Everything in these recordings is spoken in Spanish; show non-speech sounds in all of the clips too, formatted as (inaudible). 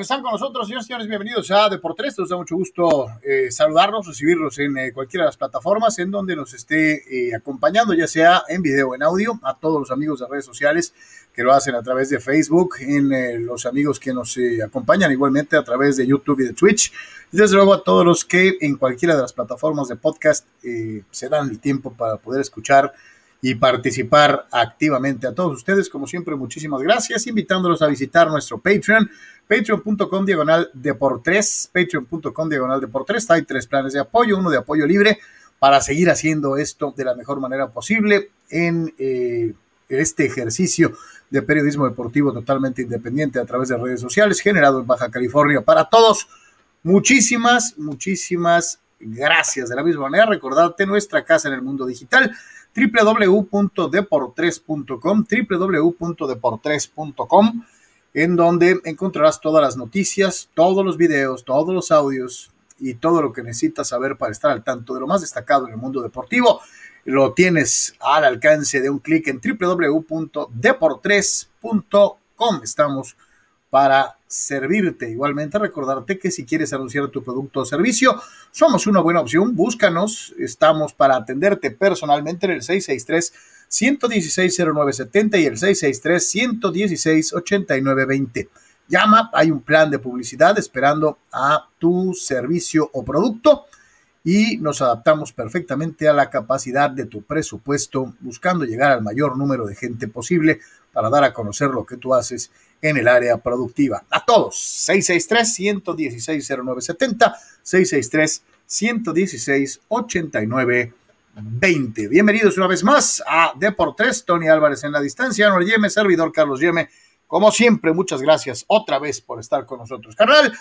Están con nosotros, señores y señores, bienvenidos a Deportes. Nos da mucho gusto eh, saludarlos, recibirlos en eh, cualquiera de las plataformas en donde nos esté eh, acompañando, ya sea en video o en audio, a todos los amigos de redes sociales que lo hacen a través de Facebook, en los amigos que nos acompañan igualmente a través de YouTube y de Twitch, y desde luego a todos los que en cualquiera de las plataformas de podcast se dan el tiempo para poder escuchar y participar activamente. A todos ustedes, como siempre, muchísimas gracias, invitándolos a visitar nuestro Patreon, patreon.com diagonal de por tres, patreon.com diagonal de por tres. Hay tres planes de apoyo, uno de apoyo libre para seguir haciendo esto de la mejor manera posible en eh, este ejercicio de periodismo deportivo totalmente independiente a través de redes sociales, generado en Baja California para todos. Muchísimas, muchísimas gracias. De la misma manera, recordarte nuestra casa en el mundo digital www.deportres.com, www.deportres.com, en donde encontrarás todas las noticias, todos los videos, todos los audios y todo lo que necesitas saber para estar al tanto de lo más destacado en el mundo deportivo. Lo tienes al alcance de un clic en www.deportres.com. Estamos para servirte. Igualmente recordarte que si quieres anunciar tu producto o servicio, somos una buena opción. Búscanos. Estamos para atenderte personalmente en el 663 116 0970 y el 663 116 8920. Llama, hay un plan de publicidad esperando a tu servicio o producto y nos adaptamos perfectamente a la capacidad de tu presupuesto, buscando llegar al mayor número de gente posible para dar a conocer lo que tú haces en el área productiva. A todos, 663-116-0970, 663-116-8920. Bienvenidos una vez más a Deportes, Tony Álvarez en la distancia, Anuel Yeme, servidor Carlos Yeme. Como siempre, muchas gracias otra vez por estar con nosotros. Carnal,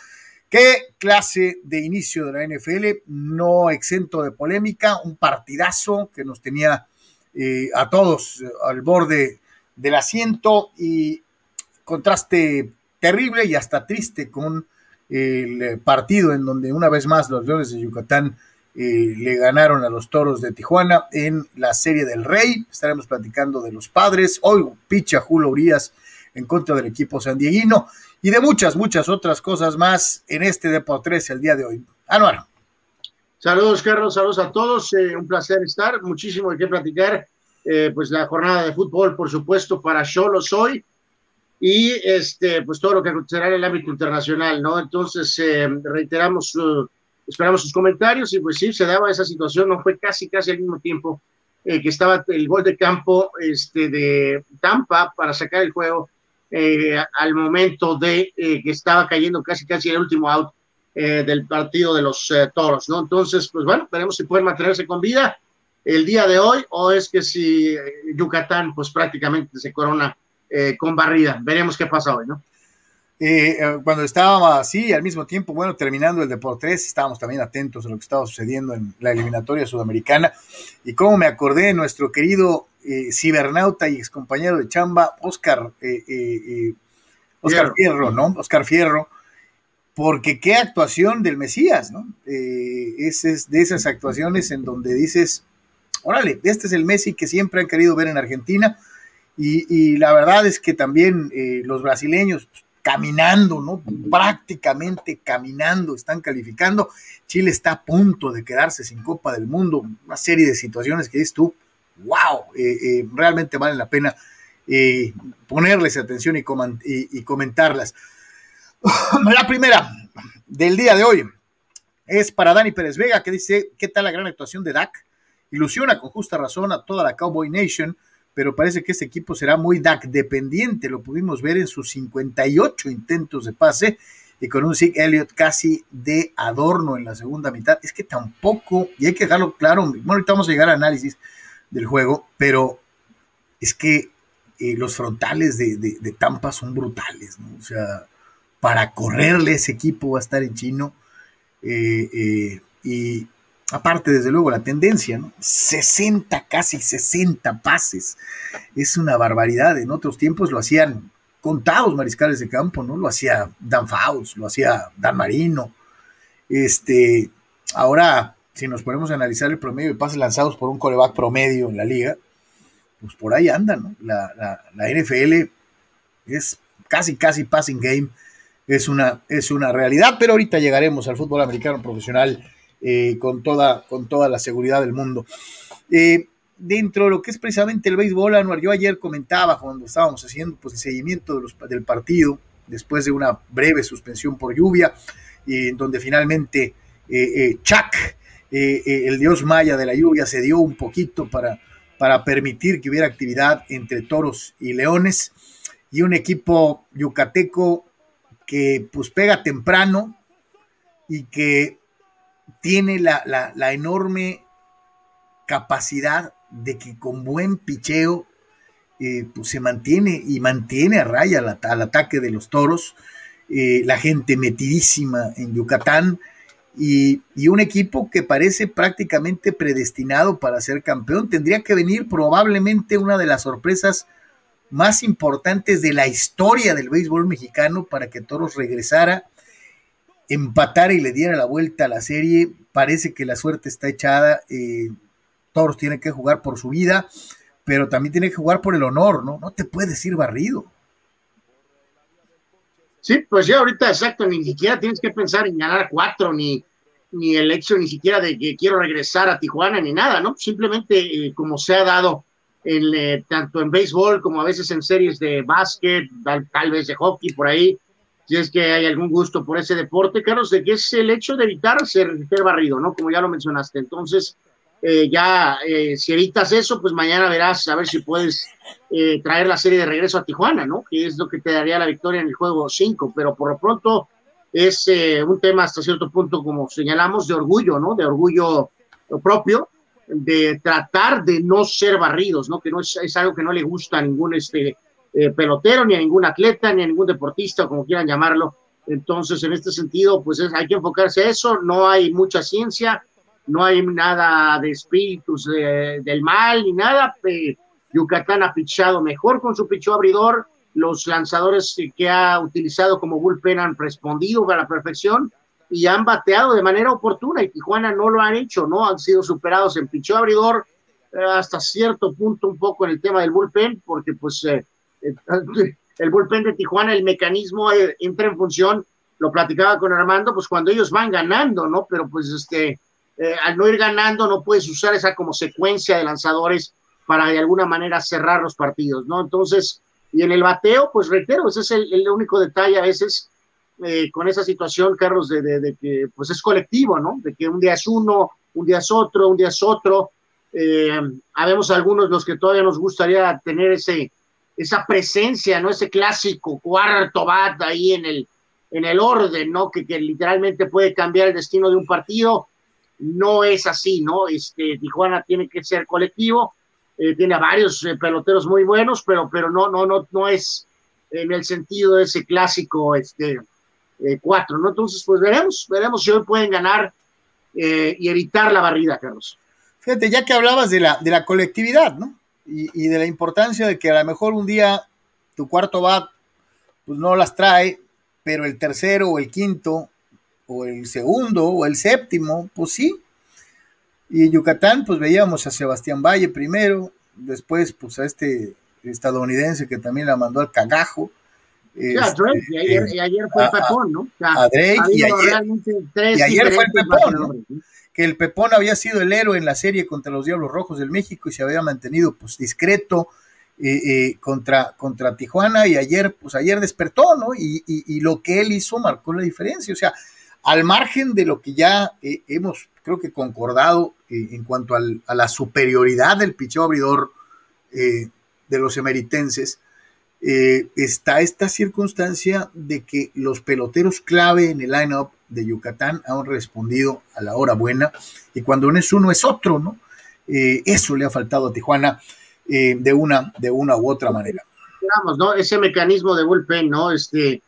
qué clase de inicio de la NFL, no exento de polémica, un partidazo que nos tenía eh, a todos al borde del asiento y contraste terrible y hasta triste con el partido en donde una vez más los Leones de Yucatán eh, le ganaron a los Toros de Tijuana en la Serie del Rey. Estaremos platicando de los padres. Hoy picha Julio Urias en contra del equipo sandieguino y de muchas, muchas otras cosas más en este Deportes el día de hoy. Anuar. Saludos, Carlos, saludos a todos. Eh, un placer estar, muchísimo de qué platicar. Eh, pues la jornada de fútbol, por supuesto, para yo lo soy y este, pues todo lo que acontecerá en el ámbito internacional, ¿no? Entonces, eh, reiteramos, esperamos sus comentarios y pues sí, se daba esa situación, no fue casi, casi al mismo tiempo eh, que estaba el gol de campo este, de Tampa para sacar el juego eh, al momento de que estaba cayendo casi, casi el último out del partido de los Toros, ¿no? Entonces, pues bueno, veremos si pueden mantenerse con vida el día de hoy o es que si Yucatán, pues prácticamente se corona eh, con barrida. Veremos qué pasa hoy, ¿no? Eh, eh, cuando estábamos así, al mismo tiempo, bueno, terminando el Deportes, estábamos también atentos a lo que estaba sucediendo en la eliminatoria sudamericana. Y cómo me acordé de nuestro querido cibernauta y excompañero de chamba, Oscar, Oscar Fierro. ¿no? Oscar Fierro, porque qué actuación del Mesías, ¿no? es, es de esas actuaciones en donde dices, órale, este es el Messi que siempre han querido ver en Argentina y, la verdad es que también eh, los brasileños pues, caminando, ¿no? Prácticamente caminando, están calificando. Chile está a punto de quedarse sin Copa del Mundo. Una serie de situaciones que dices tú, wow, eh, eh, realmente vale la pena ponerles atención y, y, comentarlas. (laughs) La primera del día de hoy es para Dani Pérez Vega, que dice, ¿qué tal la gran actuación de Dak? Ilusiona con justa razón a toda la Cowboy Nation pero parece que este equipo será muy DAC dependiente. Lo pudimos ver en sus 58 intentos de pase y con un Zeke Elliott casi de adorno en la segunda mitad. Es que tampoco, y hay que dejarlo claro, bueno, ahorita vamos a llegar al análisis del juego, pero es que eh, los frontales de, Tampa son brutales, ¿no? O sea, para correrle ese equipo va a estar en chino. Eh, eh, y aparte desde luego la tendencia, ¿no? 60, casi 60 pases. Es una barbaridad. En otros tiempos lo hacían contados mariscales de campo, ¿no? Lo hacía Dan Faust, lo hacía Dan Marino. Este, ahora, si nos ponemos a analizar el promedio de pases lanzados por un coreback promedio en la liga, pues por ahí anda, ¿no? La, la NFL es casi, casi passing game es una, es una realidad, pero ahorita llegaremos al fútbol americano profesional eh, con, toda, con toda la seguridad del mundo. Eh, dentro de lo que es precisamente el béisbol, Anuar, yo ayer comentaba cuando estábamos haciendo pues, el seguimiento de los, del partido, después de una breve suspensión por lluvia, en donde finalmente eh, Chuck, el dios maya de la lluvia, se dio un poquito para, para permitir que hubiera actividad entre toros y leones, y un equipo yucateco que pues pega temprano y que tiene la, enorme capacidad de que con buen picheo eh, pues se mantiene y mantiene a raya al, ataque de los toros, eh, la gente metidísima en Yucatán y, y, un equipo que parece prácticamente predestinado para ser campeón. Tendría que venir probablemente una de las sorpresas más importantes de la historia del béisbol mexicano para que Toros regresara, empatara y le diera la vuelta a la serie. Parece que la suerte está echada. Eh, tiene que jugar por su vida, pero también tiene que jugar por el honor, ¿no? No te puedes ir barrido. Sí, pues ya ahorita exacto, ni siquiera tienes que pensar en ganar cuatro, ni, ni el hecho ni siquiera de que quiero regresar a Tijuana, ni nada, ¿no? Simplemente eh, como se ha dado eh, tanto en béisbol como a veces en series de básquet, tal, vez de hockey por ahí, si es que hay algún gusto por ese deporte, Carlos, de que es el hecho de evitar ser, barrido, ¿no? Como ya lo mencionaste. Entonces, eh, ya eh, si evitas eso, pues mañana verás a ver si puedes traer la serie de regreso a Tijuana, ¿no? Que es lo que te daría la victoria en el juego 5, pero por lo pronto es un tema hasta cierto punto, como señalamos, de orgullo, ¿no? De orgullo propio, de tratar de no ser barridos, ¿no? Que no es, algo que no le gusta a ningún este, eh, pelotero, ni a ningún atleta, ni a ningún deportista, como quieran llamarlo. Entonces, en este sentido, pues hay que enfocarse a eso, no hay mucha ciencia, no hay nada de espíritus del mal, ni nada. Yucatán ha pichado mejor con su pichó abridor, los lanzadores que ha utilizado como bullpen han respondido a la perfección, y han bateado de manera oportuna y Tijuana no lo han hecho, ¿no? Han sido superados en pichó abridor eh, hasta cierto punto un poco en el tema del bullpen, porque pues eh, eh, (laughs) el bullpen de Tijuana, el mecanismo entra en función, lo platicaba con Armando, pues cuando ellos van ganando, ¿no? Pero pues este, al no ir ganando no puedes usar esa como secuencia de lanzadores para de alguna manera cerrar los partidos, ¿no? Entonces, y en el bateo, pues reitero, ese es el único detalle a veces eh, con esa situación, Carlos, de, que pues es colectivo, ¿no? De que un día es uno, un día es otro, un día es otro. Eh, habemos algunos los que todavía nos gustaría tener ese, esa presencia, ¿no? Ese clásico cuarto bat ahí en el, en el orden, ¿no? Que, literalmente puede cambiar el destino de un partido. No es así, ¿no? Este, Tijuana tiene que ser colectivo, eh, tiene varios peloteros muy buenos, pero, pero no, no, no, no es en el sentido de ese clásico, este, eh, cuatro, ¿no? Entonces, pues veremos, veremos si hoy pueden ganar eh, y evitar la barrida, Carlos. Fíjate, ya que hablabas de la, de la colectividad, ¿no? Y, de la importancia de que a lo mejor un día tu cuarto bat, pues no las trae, pero el tercero o el quinto, o el segundo, o el séptimo, pues sí. Y en Yucatán, pues veíamos a Sebastián Valle primero, después, pues a este estadounidense que también la mandó al cagajo, Drake, y ayer, fue el Pepón, ¿no? a Drake, y ayer, fue el Pepón, que el Pepón había sido el héroe en la serie contra los Diablos Rojos del México y se había mantenido pues discreto eh, eh, contra, contra Tijuana y ayer, pues ayer despertó, ¿no? Y, y, lo que él hizo marcó la diferencia, o sea, al margen de lo que ya eh, hemos, creo que concordado en cuanto al, a la superioridad del picheo abridor de los emeritenses, está esta circunstancia de que los peloteros clave en el line-up de Yucatán han respondido a la hora buena y cuando no es uno es otro, ¿no? Eh, eso le ha faltado a Tijuana eh, de, una, de una u otra manera. Digamos, ¿no? Ese mecanismo de bullpen, ¿no? Este,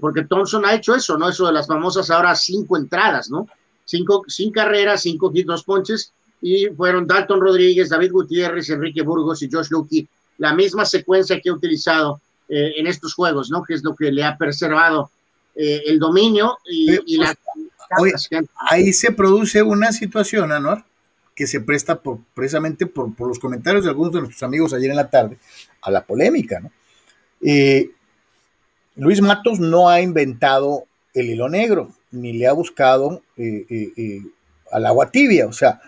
porque Thompson ha hecho eso, ¿no? Eso de las famosas ahora cinco entradas, ¿no? Cinco, sin carreras, cinco hits, dos ponches, y fueron Dalton Rodríguez, David Gutiérrez, Enrique Burgos y Josh Lucky la misma secuencia que he utilizado eh, en estos juegos, ¿no? Que es lo que le ha preservado eh, el dominio y, la... Pues, ahí se produce una situación, Anuar, que se presta por, precisamente por, los comentarios de algunos de nuestros amigos ayer en la tarde a la polémica, ¿no? Eh, Luis Matos no ha inventado el hilo negro, ni le ha buscado al agua tibia, o sea,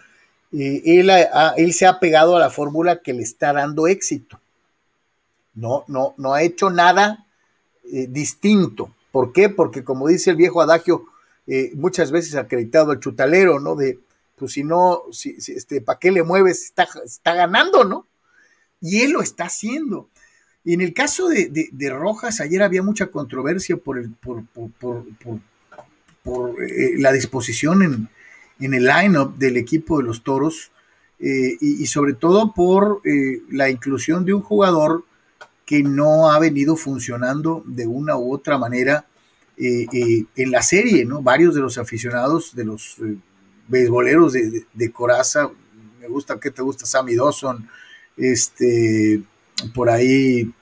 él, él se ha pegado a la fórmula que le está dando éxito. No, no, no ha hecho nada distinto. ¿Por qué? Porque como dice el viejo adagio, muchas veces acreditado al chutalero, ¿no? De, pues si no, si, este, ¿para qué le mueves? Está, ganando, ¿no? Y él lo está haciendo. Y en el caso de, Rojas, ayer había mucha controversia por, eh, la disposición en, el line-up del equipo de los Toros eh, y, sobre todo por eh, la inclusión de un jugador que no ha venido funcionando de una u otra manera en la serie, ¿no? Varios de los aficionados de los beisboleros de, Coraza, me gusta, ¿qué te gusta? Sammy Dawson, este, por ahí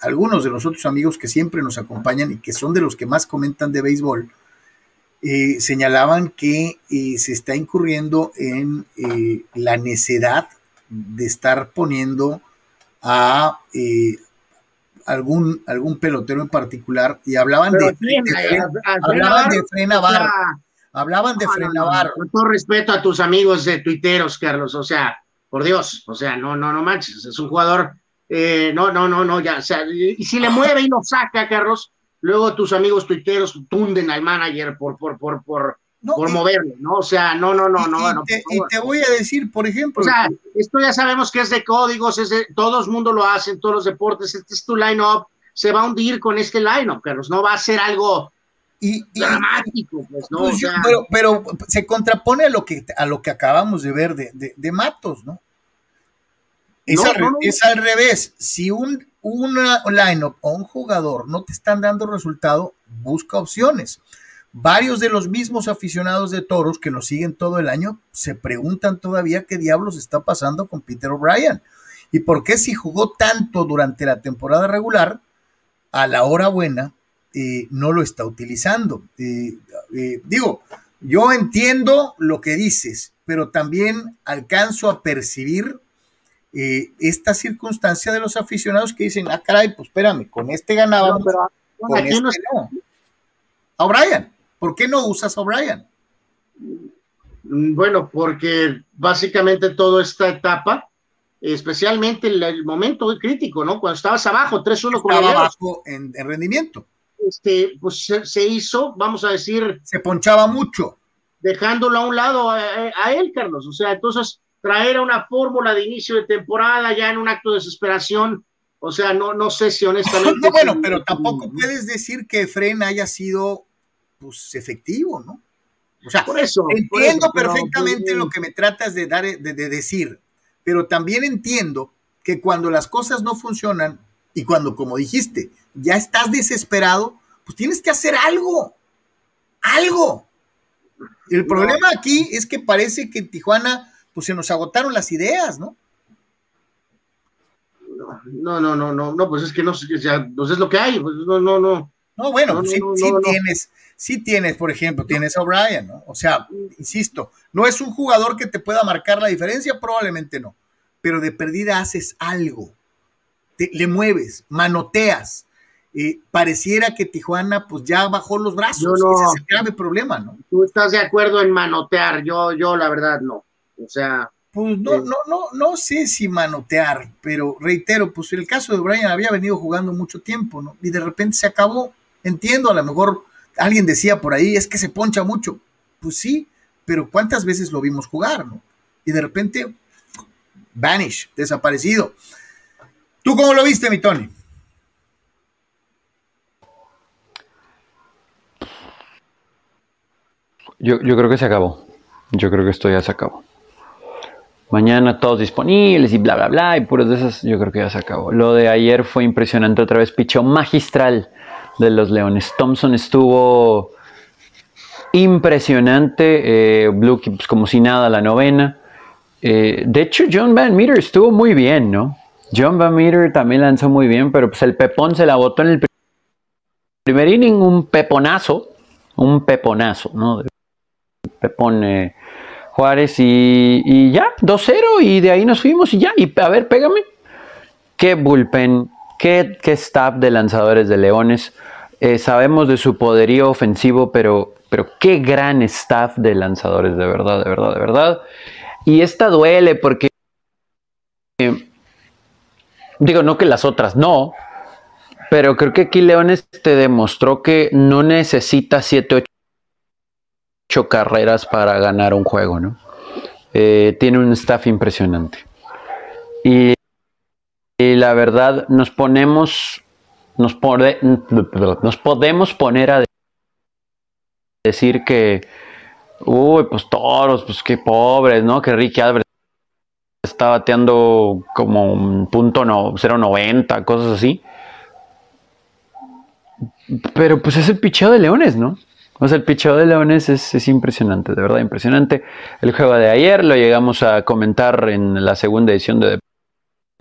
algunos de los otros amigos que siempre nos acompañan y que son de los que más comentan de béisbol, eh, señalaban que eh, se está incurriendo en eh, la necedad de estar poniendo a algún, algún pelotero en particular y hablaban de, hablaban de Frenavar, hablaban de Frenavar. Con todo respeto a tus amigos de tuiteros, Carlos, o sea, por Dios, o sea, no, no, no manches, es un jugador, eh, no, no, no, no, ya, o sea, y si le (laughs) mueve y lo saca, Carlos, luego tus amigos tuiteros tunden al manager por, por, por, por, por moverlo, ¿no? O sea, no, no, no, no. Y, no, te, y te voy a decir, por ejemplo. O sea, esto ya sabemos que es de códigos, es de, todo el mundo lo hace en todos los deportes, este es tu line-up, se va a hundir con este line-up, Carlos, no va a ser algo y, dramático, pues, ¿no? Pues pero, pero, se contrapone a lo que, a lo que acabamos de ver de, de, Matos, ¿no? Es, al, es, al, revés. Si un una lineup o un jugador no te están dando resultado, busca opciones. Varios de los mismos aficionados de toros que nos siguen todo el año se preguntan todavía qué diablos está pasando con Peter O'Brien y por qué si jugó tanto durante la temporada regular, a la hora buena eh, no lo está utilizando. Eh, eh, digo, yo entiendo lo que dices, pero también alcanzo a percibir esta circunstancia de los aficionados que dicen, ah, caray, pues espérame, con este ganábamos, con este no. A O'Brien, ¿por qué no usas a O'Brien? Mm, bueno, porque básicamente toda esta etapa, especialmente el, el momento crítico, ¿no? Cuando estabas abajo, 3-1 con Estaba abajo en, en rendimiento este, pues se, hizo, vamos a decir. Se ponchaba mucho. Dejándolo a un lado a, él, Carlos. O sea, entonces traer a una fórmula de inicio de temporada ya en un acto de desesperación. O sea, no, no sé si honestamente. (laughs) No, bueno, (laughs) pero tampoco puedes decir que Fren haya sido pues efectivo, ¿no? O sea, por eso, entiendo perfectamente lo que me tratas de dar de, de decir, pero también entiendo que cuando las cosas no funcionan y cuando, como dijiste, ya estás desesperado, pues tienes que hacer algo. Algo. El problema aquí es que parece que en Tijuana, pues se nos agotaron las ideas, ¿no? No, no, no, no, no, pues es que no, o pues es lo que hay, pues no, no, no. No, bueno, pues sí, tienes, sí tienes, por ejemplo, tienes a O'Brien, ¿no? O sea, insisto, no es un jugador que te pueda marcar la diferencia, probablemente no, pero de perdida haces algo le mueves, manoteas. Eh, pareciera que Tijuana pues ya bajó los brazos. Ese es el grave problema, ¿no? Tú estás de acuerdo en manotear, yo, yo la verdad no. O sea. Pues no, no, no, no sé si manotear, pero reitero, pues el caso de Brian había venido jugando mucho tiempo, ¿no? Y de repente se acabó. Entiendo, a lo mejor alguien decía por ahí, es que se poncha mucho. Pues sí, pero ¿cuántas veces lo vimos jugar? Y de repente, vanish, desaparecido. ¿Tú cómo lo viste, mi Tony? Yo, creo que se acabó. Yo creo que esto ya se acabó. Mañana todos disponibles y bla, bla, bla, y puros de esas, yo creo que ya se acabó. Lo de ayer fue impresionante otra vez, pichó magistral de los Leones. Thompson estuvo impresionante, eh, Blue pues, como si nada la novena. Eh, de hecho, John Van Meter estuvo muy bien, ¿no? John Van Meter también lanzó muy bien, pero pues el pepón se la botó en el primer inning, un peponazo, un peponazo, ¿no? Pepón eh, Juárez y, ya, 2-0 y de ahí nos fuimos y ya, y a ver, pégame. Qué bullpen, qué, qué staff de lanzadores de Leones. Eh, sabemos de su poderío ofensivo, pero, pero qué gran staff de lanzadores, de verdad, de verdad, de verdad. Y esta duele porque, digo, no que las otras no, pero creo que aquí Leones te demostró que no necesita 7, 8 carreras para ganar un juego, ¿no? Eh, tiene un staff impresionante. Y, la verdad, nos ponemos, nos, podemos poner a decir que, uy, pues toros, pues qué pobres, ¿no? Que Ricky Álvarez está bateando como un punto no, 0.90, cosas así. Pero pues es el picheo de Leones, ¿no? O sea, el picheo de Leones es, impresionante, de verdad impresionante. El juego de ayer lo llegamos a comentar en la segunda edición de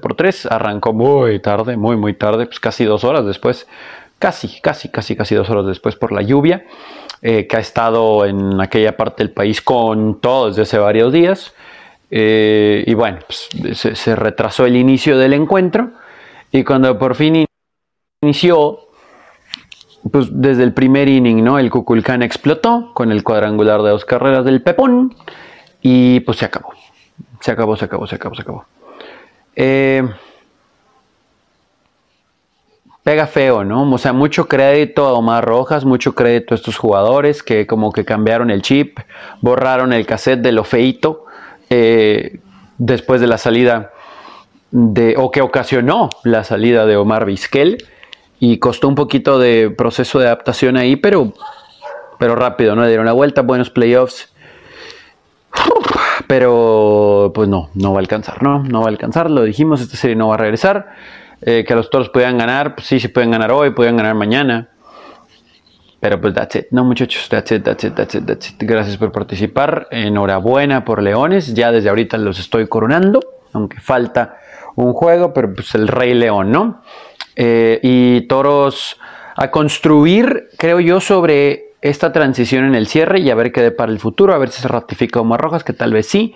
por tres. Arrancó muy tarde, muy, muy tarde, pues casi dos horas después. Casi, casi, casi, casi dos horas después por la lluvia, eh, que ha estado en aquella parte del país con todo desde hace varios días. Eh, y bueno, pues, se, se retrasó el inicio del encuentro. Y cuando por fin inició, pues desde el primer inning, ¿no? El Cuculcán explotó con el cuadrangular de dos carreras del Pepón y pues se acabó. Se acabó, se acabó, se acabó, se acabó. Eh, pega feo, ¿no? O sea, mucho crédito a Omar Rojas, mucho crédito a estos jugadores que como que cambiaron el chip, borraron el cassette de lo feito eh, después de la salida de, o que ocasionó la salida de Omar Vizquel y costó un poquito de proceso de adaptación ahí, pero, pero rápido, ¿no? Dieron la vuelta, buenos playoffs. Pero pues no, no va a alcanzar, ¿no? No va a alcanzar, lo dijimos, esta serie no va a regresar. Eh, que los toros puedan ganar, pues sí, sí pueden ganar hoy, pueden ganar mañana. Pero pues that's it, no muchachos, that's it, that's it, that's it, that's it. Gracias por participar, enhorabuena por Leones, ya desde ahorita los estoy coronando, aunque falta un juego, pero pues el Rey León, ¿no? Eh, y Toros a construir, creo yo, sobre esta transición en el cierre y a ver qué para el futuro, a ver si se ratifica Omar Rojas, que tal vez sí,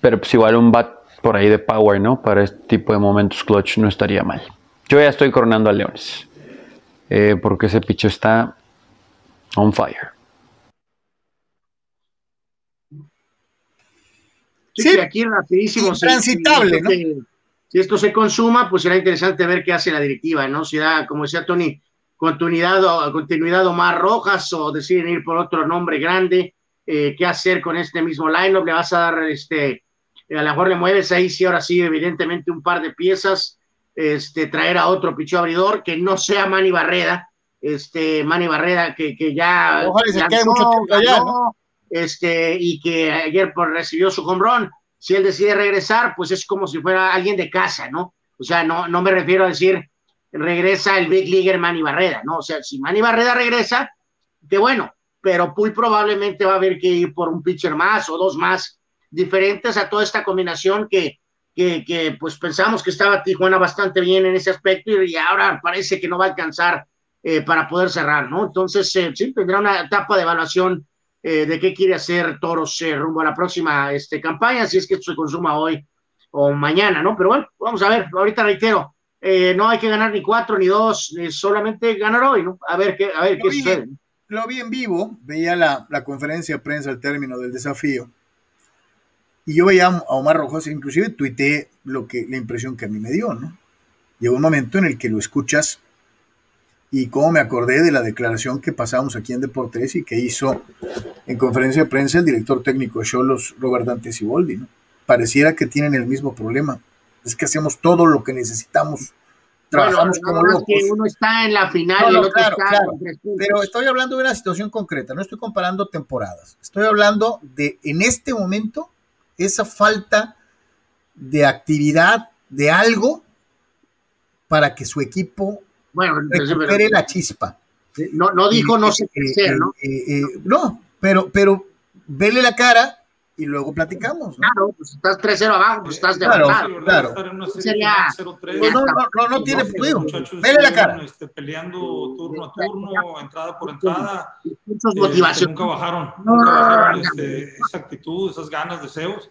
pero pues igual un bat por ahí de power, ¿no? Para este tipo de momentos clutch no estaría mal. Yo ya estoy coronando a Leones, eh, porque ese picho está on fire. Sí, aquí rapidísimo. Transitable, ¿no? si esto se consuma, pues será interesante ver qué hace la directiva, ¿no? Si da, como decía Tony, continuidad o continuidad más Rojas o deciden ir por otro nombre grande, eh, qué hacer con este mismo line-up, le vas a dar, este, a lo mejor le mueves ahí, sí, ahora sí, evidentemente un par de piezas, este, traer a otro picho abridor que no sea Manny Barreda, este, Manny Barreda que, que ya, Ojalá se quede mucho tiempo allá, ¿no? este, y que ayer pues, recibió su home run, si él decide regresar, pues es como si fuera alguien de casa, ¿no? O sea, no, no me refiero a decir regresa el Big Leaguer Manny Barreda, ¿no? O sea, si Manny Barreda regresa, qué bueno, pero muy probablemente va a haber que ir por un pitcher más o dos más diferentes a toda esta combinación que, que, que pues pensamos que estaba Tijuana bastante bien en ese aspecto y, ahora parece que no va a alcanzar eh, para poder cerrar, ¿no? Entonces, eh, sí, tendrá una etapa de evaluación eh, de qué quiere hacer Toros eh, rumbo a la próxima este, campaña, si es que esto se consuma hoy o mañana, ¿no? Pero bueno, vamos a ver, ahorita reitero, eh, no hay que ganar ni cuatro ni dos, solamente ganar hoy, ¿no? A ver qué, a ver qué sucede. Lo vi en vivo, veía la, la, conferencia de prensa al término del desafío, y yo veía a Omar Rojas, inclusive tuiteé lo que, la impresión que a mí me dio, ¿no? Llegó un momento en el que lo escuchas y cómo me acordé de la declaración que pasamos aquí en Deportes y que hizo en conferencia de prensa el director técnico de Cholos, Robert Dante Siboldi. ¿no? Pareciera que tienen el mismo problema. Es que hacemos todo lo que necesitamos. Trabajamos como locos. Que uno está en la final y el otro está Pero estoy hablando de una situación concreta, no estoy comparando temporadas. Estoy hablando de, en este momento, esa falta de actividad, de algo, para que su equipo bueno, recupere la chispa. No, no dijo no sé qué hacer, ¿no? Eh, eh, no, pero, pero vele la cara y luego platicamos. ¿no? Claro, pues estás 3-0 abajo, pues estás de Claro, claro. Sería... Pues no, no, no, no tiene peligro. Vele la cara. Este, peleando turno a turno, entrada por entrada. Muchas motivaciones. nunca bajaron, nunca bajaron este, esa actitud, esas ganas, deseos.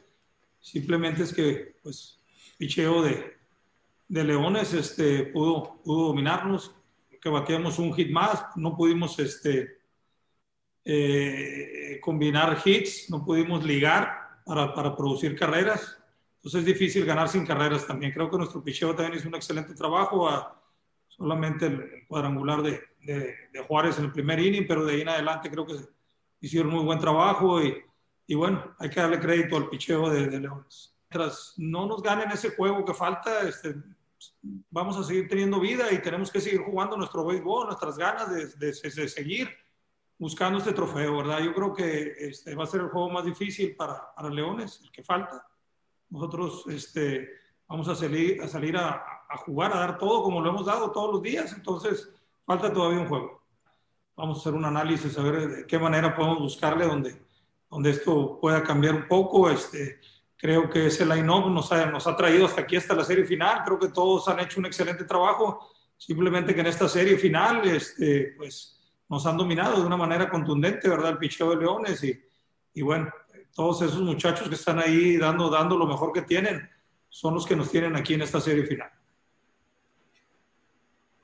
Simplemente es que, pues, picheo de, de Leones este, pudo, pudo dominarnos. que batíamos un hit más, no pudimos este, eh, combinar hits, no pudimos ligar para, para, producir carreras. Entonces es difícil ganar sin carreras también. Creo que nuestro picheo también hizo un excelente trabajo, solamente el, cuadrangular de, de, Juárez en el primer inning, pero de ahí en adelante creo que hicieron muy buen trabajo y, y bueno, hay que darle crédito al picheo de, de Leones. Mientras no nos ganen ese juego que falta, este, vamos a seguir teniendo vida y tenemos que seguir jugando nuestro béisbol, nuestras ganas de seguir buscando este trofeo, ¿verdad? Yo creo que este va a ser el juego más difícil para, para Leones, el que falta. Nosotros este, vamos a salir, a, salir a, a, jugar, a dar todo como lo hemos dado todos los días, entonces falta todavía un juego. Vamos a hacer un análisis, a ver de qué manera podemos buscarle donde, donde esto pueda cambiar un poco. Este, creo que ese line-up nos ha, nos ha traído hasta aquí, hasta la serie final. Creo que todos han hecho un excelente trabajo. Simplemente que en esta serie final, este, pues nos han dominado de una manera contundente, ¿verdad? El picheo de Leones y, y bueno, todos esos muchachos que están ahí dando, dando lo mejor que tienen son los que nos tienen aquí en esta serie final.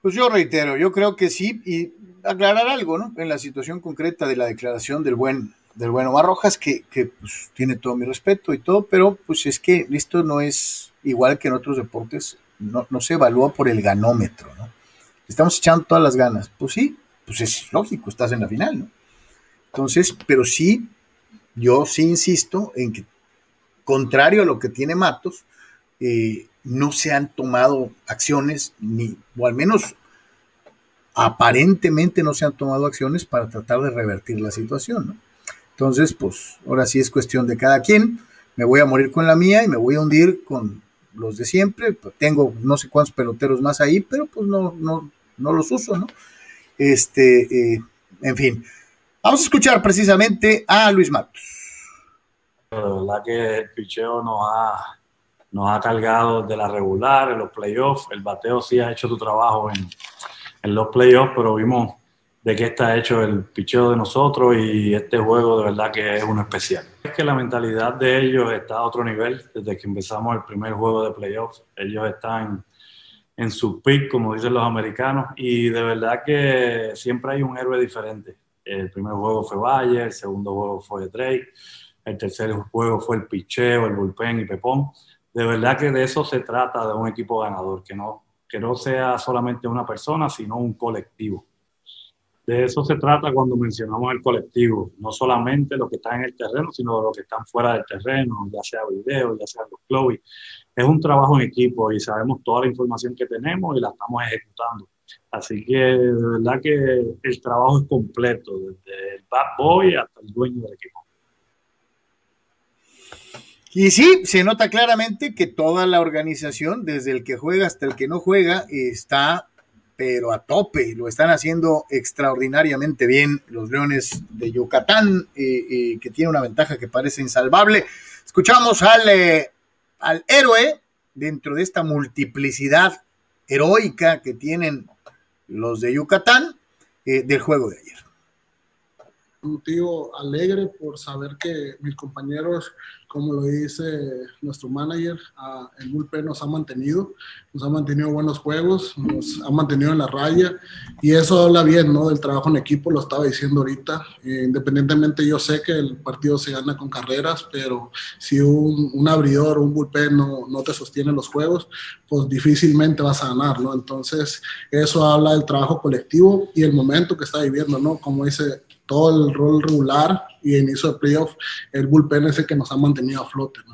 Pues yo reitero, yo creo que sí, y aclarar algo, ¿no? En la situación concreta de la declaración del buen, del buen Omar Rojas, que, que pues, tiene todo mi respeto y todo, pero pues es que esto no es igual que en otros deportes, no, no se evalúa por el ganómetro, ¿no? Estamos echando todas las ganas. Pues sí, pues es lógico, estás en la final, ¿no? Entonces, pero sí, yo sí insisto en que, contrario a lo que tiene Matos, eh, no se han tomado acciones, ni, o al menos aparentemente no se han tomado acciones para tratar de revertir la situación, ¿no? Entonces, pues ahora sí es cuestión de cada quien. Me voy a morir con la mía y me voy a hundir con los de siempre. Tengo no sé cuántos peloteros más ahí, pero pues no, no, no los uso, ¿no? Este, eh, en fin, vamos a escuchar precisamente a Luis Matos. La verdad que el picheo nos ha, nos ha cargado de la regular, en los playoffs. El bateo sí ha hecho su trabajo en, en los playoffs, pero vimos de qué está hecho el picheo de nosotros y este juego de verdad que es uno especial. Es que la mentalidad de ellos está a otro nivel desde que empezamos el primer juego de playoffs. Ellos están en su pick, como dicen los americanos, y de verdad que siempre hay un héroe diferente. El primer juego fue Valle, el segundo juego fue Drake, el tercer juego fue el picheo, el bullpen y Pepón. De verdad que de eso se trata de un equipo ganador, que no, que no sea solamente una persona, sino un colectivo. De eso se trata cuando mencionamos el colectivo, no solamente los que están en el terreno, sino los que están fuera del terreno, ya sea video, ya sea los clubes. Es un trabajo en equipo y sabemos toda la información que tenemos y la estamos ejecutando. Así que de verdad que el trabajo es completo, desde el bad boy hasta el dueño del equipo. Y sí, se nota claramente que toda la organización, desde el que juega hasta el que no juega, está pero a tope, lo están haciendo extraordinariamente bien los Leones de Yucatán, eh, eh, que tiene una ventaja que parece insalvable. Escuchamos al, eh, al héroe dentro de esta multiplicidad heroica que tienen los de Yucatán del juego de ayer. Motivo alegre por saber que mis compañeros, como lo dice nuestro manager, el bullpen nos ha mantenido, nos ha mantenido buenos juegos, nos ha mantenido en la raya y eso habla bien, ¿no? Del trabajo en equipo, lo estaba diciendo ahorita. Eh, independientemente, yo sé que el partido se gana con carreras, pero si un, un abridor o un bullpen no, no te sostiene los juegos, pues difícilmente vas a ganar, ¿no? Entonces, eso habla del trabajo colectivo y el momento que está viviendo, ¿no? Como dice todo el rol regular y inicio de playoff, el bullpen es el que nos ha mantenido a flote, ¿no?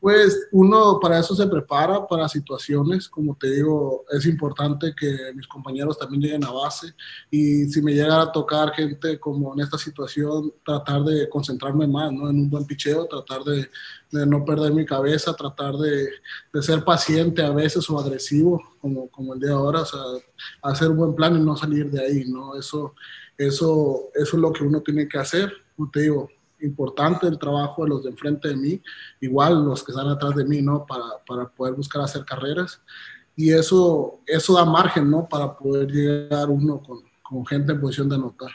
Pues uno para eso se prepara, para situaciones, como te digo, es importante que mis compañeros también lleguen a base y si me llega a tocar gente como en esta situación, tratar de concentrarme más, ¿no? En un buen picheo, tratar de, de no perder mi cabeza, tratar de, de, ser paciente a veces o agresivo, como, como el de ahora, o sea, hacer un buen plan y no salir de ahí, ¿no? Eso, eso, eso es lo que uno tiene que hacer, como te digo, importante el trabajo de los de enfrente de mí, igual los que están atrás de mí, ¿no? Para, para poder buscar hacer carreras. Y eso, eso da margen, ¿no? Para poder llegar uno con, con gente en posición de anotar.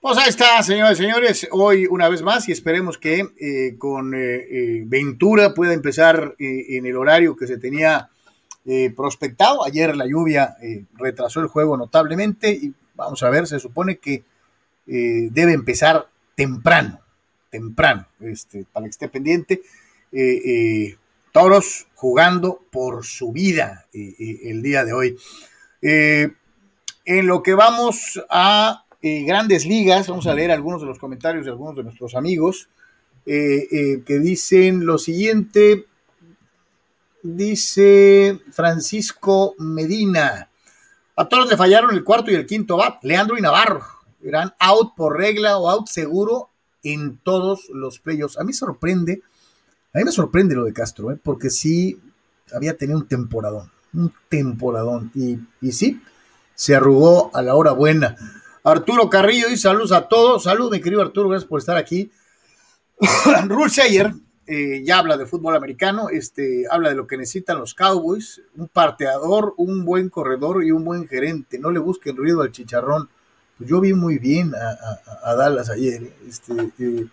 Pues ahí está, señores y señores, hoy una vez más y esperemos que eh, con eh, eh, Ventura pueda empezar eh, en el horario que se tenía eh, prospectado. Ayer la lluvia eh, retrasó el juego notablemente y vamos a ver, se supone que eh, debe empezar temprano, temprano, este, para que esté pendiente. Toros jugando por su vida el día de hoy. en lo que vamos a grandes ligas, vamos a leer algunos de los comentarios de algunos de nuestros amigos que dicen lo siguiente. Dice Francisco Medina. A todos le fallaron el cuarto y el quinto bat. Leandro y Navarro eran out por regla o out seguro en todos los playoffs. A mí sorprende, a mí me sorprende lo de Castro, ¿eh? porque sí había tenido un temporadón, un temporadón. Y, y sí, se arrugó a la hora buena. Arturo Carrillo dice saludos a todos. Saludos, mi querido Arturo, gracias por estar aquí. (laughs) Rulseyer eh, ya habla de fútbol americano, este, habla de lo que necesitan los Cowboys, un parteador, un buen corredor y un buen gerente. No le busquen ruido al chicharrón. Pues yo vi muy bien a, Dallas ayer. Este, eh,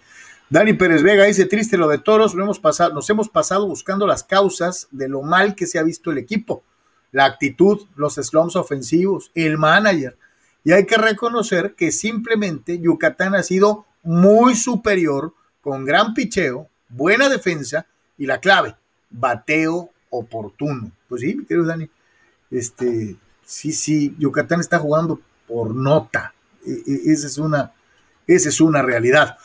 Dani Pérez Vega dice, triste lo de Toros, lo hemos pasado, nos hemos pasado buscando las causas de lo mal que se ha visto el equipo, la actitud, los slums ofensivos, el manager. Y hay que reconocer que simplemente Yucatán ha sido muy superior, con gran picheo, buena defensa y la clave, bateo oportuno. Pues sí, mi querido Dani, este, sí, sí, Yucatán está jugando por nota. Esa es una, esa es una realidad.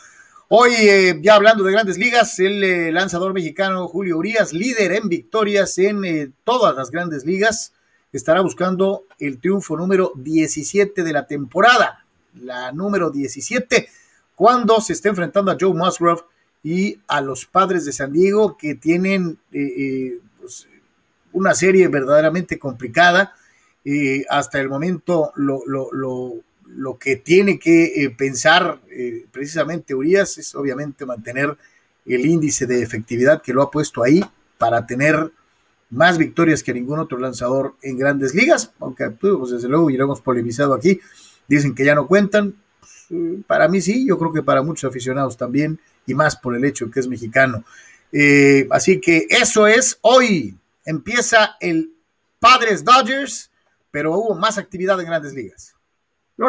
Hoy, eh, ya hablando de grandes ligas, el eh, lanzador mexicano Julio Urias, líder en victorias en eh, todas las grandes ligas, estará buscando el triunfo número 17 de la temporada, la número 17, cuando se está enfrentando a Joe Musgrove y a los padres de San Diego que tienen pues, una serie verdaderamente complicada. Hasta el momento lo que tiene que pensar precisamente Urias es obviamente mantener el índice de efectividad que lo ha puesto ahí para tener más victorias que ningún otro lanzador en grandes ligas, aunque pues, desde luego ya lo hemos polemizado aquí, dicen que ya no cuentan, pues, para mí sí, yo creo que para muchos aficionados también, y más por el hecho que es mexicano. Eh, así que eso es hoy. Empieza el Padres Dodgers, pero hubo más actividad en grandes ligas.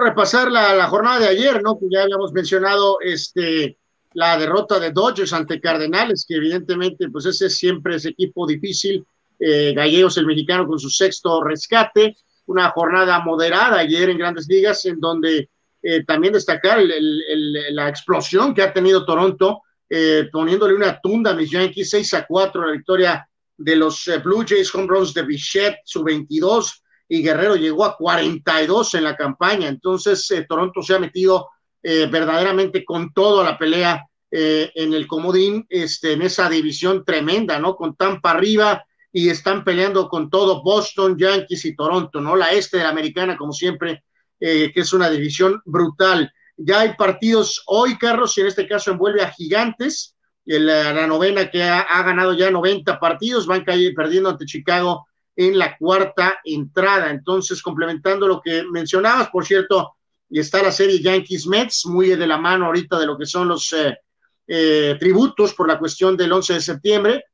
Repasar la, jornada de ayer, ¿no? Pues ya habíamos mencionado este, la derrota de Dodgers ante Cardenales, que evidentemente, pues ese es siempre ese equipo difícil. Eh, Gallegos, el mexicano, con su sexto rescate. Una jornada moderada ayer en grandes ligas, en donde eh, también destacar la explosión que ha tenido Toronto, eh, poniéndole una tunda a mis Yankees, 6 a 4, la victoria de los eh, Blue Jays, home runs de Bichette, su 22, y Guerrero llegó a 42 en la campaña. Entonces, Toronto se ha metido verdaderamente con todo la pelea en el comodín, este, en esa división tremenda, ¿no? Con Tampa arriba y están peleando con todo Boston, Yankees y Toronto, ¿no? La este de la americana, como siempre, eh, que es una división brutal. Ya hay partidos hoy, Carlos, y en este caso envuelve a Gigantes, la, la novena que ha, ganado ya 90 partidos, van caer, perdiendo ante Chicago en la cuarta entrada. Entonces, complementando lo que mencionabas, por cierto, y está la serie Yankees Mets, muy de la mano ahorita de lo que son los eh, eh, tributos por la cuestión del 11 de septiembre.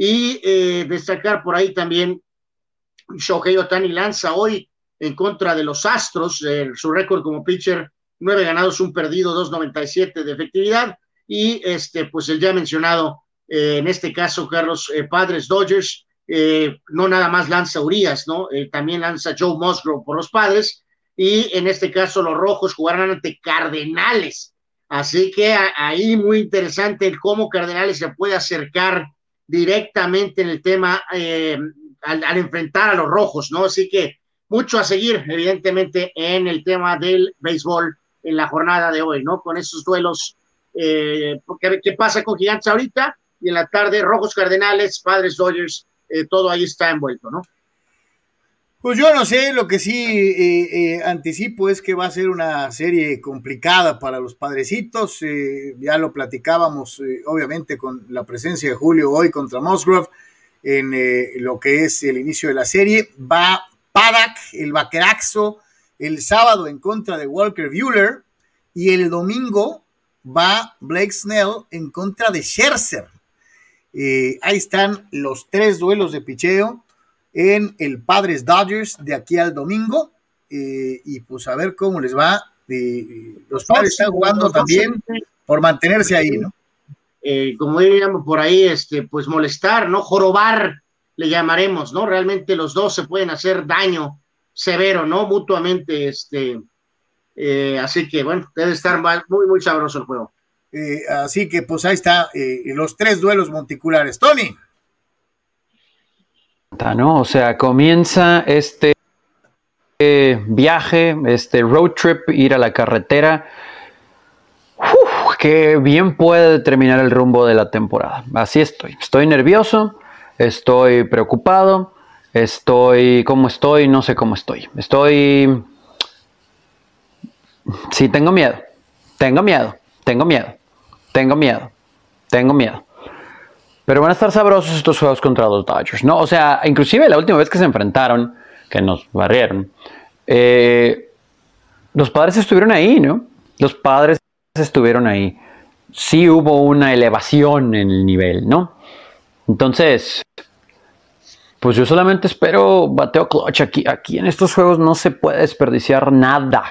Y destacar por ahí también Shohei Otani lanza hoy en contra de los Astros, su récord como pitcher, nueve ganados, un perdido, 2.97 de efectividad, y este, pues el ya mencionado, eh, en este caso, Carlos eh, Padres Dodgers, eh, no nada más lanza Urias, ¿no? también lanza Joe Musgrove por los Padres, y en este caso los Rojos jugarán ante Cardenales. Así que ahí muy interesante el cómo Cardenales se puede acercar directamente en el tema al, al, enfrentar a los Rojos, ¿no? Así que mucho a seguir, evidentemente, en el tema del béisbol en la jornada de hoy, ¿no? Con esos duelos, eh, porque ¿qué pasa con Gigantes ahorita? Y en la tarde, Rojos Cardenales, Padres Dodgers, eh, todo ahí está envuelto, ¿no? Pues yo no sé, lo que sí eh, eh, anticipo es que va a ser una serie complicada para los padrecitos. ya lo platicábamos, obviamente, con la presencia de Julio hoy contra Musgrove en lo que es el inicio de la serie. Va Padak, el vaqueraxo, el sábado en contra de Walker Bueller y el domingo va Blake Snell en contra de Scherzer. Eh, ahí están los tres duelos de picheo. en el Padres Dodgers de aquí al domingo. Eh, y pues a ver cómo les va. los padres están jugando también por mantenerse ahí, ¿no? Eh, como diríamos por ahí, este, pues molestar, ¿no? Jorobar, le llamaremos, ¿no? Realmente los dos se pueden hacer daño severo, ¿no? Mutuamente, este, eh, así que bueno, debe estar muy, muy sabroso el juego. Así que pues ahí está los tres duelos monticulares. Tony. ¿no? O sea, comienza este viaje, este road trip, ir a la carretera, que bien puede determinar el rumbo de la temporada. Así estoy. Estoy nervioso, estoy preocupado, estoy, ¿cómo estoy? No sé cómo estoy. Estoy... Sí, tengo miedo. Tengo miedo. Tengo miedo. Tengo miedo. Tengo miedo. Pero van a estar sabrosos estos juegos contra los Dodgers, ¿no? O sea, inclusive la última vez que se enfrentaron, que nos barrieron, eh, los padres estuvieron ahí, ¿no? Los padres estuvieron ahí. Sí hubo una elevación en el nivel, ¿no? Entonces, pues yo solamente espero bateo clutch aquí. Aquí en estos juegos no se puede desperdiciar nada,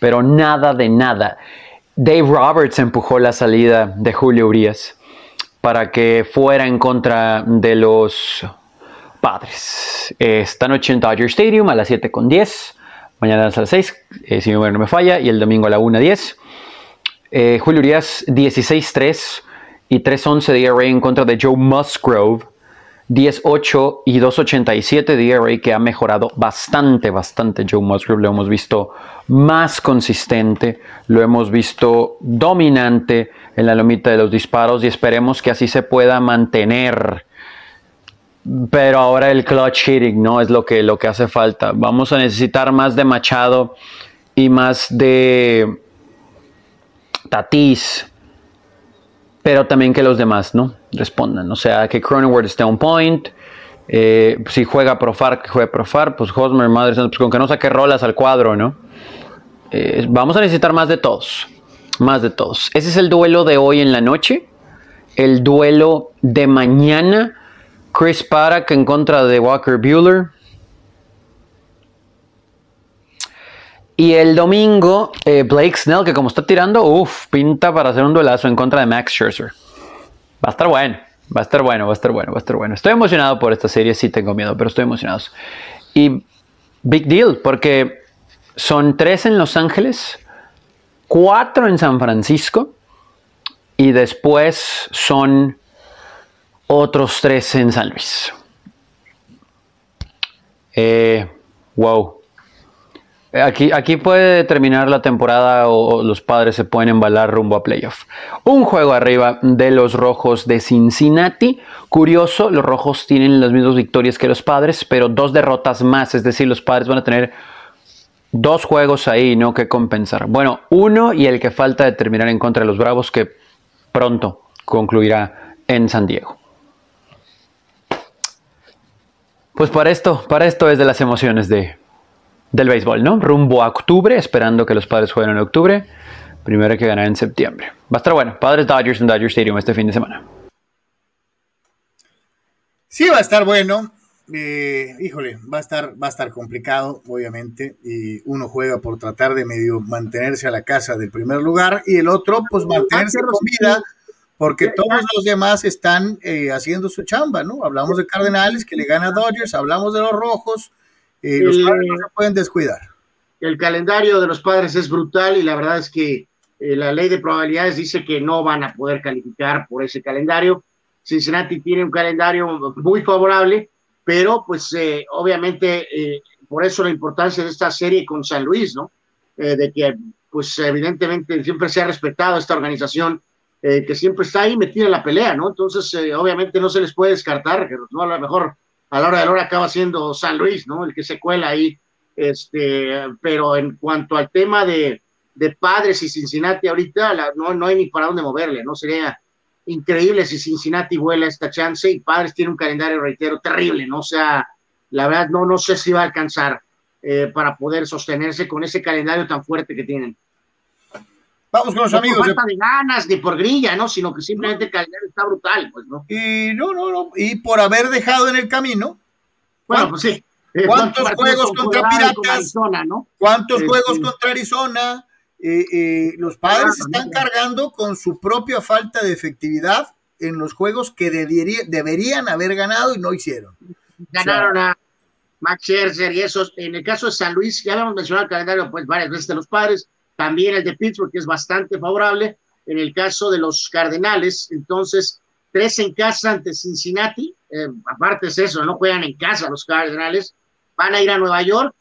pero nada de nada. Dave Roberts empujó la salida de Julio Urias para que fuera en contra de los padres. Esta noche en Dodger Stadium a las 7 con 10. Mañana a las 6, eh, si mi no me falla. Y el domingo a la 1.10. Eh, Julio Urias 16-3 y 3-11 de ERA en contra de Joe Musgrove. 10-8 y 2.87 de ERA que ha mejorado bastante, bastante. Joe Musgrove lo hemos visto más consistente, lo hemos visto dominante en la lomita de los disparos y esperemos que así se pueda mantener. Pero ahora el clutch hitting no es lo que, lo que hace falta. Vamos a necesitar más de Machado y más de Tatis, pero también que los demás no respondan. O sea, que Cronenworth esté on point. Eh, si juega Profar, que juegue Profar, pues Hosmer, madre pues con que no saque rolas al cuadro, ¿no? Eh, vamos a necesitar más de todos. Más de todos. Ese es el duelo de hoy en la noche. El duelo de mañana. Chris Parak en contra de Walker Bueller. Y el domingo, eh, Blake Snell, que como está tirando, uff, pinta para hacer un duelazo en contra de Max Scherzer. Va a estar bueno, va a estar bueno, va a estar bueno, va a estar bueno. Estoy emocionado por esta serie, sí tengo miedo, pero estoy emocionado. Y big deal, porque son tres en Los Ángeles, cuatro en San Francisco y después son otros tres en San Luis. Eh, wow. Aquí, aquí puede terminar la temporada o, los padres se pueden embalar rumbo a playoff. Un juego arriba de los rojos de Cincinnati. Curioso, los rojos tienen las mismas victorias que los padres, pero dos derrotas más. Es decir, los padres van a tener dos juegos ahí, ¿no? Que compensar. Bueno, uno y el que falta de terminar en contra de los Bravos, que pronto concluirá en San Diego. Pues para esto, para esto es de las emociones de, del béisbol, ¿no? Rumbo a octubre, esperando que los padres jueguen en octubre. Primero hay que ganar en septiembre. Va a estar bueno. Padres Dodgers en Dodger Stadium este fin de semana. Sí, va a estar bueno. Eh, híjole, va a estar, va a estar complicado, obviamente, y uno juega por tratar de medio mantenerse a la casa del primer lugar y el otro, pues mantenerse con vida, porque todos los demás están eh, haciendo su chamba, ¿no? Hablamos de Cardenales que le gana a Dodgers, hablamos de los Rojos, eh, los padres no se pueden descuidar. El calendario de los padres es brutal y la verdad es que la ley de probabilidades dice que no van a poder calificar por ese calendario. Cincinnati tiene un calendario muy favorable pero pues eh, obviamente eh, por eso la importancia de esta serie con San Luis, ¿no? Eh, de que pues evidentemente siempre se ha respetado esta organización que siempre está ahí metida en la pelea, ¿no? Entonces obviamente no se les puede descartar, que ¿no? a lo mejor a la hora de la hora acaba siendo San Luis, ¿no? El que se cuela ahí, este, pero en cuanto al tema de, de padres y Cincinnati ahorita, no, no hay ni para dónde moverle, ¿no? Sería increíble si Cincinnati vuela esta chance y Padres tiene un calendario, reitero, terrible, ¿no? O sea, la verdad no, no sé si va a alcanzar eh, para poder sostenerse con ese calendario tan fuerte que tienen. Vamos con los amigos. No falta de... ganas, ni por grilla, ¿no? Sino que simplemente el calendario está brutal, pues, ¿no? Y no, no, no. Y por haber dejado en el camino Bueno, pues sí. Eh, ¿Cuántos juegos contra Piratas? ¿Cuántos este, juegos contra Arizona? Eh, eh, los padres están cargando con su propia falta de efectividad en los juegos que deberían haber ganado y no hicieron. Ganaron a Max Scherzer y esos. En el caso de San Luis, ya habíamos mencionado el calendario pues varias veces de los padres, también el de Pittsburgh, que es bastante favorable. En el caso de los Cardenales, entonces, tres en casa ante Cincinnati, eh, aparte es eso, no juegan en casa los Cardenales, van a ir a Nueva York,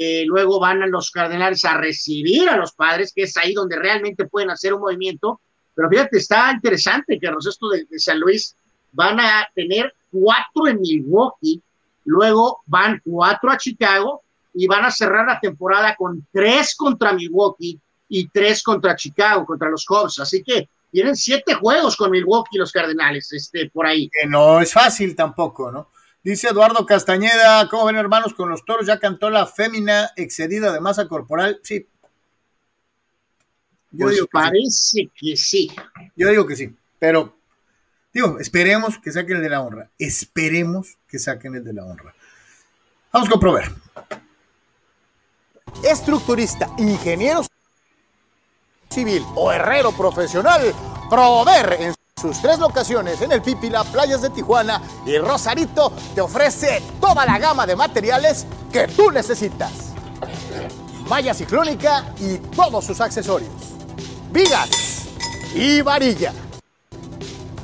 eh, luego van a los Cardenales a recibir a los padres, que es ahí donde realmente pueden hacer un movimiento. Pero fíjate, está interesante que los estos de San Luis van a tener cuatro en Milwaukee, luego van cuatro a Chicago y van a cerrar la temporada con tres contra Milwaukee y tres contra Chicago, contra los Cubs. Así que tienen siete juegos con Milwaukee los Cardenales, este, por ahí. Que no es fácil tampoco, ¿no? Dice Eduardo Castañeda, ¿cómo ven hermanos con los toros? Ya cantó la fémina excedida de masa corporal. Sí. Yo pues digo parece que sí. Yo digo que sí, pero digo, esperemos que saquen el de la honra. Esperemos que saquen el de la honra. Vamos con Prover. Estructurista, ingeniero civil o herrero profesional, Prover en sus tres locaciones en el Pípila, Playas de Tijuana y Rosarito te ofrece toda la gama de materiales que tú necesitas. Malla ciclónica y todos sus accesorios. Vigas y varilla.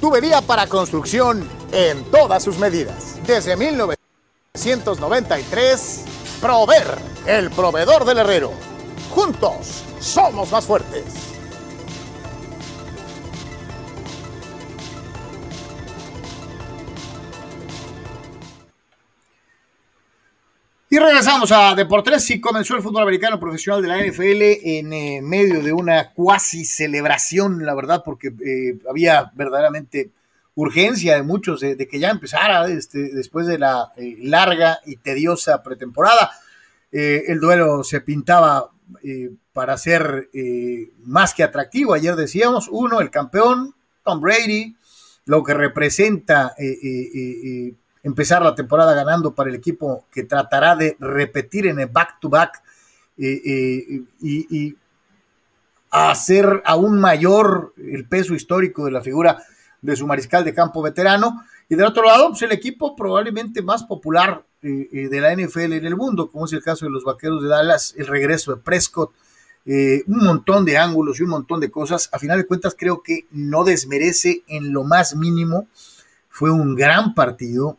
Tubería para construcción en todas sus medidas. Desde 1993, Prover, el proveedor del herrero. Juntos somos más fuertes. Y regresamos a Deportes. Sí, comenzó el fútbol americano profesional de la NFL en eh, medio de una cuasi celebración, la verdad, porque eh, había verdaderamente urgencia de muchos de, que ya empezara este, después de la eh, larga y tediosa pretemporada. el duelo se pintaba para ser más que atractivo. Ayer decíamos, uno, el campeón, Tom Brady, lo que representa empezar la temporada ganando para el equipo que tratará de repetir en el back-to-back eh, eh, y, hacer aún mayor el peso histórico de la figura de su mariscal de campo veterano. Y del otro lado, pues el equipo probablemente más popular eh, de la NFL en el mundo, como es el caso de los Vaqueros de Dallas, el regreso de Prescott, un montón de ángulos y un montón de cosas. A final de cuentas, creo que no desmerece en lo más mínimo. Fue un gran partido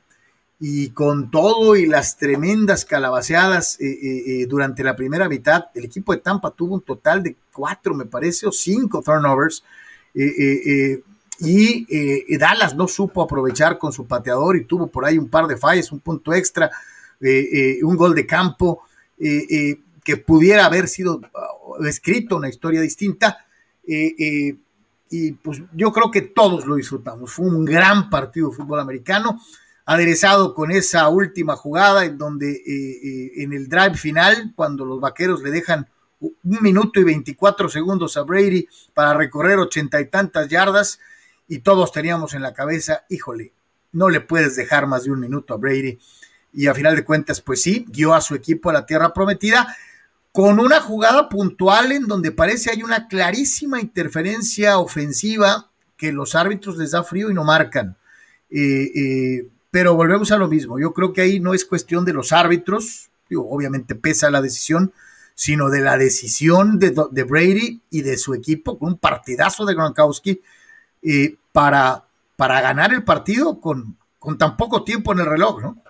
y con todo y las tremendas calabaceadas eh, eh, eh, durante la primera mitad, el equipo de Tampa tuvo un total de cuatro, me parece, o cinco turnovers. Y Dallas no supo aprovechar con su pateador y tuvo por ahí un par de fallas, un punto extra, un gol de campo que pudiera haber sido uh, escrito una historia distinta. y pues yo creo que todos lo disfrutamos. Fue un gran partido de fútbol americano aderezado con esa última jugada en donde eh, eh, en el drive final, cuando los vaqueros le dejan un minuto y 24 segundos a Brady para recorrer ochenta y tantas yardas y todos teníamos en la cabeza, híjole, no le puedes dejar más de un minuto a Brady. Y a final de cuentas, pues sí, guió a su equipo a la tierra prometida con una jugada puntual en donde parece hay una clarísima interferencia ofensiva que los árbitros les da frío y no marcan. Eh, pero volvemos a lo mismo. Yo creo que ahí no es cuestión de los árbitros, obviamente pesa la decisión, sino de la decisión de, Brady y de su equipo con un partidazo de Gronkowski eh, para, para ganar el partido con, con tan poco tiempo en el reloj, ¿no?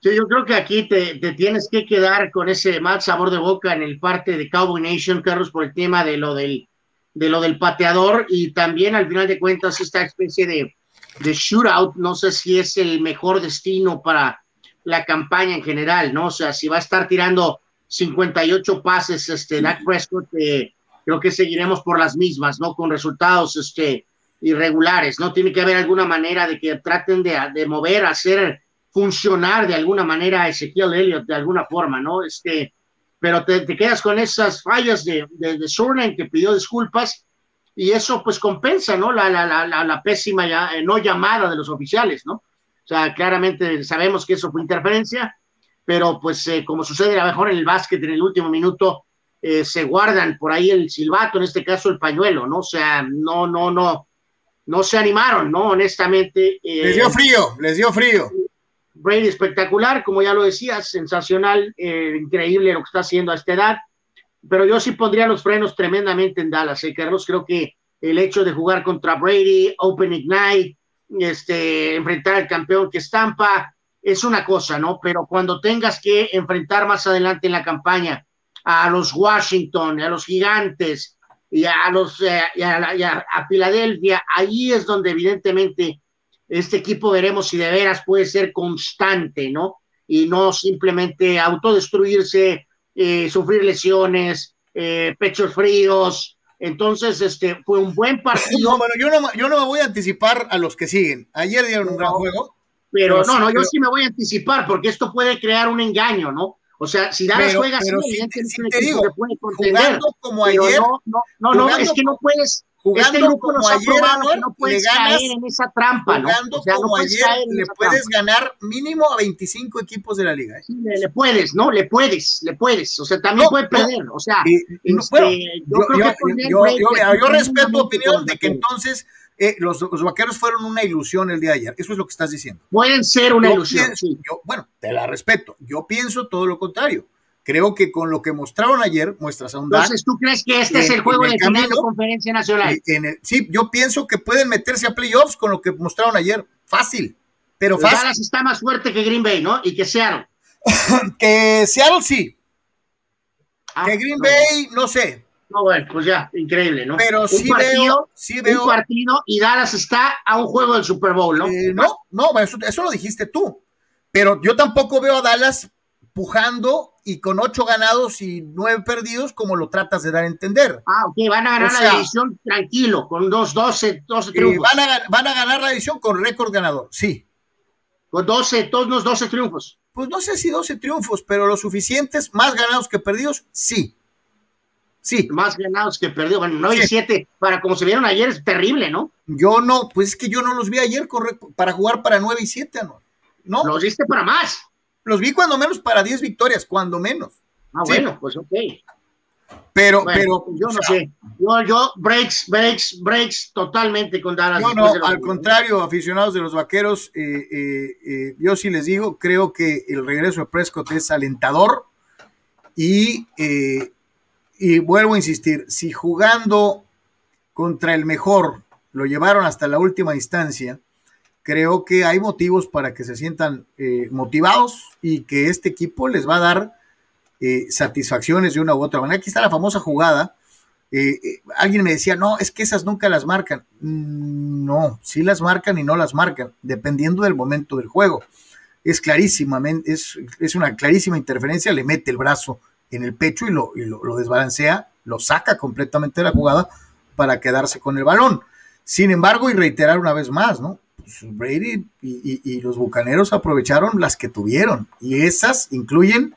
Sí, yo creo que aquí te, tienes que quedar con ese mal sabor de boca en el parte de Cowboy Nation, Carlos, por el tema de lo del, de lo del pateador y también al final de cuentas esta especie de, de shootout, no sé si es el mejor destino para la campaña en general, ¿no? O sea, si va a estar tirando 58 pases, este, Dak Prescott, eh, creo que seguiremos por las mismas, ¿no? Con resultados, este, irregulares, ¿no? Tiene que haber alguna manera de que traten de, de mover, hacer funcionar de alguna manera a Ezequiel Elliott de alguna forma, ¿no? Este, pero te, quedas con esas fallas de, de, de que pidió disculpas y eso pues compensa, ¿no? La, la, la, la pésima ya, eh, no llamada de los oficiales, ¿no? O sea, claramente sabemos que eso fue interferencia, pero pues eh, como sucede a lo mejor en el básquet en el último minuto, eh, se guardan por ahí el silbato, en este caso el pañuelo, ¿no? O sea, no, no, no, no se animaron, ¿no? Honestamente. Eh, les dio frío, les dio frío. Brady espectacular, como ya lo decías, sensacional, increíble lo que está haciendo a esta edad, pero yo sí pondría los frenos tremendamente en Dallas, ¿eh, Carlos? Creo que el hecho de jugar contra Brady, Open Ignite, este, enfrentar al campeón que estampa, es una cosa, ¿no? Pero cuando tengas que enfrentar más adelante en la campaña a los Washington, a los gigantes y a los eh, a, Filadelfia, ahí es donde evidentemente este equipo veremos si de veras puede ser constante, ¿no? Y no simplemente autodestruirse, eh, sufrir lesiones, eh, pechos fríos, entonces, este fue un buen partido. bueno, yo no, yo no me voy a anticipar a los que siguen. Ayer dieron un gran juego. Pero, no, no, yo sí me voy a anticipar porque esto puede crear un engaño, ¿no? O sea, si Dallas juega así, evidentemente te digo, puede contender. como ayer, no, no, no, es que no puedes Jugando este grupo nos ha probado que no puedes caer en esa trampa, jugando ¿no? como ayer, le puedes ganar mínimo a 25 equipos de la liga. ¿eh? le, puedes, ¿no? Le puedes, le puedes. O sea, también puede perder. O sea, este, yo, creo que yo, yo, respeto tu opinión de que entonces eh, los, los, vaqueros fueron una ilusión el día de ayer. Eso es lo que estás diciendo. Pueden ser una ilusión. sí. bueno, te la respeto. Yo pienso todo lo contrario. Creo que con lo que mostraron ayer, muestras a un Entonces, ¿tú crees que este es el juego de final de conferencia nacional? sí, yo pienso que pueden meterse a playoffs con lo que mostraron ayer. Fácil, pero fácil. Dallas está más fuerte que Green Bay, ¿no? Y que Seattle. (laughs) que Seattle sí. Ah, que Green Bay, no sé. No, bueno, pues ya, increíble, ¿no? Pero sí, veo, sí veo. Un partido y Dallas está a un juego del Super Bowl, ¿no? Eh, no, no, eso, eso lo dijiste tú. Pero yo tampoco veo a Dallas pujando y con ocho ganados y nueve perdidos, como lo tratas de dar a entender. Ah, ok, van a ganar la división tranquilo, con dos, doce, doce triunfos. van, a, van a ganar la división con récord ganador, sí. Con doce, todos los doce triunfos. Pues no sé si doce triunfos, pero los suficientes, más ganados que perdidos, sí. Sí. Más ganados que perdidos. Bueno, 9 y 7, para como se vieron ayer, es terrible, ¿no? Yo no, pues es que yo no los vi ayer para jugar para 9 y 7, ¿no? ¿no? Los viste para más. Los vi cuando menos para 10 victorias, cuando menos. Ah, bueno, pues ok. Pero, pero. Yo no sé. Yo, yo, breaks, breaks, breaks totalmente con Dallas. No, no, al contrario, aficionados de los vaqueros, eh, eh, eh, yo sí les digo, creo que el regreso de Prescott es alentador. Y, y vuelvo a insistir, si jugando contra el mejor lo llevaron hasta la última instancia, creo que hay motivos para que se sientan eh, motivados y que este equipo les va a dar eh, satisfacciones de una u otra manera. Aquí está la famosa jugada. Eh, alguien me decía, no, es que esas nunca las marcan. Mm, no, sí las marcan y no las marcan, dependiendo del momento del juego. Es clarísimamente, es, es una clarísima interferencia, le mete el brazo en el pecho y, lo, y lo, lo desbalancea, lo saca completamente de la jugada para quedarse con el balón. Sin embargo, y reiterar una vez más, ¿no? Pues, Brady y, los Bucaneros aprovecharon las que tuvieron y esas incluyen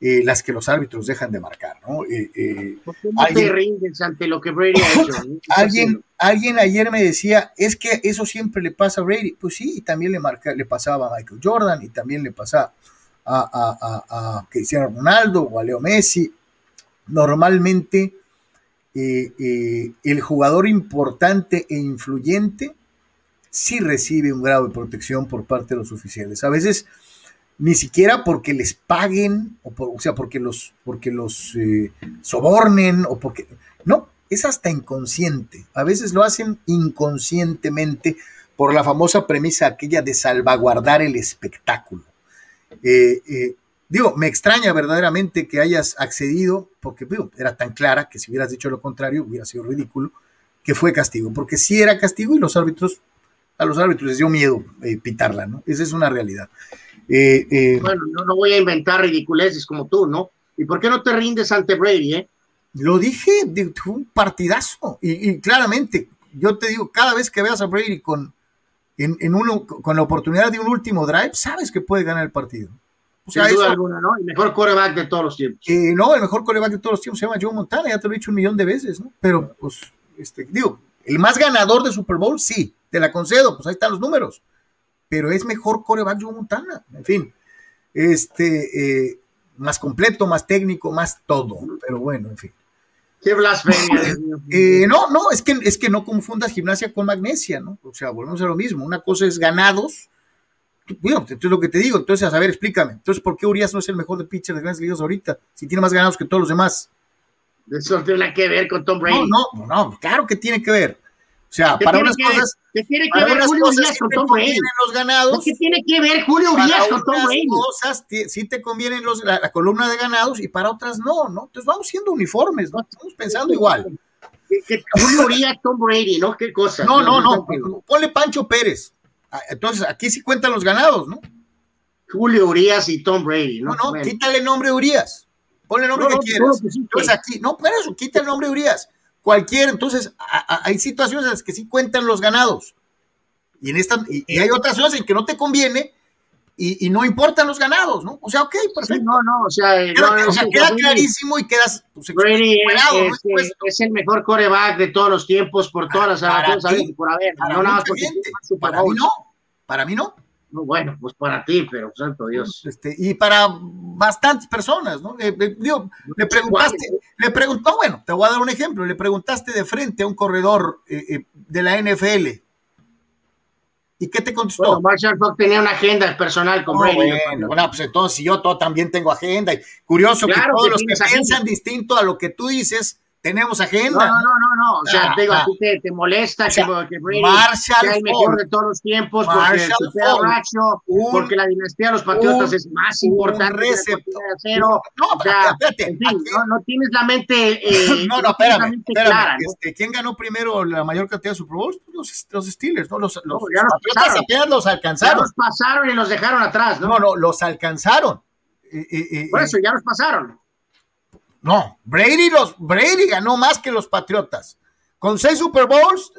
eh, las que los árbitros dejan de marcar, ¿no? Eh, eh, alguien, ante lo que Brady ha hecho? (laughs) alguien, alguien ayer me decía, es que eso siempre le pasa a Brady. Pues sí, y también le, marca, le pasaba a Michael Jordan y también le pasaba a, Cristiano Ronaldo o a Leo Messi. Normalmente el jugador importante e influyente sí recibe un grado de protección por parte de los oficiales. A veces ni siquiera porque les paguen, o, o sea, porque los, porque los eh, sobornen, o porque... No, es hasta inconsciente. A veces lo hacen inconscientemente por la famosa premisa aquella de salvaguardar el espectáculo. Eh, eh, digo, me extraña verdaderamente que hayas accedido, porque era tan clara que si hubieras dicho lo contrario hubiera sido ridículo, que fue castigo, porque sí era castigo y los árbitros a los árbitros les dio miedo eh, pitarla, ¿no? Esa es una realidad. Eh, bueno, no, no, voy a inventar ridiculeces como tú, ¿no? ¿Y por qué no te rindes ante Brady, eh? Lo dije, fue un partidazo. Y, claramente, yo te digo, cada vez que veas a Brady con, en, uno, con la oportunidad de un último drive, sabes que puede ganar el partido. O sea, Sin duda alguna, ¿no? El mejor coreback de todos los tiempos. no, el mejor coreback de todos los tiempos se llama Joe Montana, ya te lo he dicho un millón de veces, ¿no? Pero, pues, este, digo, el más ganador de Super Bowl, sí, te la concedo, pues ahí están los números. pero es mejor coreback Joe Montana. En fin, este, eh, más completo, más técnico, más todo. Pero bueno, en fin. Qué blasfemia. (laughs) Eh, no, no, es que, es que no confundas gimnasia con magnesia, ¿no? O sea, volvemos a lo mismo. Una cosa es ganados. Bueno, entonces lo que te digo, entonces, a ver, explícame. Entonces, ¿por qué Urias no es el mejor de pitcher de grandes ligas ahorita? Si tiene más ganados que todos los demás. Eso tiene que ver con Tom Brady. No, no, no, claro que tiene que ver. O sea, ¿Qué para unas cosas, ¿Qué tiene que para ver Julio cosas Urias con Tom Brady? convienen los ganados. ¿Qué tiene que ver Julio Para Urias con Tom Brady? cosas ti- sí te convienen los, la, la columna de ganados y para otras no, ¿no? Entonces vamos siendo uniformes, ¿no? Estamos pensando igual. Que- que Julio Urias, Tom Brady, ¿no? ¿Qué cosa? No, no, no. entiendo. Ponle Pancho Pérez. Ah, Entonces aquí sí cuentan los ganados, ¿no? Julio Urias y Tom Brady, ¿no? No, no, Bueno. quítale el nombre Urias. Ponle el nombre No, que no, quieras. no, pues Entonces que- aquí, no, por eso, quita el nombre Urias. Cualquier, entonces, a- a- hay situaciones en las que sí cuentan los ganados. Y, en esta, y, y hay otras cosas en que no te conviene y, y no importan los ganados, ¿no? O sea, ok, Sí, perfecto. no, no, o sea, eh, Queda, no, o sea, es- queda Brady- clarísimo y quedas pues, Brady expuesto, es, ¿no? es- Expuesto. es el mejor coreback de todos los tiempos por todas las Para razones ti, habidas y por haber. Para No nada más mucha porque gente, tiene más Super para mí no, para mí no. No, Bueno, pues para ti, pero santo Dios. Este, y para bastantes personas, ¿no? Eh, eh, digo, le preguntaste, le preguntó, bueno, te voy a dar un ejemplo, le preguntaste de frente a un corredor eh, eh, de la NFL. ¿Y qué te contestó? Bueno, Marshall Falk tenía una agenda personal con No, Brady. bueno, bueno, pues entonces yo todo, también tengo agenda. Y curioso Claro que todos que los que piensan distinto a lo que tú dices, tenemos agenda. no, no, no, no. O sea, Ah, te digo, ah. ti te, te molesta O sea, que, que Brady Marshall sea el mejor de todos los tiempos porque Marshall Bradshaw, Un- porque la dinastía de los Patriotas un- es más importante que la de acero. No, O sea, espérate, en fin, aquí- no, no tienes la mente, eh, (laughs) no, no, espérame, clara. Este, ¿Quién ganó primero la mayor cantidad de Super Bowls? Pues Los, los Steelers, ¿no? Los, los ya los Patriotas apenas los Ya alcanzaron. los pasaron y los dejaron atrás, ¿no? No, no, los alcanzaron. Eh, eh, Por eso ya los pasaron. No, Brady, los, Brady ganó más que los Patriotas. Con seis Super Bowls,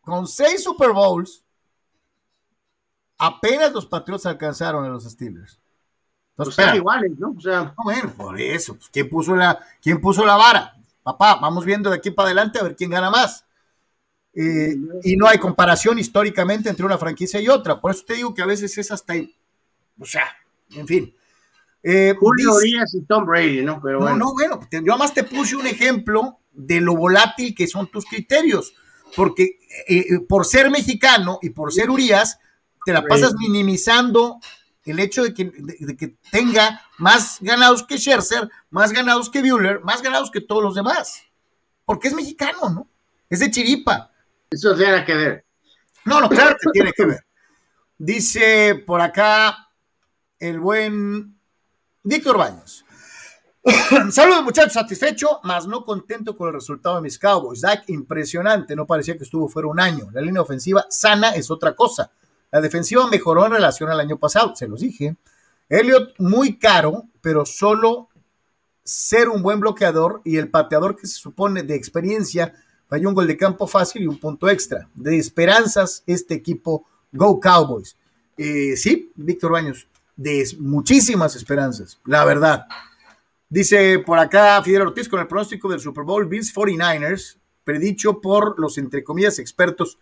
con seis Super Bowls, apenas los Patriotas alcanzaron a los Steelers. Pues Entonces, espera. iguales, ¿no? O sea, No, bueno, por eso. pues, ¿quién, puso la, ¿Quién puso la vara? Papá, vamos viendo de aquí para adelante a ver quién gana más. Eh, y no hay comparación históricamente entre una franquicia y otra. Por eso te digo que a veces es hasta. O sea, en fin. Eh, Julio dice- Urias y Tom Brady, ¿no? Pero no, bueno. no, bueno, te- yo además te puse un ejemplo de lo volátil que son tus criterios, porque eh, eh, por ser mexicano y por ser Urias, te la pasas minimizando el hecho de que, de- de que tenga más ganados que Scherzer, más ganados que Bueller, más ganados que todos los demás, porque es mexicano, ¿no? Es de Chiripa. Eso tiene que ver. No, no, claro que tiene que ver. Dice por acá el buen Víctor Baños. (coughs) Saludos muchachos, satisfecho, más no contento con el resultado de mis Cowboys. Dak, impresionante, no parecía que estuvo fuera un año. La línea ofensiva sana es otra cosa. La defensiva mejoró en relación al año pasado, se los dije. Elliot muy caro, pero solo ser un buen bloqueador y el pateador que se supone de experiencia falló un gol de campo fácil y un punto extra. De esperanzas este equipo Go Cowboys. Eh, sí, Víctor Baños, de muchísimas esperanzas, la verdad. Dice por acá Fidel Ortiz con el pronóstico del Super Bowl Bills 49ers, predicho por los entre comillas expertos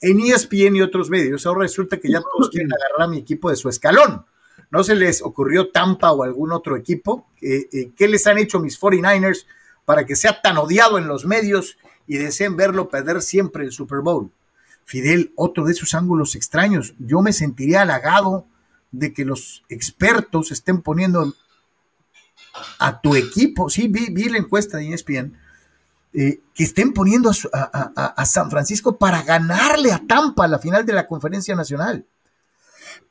en ESPN y otros medios. Ahora resulta que ya todos quieren agarrar a mi equipo de su escalón. ¿No se les ocurrió Tampa o algún otro equipo? Eh, eh, ¿Qué les han hecho mis 49ers para que sea tan odiado en los medios y deseen verlo perder siempre el Super Bowl? Fidel, otro de esos ángulos extraños. Yo me sentiría halagado de que los expertos estén poniendo a tu equipo, sí, vi, la encuesta de ESPN, eh, que estén poniendo a, a- San Francisco para ganarle a Tampa la final de la conferencia nacional.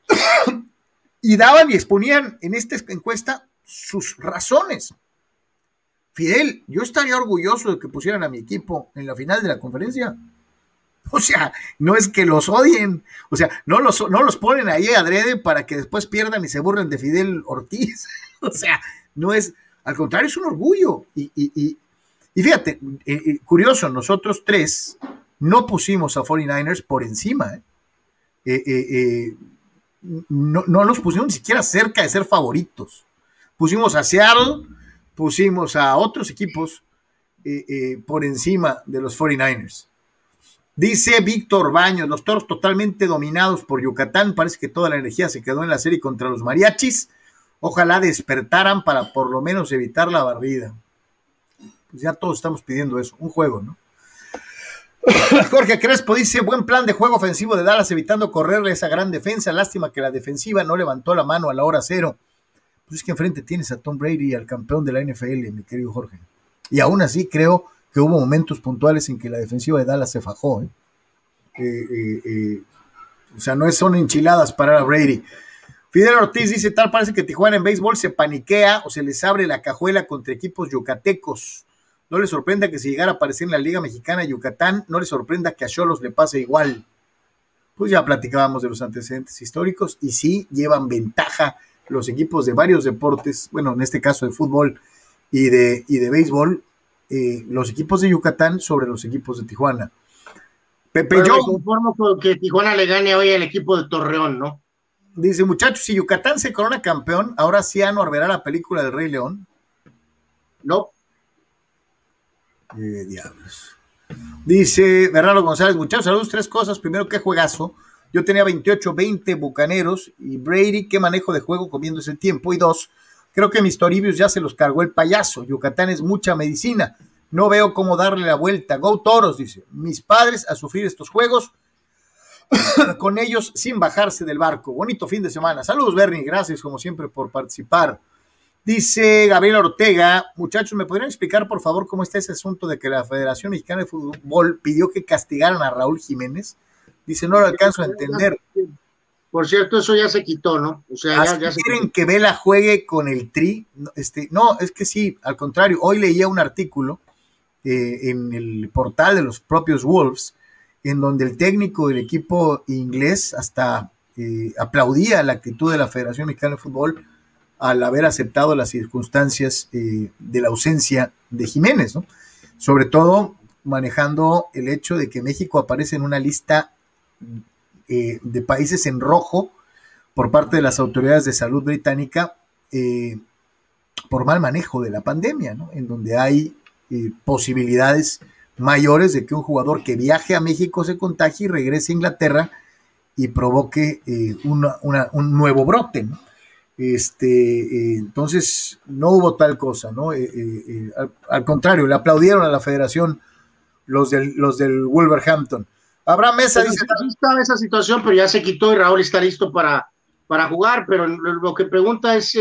(coughs) y daban y exponían en esta encuesta sus razones. Fidel, yo estaría orgulloso de que pusieran a mi equipo en la final de la conferencia. (laughs) O sea, no es que los odien, o sea, no los, no los ponen ahí adrede para que después pierdan y se burlen de Fidel Ortiz. (laughs) O sea, no es, al contrario, es un orgullo. Y, y- y- y fíjate, eh, eh, curioso, nosotros tres no pusimos a 49ers por encima. ¿eh? Eh, eh, no, no los pusimos ni siquiera cerca de ser favoritos. Pusimos a Seattle, pusimos a otros equipos por encima de los 49ers. Dice Víctor Baños, los toros totalmente dominados por Yucatán, parece que toda la energía se quedó en la serie contra los mariachis. Ojalá despertaran para por lo menos evitar la barrida. Pues ya todos estamos pidiendo eso, un juego, ¿no? (coughs) Jorge Crespo dice, buen plan de juego ofensivo de Dallas evitando correrle esa gran defensa. Lástima que la defensiva no levantó la mano a la hora cero. Pues es que enfrente tienes a Tom Brady, al campeón de la NFL, mi querido Jorge. Y aún así creo que hubo momentos puntuales en que la defensiva de Dallas se fajó. ¿eh? Eh, eh, o sea, no son enchiladas para a Brady. Fidel Ortiz dice, tal parece que Tijuana en béisbol se paniquea o se les abre la cajuela contra equipos yucatecos. No les sorprenda que si llegara a aparecer en la Liga Mexicana Yucatán, no les sorprenda que a Cholos le pase igual. Pues ya platicábamos de los antecedentes históricos y sí llevan ventaja los equipos de varios deportes, bueno, en este caso de fútbol y de, y de béisbol, eh, los equipos de Yucatán sobre los equipos de Tijuana. Pepe yo conformo con que Tijuana le gane hoy al equipo de Torreón, ¿no? Dice, muchachos, si Yucatán se corona campeón, ahora sí Anuar verá la película del Rey León. No. Eh, diablos. Dice Bernardo González, muchachos, saludos, tres cosas. Primero, qué juegazo. Yo tenía 28, 20 bucaneros y Brady, qué manejo de juego comiendo ese tiempo. Y dos, creo que mis Toribios ya se los cargó el payaso. Yucatán es mucha medicina. No veo cómo darle la vuelta. Go Toros, dice. Mis padres a sufrir estos juegos (coughs) con ellos sin bajarse del barco. Bonito fin de semana. Saludos, Bernie. Gracias, como siempre, por participar. Dice Gabriel Ortega, muchachos, ¿me podrían explicar por favor cómo está ese asunto de que la Federación Mexicana de Fútbol pidió que castigaran a Raúl Jiménez? Dice, no lo alcanzo a entender. Por cierto, eso ya se quitó, ¿no? O sea, ya, ya quieren que Vela juegue con el Tri. Este, no, es que sí, al contrario, hoy leía un artículo eh, en el portal de los propios Wolves, en donde el técnico del equipo inglés hasta eh, aplaudía la actitud de la Federación Mexicana de Fútbol al haber aceptado las circunstancias eh, de la ausencia de Jiménez, ¿no? Sobre todo manejando el hecho de que México aparece en una lista eh, de países en rojo por parte de las autoridades de salud británica eh, por mal manejo de la pandemia. En donde hay posibilidades mayores de que un jugador que viaje a México se contagie y regrese a Inglaterra y provoque un nuevo brote, ¿no? Este, eh, entonces, no hubo tal cosa, ¿no? Eh, eh, al, contrario, le aplaudieron a la federación los del, los del Wolverhampton. Abraham Mesa dice... estaba esa situación, pero ya se quitó y Raúl está listo para, para jugar, pero lo que pregunta es,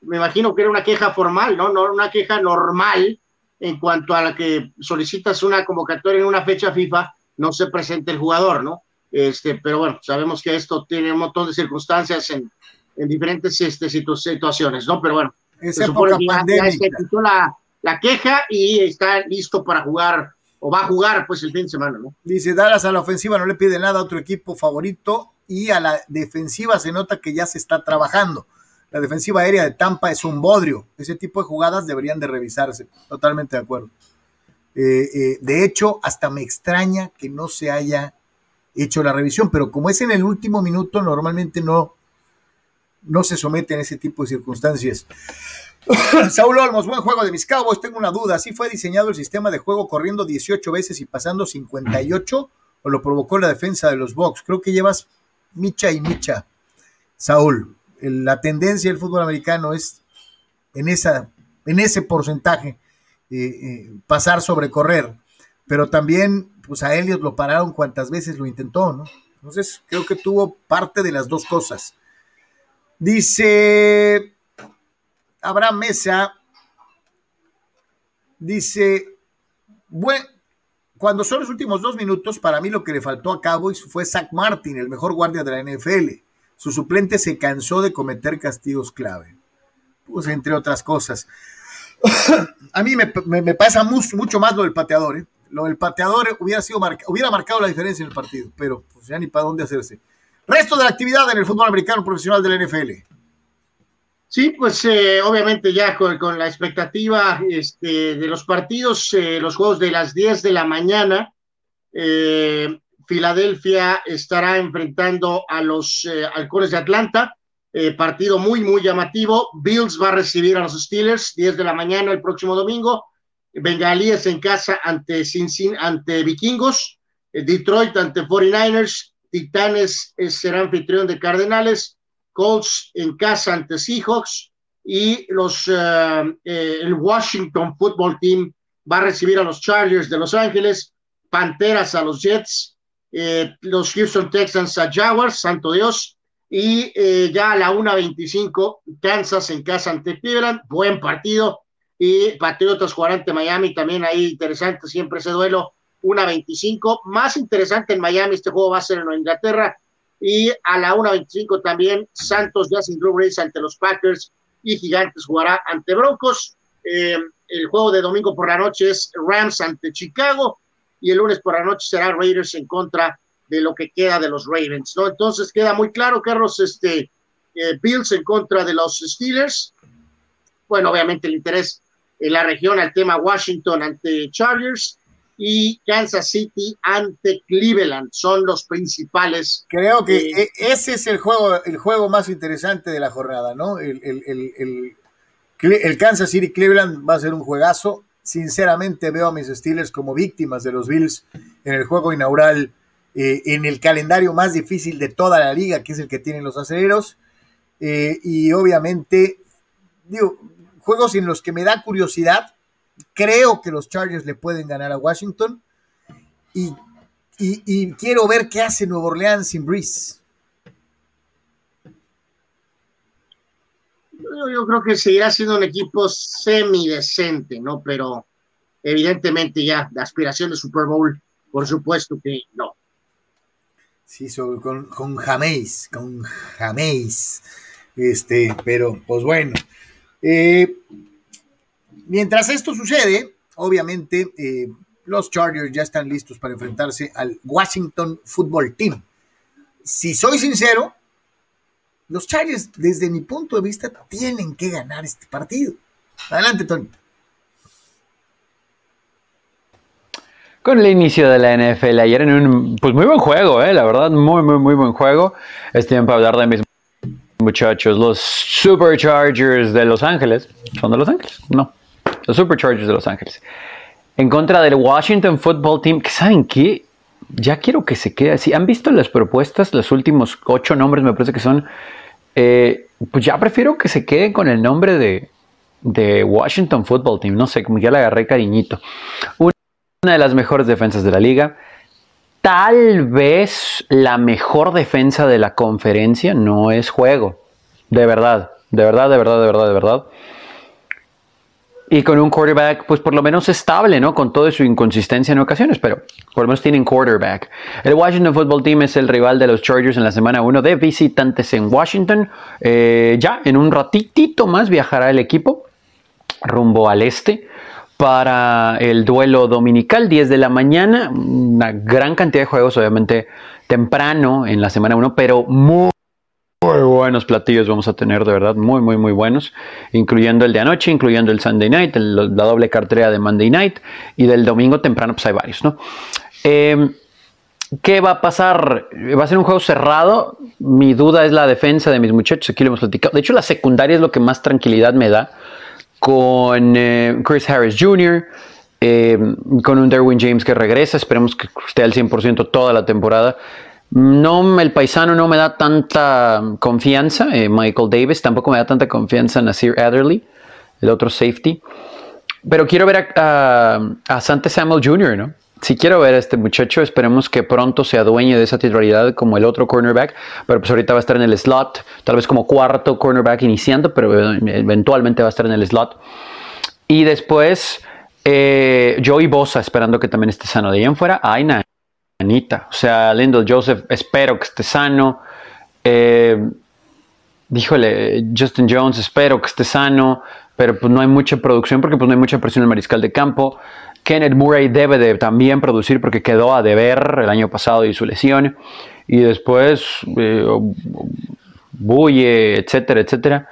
me imagino que era una queja formal, ¿no? No una queja normal en cuanto a la que solicitas una convocatoria en una fecha FIFA, no se presente el jugador, ¿no? Este, pero bueno, sabemos que esto tiene un montón de circunstancias en, en diferentes este, situaciones, ¿no? Pero bueno, se época ya, se quitó la, la, queja y está listo para jugar o va a jugar pues el fin de semana, ¿no? Dice Dallas a la ofensiva no le pide nada a otro equipo favorito y a la defensiva se nota que ya se está trabajando. La defensiva aérea de Tampa es un bodrio. Ese tipo de jugadas deberían de revisarse. Totalmente de acuerdo. Eh, eh, de hecho, hasta me extraña que no se haya hecho la revisión, pero como es en el último minuto, normalmente no, no se someten a ese tipo de circunstancias. (coughs) Saúl Olmos, buen juego de mis Cowboys. Tengo una duda. ¿Sí fue diseñado el sistema de juego corriendo 18 veces y pasando 58? ¿O lo provocó la defensa de los Bucks? Creo que llevas micha y micha, Saúl. La tendencia del fútbol americano es en, esa, en ese porcentaje eh, eh, pasar sobre correr. Pero también, pues a Elliot lo pararon cuantas veces lo intentó, ¿no? Entonces, creo que tuvo parte de las dos cosas. Dice Abraham Mesa, dice, bueno, cuando son los últimos dos minutos, para mí lo que le faltó a Cowboys fue Zach Martin, el mejor guardia de la NFL. Su suplente se cansó de cometer castigos clave. Pues entre otras cosas. (coughs) a mí me, pasa mucho, más lo del pateador. ¿eh? Lo del pateador hubiera, sido hubiera marcado la diferencia en el partido, pero pues ya ni para dónde hacerse. Resto de la actividad en el fútbol americano profesional del NFL. Sí, pues eh, obviamente ya con, la expectativa este, de los partidos, eh, los juegos de las 10 de la mañana, eh, Filadelfia estará enfrentando a los halcones de Atlanta, partido muy, muy llamativo. Bills va a recibir a los Steelers, 10 de la mañana el próximo domingo. Bengalíes en casa ante, ante Vikingos. Detroit ante 49ers, Titanes será anfitrión de Cardenales, Colts en casa ante Seahawks y los, el Washington Football Team va a recibir a los Chargers de Los Ángeles, Panteras a los Jets, los Houston Texans a Jaguars, santo Dios, y ya a la 1.25 Kansas en casa ante Cleveland, buen partido, y Patriotas jugarán ante Miami, también ahí interesante siempre ese duelo, 1.25, más interesante en Miami, este juego va a ser en Inglaterra, y a la 1.25 también Santos ya sin Drew ante los Packers y Gigantes jugará ante Broncos. Eh, el juego de domingo por la noche es Rams ante Chicago y el lunes por la noche será Raiders en contra de lo que queda de los Ravens, ¿no? Entonces queda muy claro, Carlos, este, eh, Bills en contra de los Steelers. Bueno, obviamente el interés en la región al tema Washington ante Chargers y Kansas City ante Cleveland son los principales. Creo que eh, ese es el juego, el juego más interesante de la jornada, ¿no? El, el, el, el, Kansas City Cleveland va a ser un juegazo. Sinceramente veo a mis Steelers como víctimas de los Bills en el juego inaugural, eh, en el calendario más difícil de toda la liga, que es el que tienen los aceleros. Eh, y obviamente, digo, juegos en los que me da curiosidad. Creo que los Chargers le pueden ganar a Washington. Y, y, y quiero ver qué hace Nuevo Orleans sin Breeze. Yo, yo, creo que seguirá siendo un equipo semidecente, ¿no? Pero evidentemente ya la aspiración de Super Bowl, por supuesto que no. Sí, sobre, con, con Jameis, con Jameis. Este, pero pues bueno. Eh, mientras esto sucede, obviamente eh, los Chargers ya están listos para enfrentarse al Washington Football Team. Si soy sincero, los Chargers, desde mi punto de vista, tienen que ganar este partido. Adelante, Tony. Con el inicio de la NFL ayer en un pues muy buen juego, eh, la verdad, muy, muy, muy buen juego. Es tiempo de hablar de mis muchachos, los Superchargers de Los Ángeles. ¿Son de Los Ángeles? No, los Superchargers de Los Ángeles. En contra del Washington Football Team, que saben qué, ya quiero que se quede así. ¿Han visto las propuestas? Los últimos ocho nombres me parece que son... Eh, pues ya prefiero que se queden con el nombre de, de Washington Football Team. No sé, como ya le agarré cariñito. Una de las mejores defensas de la liga. Tal vez la mejor defensa de la conferencia no es juego. De verdad, de verdad, de verdad, de verdad, de verdad. Y con un quarterback, pues por lo menos estable, ¿no? Con toda su inconsistencia en ocasiones, pero por lo menos tienen quarterback. El Washington Football Team es el rival de los Chargers en la semana 1 de visitantes en Washington. Eh, ya en un ratitito más viajará el equipo rumbo al este para el duelo dominical, 10 de la mañana. Una gran cantidad de juegos, obviamente temprano en la semana 1, pero muy muy buenos platillos vamos a tener, de verdad, muy, muy, muy buenos, incluyendo el de anoche, incluyendo el Sunday Night, la doble cartera de Monday Night y del domingo temprano, pues hay varios, ¿no? Eh, ¿Qué va a pasar? ¿Va a ser un juego cerrado? Mi duda es la defensa de mis muchachos, aquí lo hemos platicado. De hecho, la secundaria es lo que más tranquilidad me da, con eh, Chris Harris Jr., eh, con un Derwin James que regresa, esperemos que esté al 100% toda la temporada. No, el paisano no me da tanta confianza, eh, Michael Davis, tampoco me da tanta confianza Nasir Adderley, el otro safety. Pero quiero ver a, a, Sante Samuel Jr., ¿no? Si quiero ver a este muchacho, esperemos que pronto se adueñe de esa titularidad como el otro cornerback, pero pues ahorita va a estar en el slot, tal vez como cuarto cornerback iniciando, pero eventualmente va a estar en el slot. Y después eh, Joey Bosa, esperando que también esté sano. De ahí en fuera, Aina. Anita. O sea, Lyndall Joseph, espero que esté sano. Eh, díjole, Justin Jones, espero que esté sano, pero pues no hay mucha producción porque pues no hay mucha presión en el mariscal de campo. Kenneth Murray debe de también producir porque quedó a deber el año pasado y su lesión. Y después, eh, Buye, etcétera, etcétera.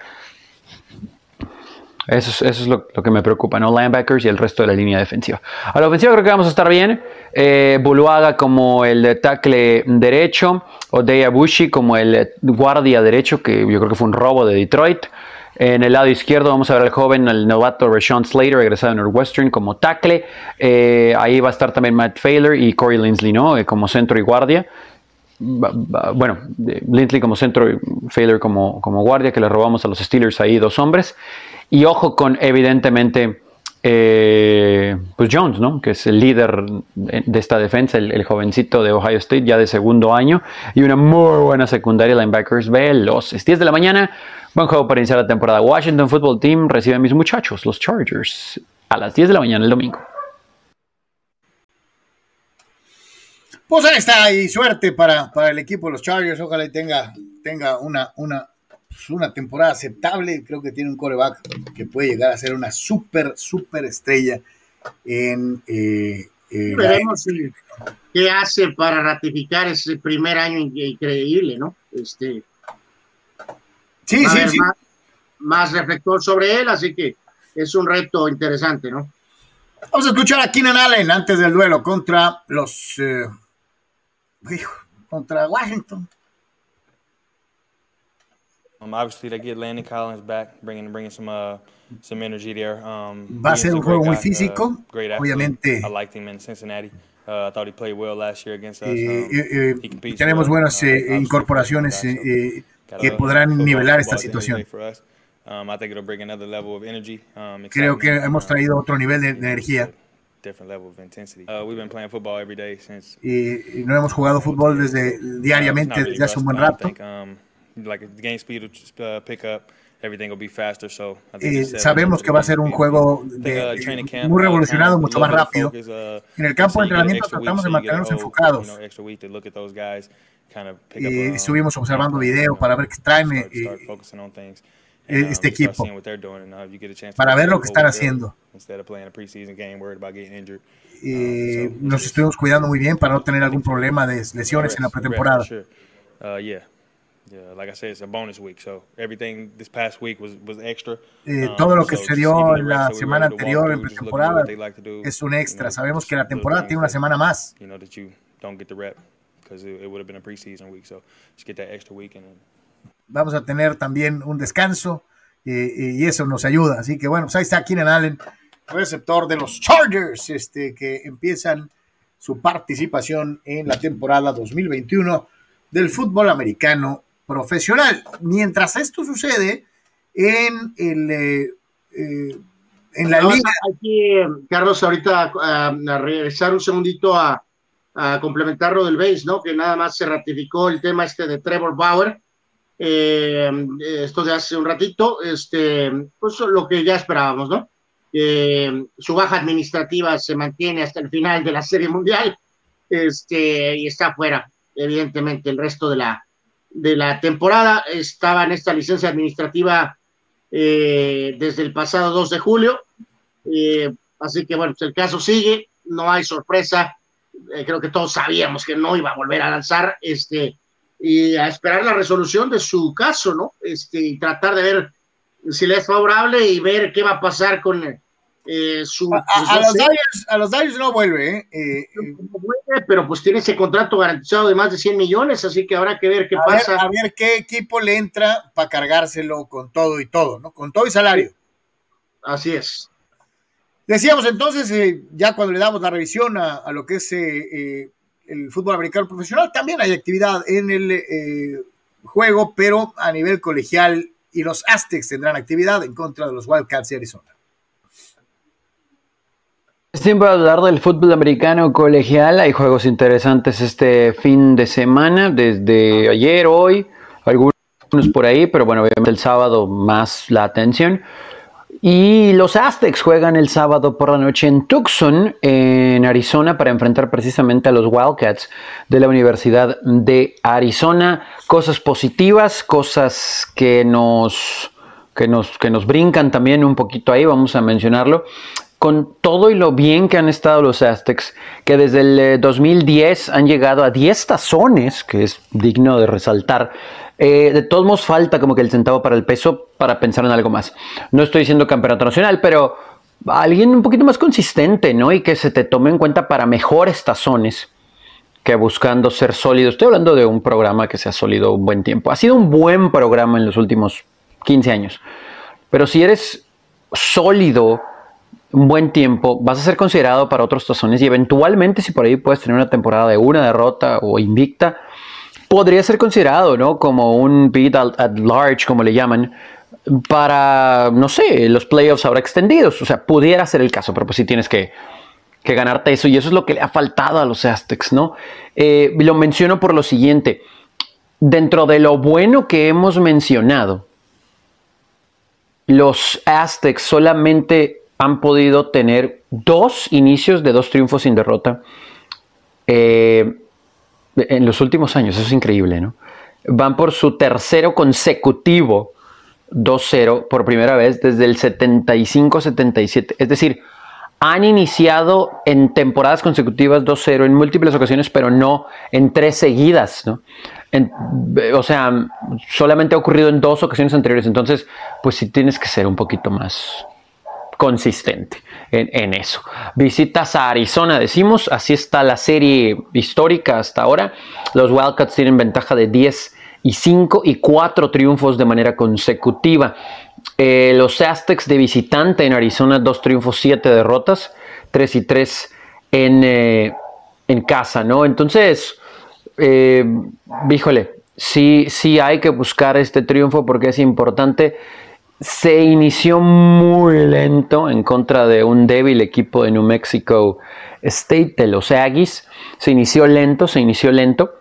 Eso es, eso es lo, que me preocupa, ¿no? Linebackers y el resto de la línea defensiva. A la ofensiva creo que vamos a estar bien. Eh, Buluaga como el tackle derecho. Odey Abushi como el guardia derecho, que yo creo que fue un robo de Detroit. En el lado izquierdo vamos a ver al joven, al novato Rashawn Slater, regresado de Northwestern como tackle. Eh, ahí va a estar también Matt Failer y Corey Linsley, ¿no? Eh, como centro y guardia. Bueno, Linsley como centro y Failer como, como guardia, que le robamos a los Steelers ahí dos hombres. Y ojo con, evidentemente, eh, pues Jones, ¿no? que es el líder de esta defensa, el, jovencito de Ohio State, ya de segundo año, y una muy buena secundaria linebackers veloces. 10 de la mañana, buen juego para iniciar la temporada. Washington Football Team recibe a mis muchachos, los Chargers, a las 10 de la mañana el domingo. Pues ahí está, y suerte para, para el equipo de los Chargers. Ojalá tenga, tenga una, una, pues, una temporada aceptable. Creo que tiene un coreback que puede llegar a ser una súper, súper estrella en. Eh, eh, Veremos qué hace para ratificar ese primer año increíble, ¿no? Este, sí, sí, sí. Más, reflector sobre él, así que es un reto interesante, ¿no? Vamos a escuchar a Keenan Allen antes del duelo contra los. Eh, contra Washington. Um, obviously, they get Landon Collins back, bringing bringing some uh, some energy there. Um, Va a ser un juego muy físico, uh, obviamente. I liked him in Cincinnati. Uh, I thought he played well last year against us. Eh, eh, tenemos well. buenas uh, eh, incorporaciones eh, que podrán nivelar esta situación. Um, I think it'll bring another level of energy. Um, Creo que hemos traído otro nivel de, de energía. Different level of intensity. We've been playing football every day since. Y, no hemos jugado fútbol desde diariamente desde hace un buen rato. Think, um, like game speed will uh, pick up. Everything will be faster, so y sabemos que va a ser un juego de, uh, muy revolucionado, mucho más rápido. Uh, en el campo de entrenamiento tratamos de mantenernos enfocados. Y estuvimos observando videos para ver qué traen eh, este equipo, para ver lo que están haciendo. Y nos estuvimos cuidando muy bien para no tener algún problema de lesiones en la pretemporada. Yeah, like I said, it's a bonus week, so everything this past week was, was extra. Eh, um, todo lo que so sucedió en la semana anterior en pretemporada es un extra. Sabemos que la temporada tiene una semana más. You know that you don't get the rep because it, it would have been a preseason week, so just get that extra week and. Vamos a tener también un descanso eh, y eso nos ayuda. Así que bueno, pues ahí está Keenan Allen, receptor de los Chargers, este, que empiezan su participación en la temporada 2021 del fútbol americano profesional. Mientras esto sucede en el eh, eh, en la liga. Aquí, Carlos, ahorita a, regresar un segundito a, a, complementar lo del base, ¿no? Que nada más se ratificó el tema este de Trevor Bauer. Eh, esto de hace un ratito, este, pues lo que ya esperábamos, ¿no? su baja administrativa se mantiene hasta el final de la Serie Mundial, este, y está fuera, evidentemente, el resto de la, de la temporada. Estaba en esta licencia administrativa eh, desde el pasado 2 de julio. Eh, así que bueno, pues el caso sigue, no hay sorpresa. Eh, creo que todos sabíamos que no iba a volver a lanzar este y a esperar la resolución de su caso, ¿no? Este, y tratar de ver si le es favorable y ver qué va a pasar con eh, su, a, los Dyers, a, los Dyers, no vuelve, ¿eh? Eh, pero pues tiene ese contrato garantizado de más de 100 millones, así que habrá que ver qué pasa. a ver qué equipo le entra para cargárselo con todo y todo, ¿no? Con todo y salario. Así es. Decíamos entonces, ya cuando le damos la revisión a, lo que es el fútbol americano profesional, también hay actividad en el juego, pero a nivel colegial, y los Aztecs tendrán actividad en contra de los Wildcats de Arizona. De hablar del fútbol americano colegial. Hay juegos interesantes este fin de semana, desde ayer, hoy, algunos por ahí, pero bueno, obviamente el sábado más la atención. Y los Aztecs juegan el sábado por la noche en Tucson, en Arizona, para enfrentar precisamente a los Wildcats de la Universidad de Arizona. Cosas positivas, cosas que nos, que nos, que nos brincan también un poquito ahí, vamos a mencionarlo con todo y lo bien que han estado los Aztecs, que desde el 2010 eh, han llegado a 10 tazones, que es digno de resaltar. Eh, de todos modos falta como que el centavo para el peso para pensar en algo más. No estoy diciendo campeonato nacional, pero alguien un poquito más consistente, ¿no? Y que se te tome en cuenta para mejores tazones que buscando ser sólido. Estoy hablando de un programa que se ha sólido un buen tiempo. Ha sido un buen programa en los últimos 15 años Pero si eres sólido un buen tiempo, vas a ser considerado para otros tazones y eventualmente si por ahí puedes tener una temporada de una derrota o invicta, podría ser considerado, ¿no? Como un beat at, large, como le llaman, para, no sé, los playoffs ahora extendidos. O sea, pudiera ser el caso, pero pues sí tienes que, ganarte eso y eso es lo que le ha faltado a los Aztecs, ¿no? Eh, lo menciono por lo siguiente. Dentro de lo bueno que hemos mencionado, los Aztecs solamente han podido tener dos inicios de dos triunfos sin derrota eh, en los últimos años. Eso es increíble, ¿no? Van por su tercero consecutivo 2-0 por primera vez desde el 75-77. Es decir, han iniciado en temporadas consecutivas 2-0 en múltiples ocasiones, pero no en tres seguidas, ¿no? o sea, solamente ha ocurrido en dos ocasiones anteriores. Entonces, pues sí tienes que ser un poquito más consistente en, eso. Visitas a Arizona, decimos, así está la serie histórica hasta ahora. Los Wildcats tienen ventaja de 10 y 5 y 4 triunfos de manera consecutiva. Eh, los Aztecs de visitante en Arizona, 2 triunfos, 7 derrotas, 3 y 3 en, eh, en casa, ¿no? Entonces, eh, híjole, sí, sí hay que buscar este triunfo porque es importante se inició muy lento en contra de un débil equipo de New Mexico State, de los Aggies. Se inició lento, se inició lento.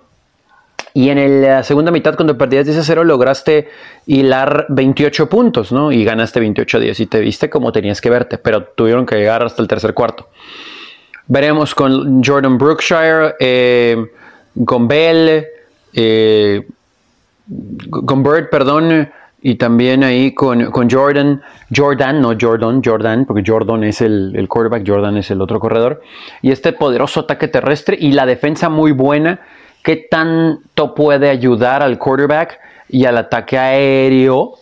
Y en la segunda mitad, cuando perdías 10 a 0, lograste hilar 28 puntos, ¿no? Y ganaste 28 a 10 y te viste como tenías que verte, pero tuvieron que llegar hasta el tercer cuarto. Veremos con Jordan Brookshire, eh, con Bell, eh, con Bird, perdón, y también ahí con, Jordan, Jordan, no Jordan, Jordan, porque Jordan es el, el, quarterback, Jordan es el otro corredor. Y este poderoso ataque terrestre y la defensa muy buena, ¿qué tanto puede ayudar al quarterback y al ataque aéreo?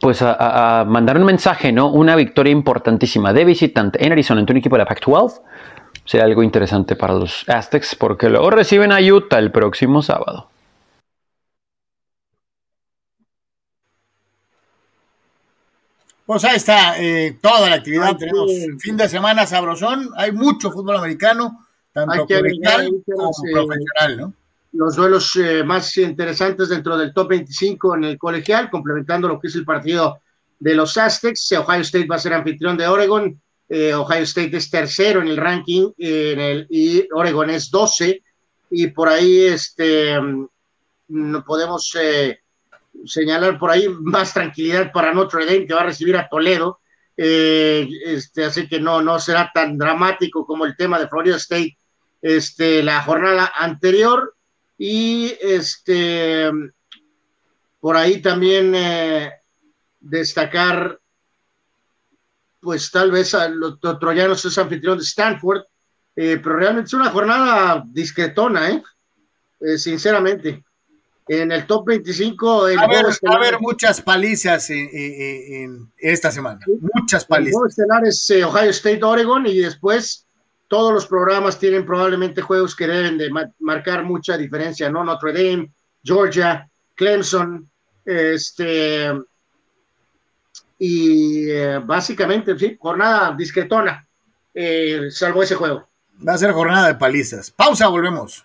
Pues a, mandar un mensaje, ¿no? Una victoria importantísima de visitante en Arizona, en un equipo de la Pac-12. Sería algo interesante para los Aztecs porque luego reciben a Utah el próximo sábado. Pues ahí está eh, toda la actividad. Tenemos fin de semana sabrosón. Hay mucho fútbol americano, tanto colegial como eh, profesional, ¿no? Los duelos eh, más interesantes dentro del top 25 en el colegial, complementando lo que es el partido de los Aztecs. Ohio State va a ser anfitrión de Oregon. Ohio State es tercero en el ranking en el, y Oregon es 12. Y por ahí este, mm, no podemos señalar por ahí más tranquilidad para Notre Dame, que va a recibir a Toledo. Eh, este, así que no, no será tan dramático como el tema de Florida State este, la jornada anterior. Y este, por ahí también eh, destacar, pues tal vez a los, troyanos es anfitrión de Stanford, eh, pero realmente es una jornada discretona, sinceramente en el top 25. El a, ver, a ver, muchas palizas en, esta semana. Muchas palizas. El estelar es eh, Ohio State, Oregon, y después todos los programas tienen probablemente juegos que deben de marcar mucha diferencia, ¿no? Notre Dame, Georgia, Clemson, este. Y eh, básicamente, sí, jornada discretona, eh, salvo ese juego. Va a ser jornada de palizas. Pausa, volvemos.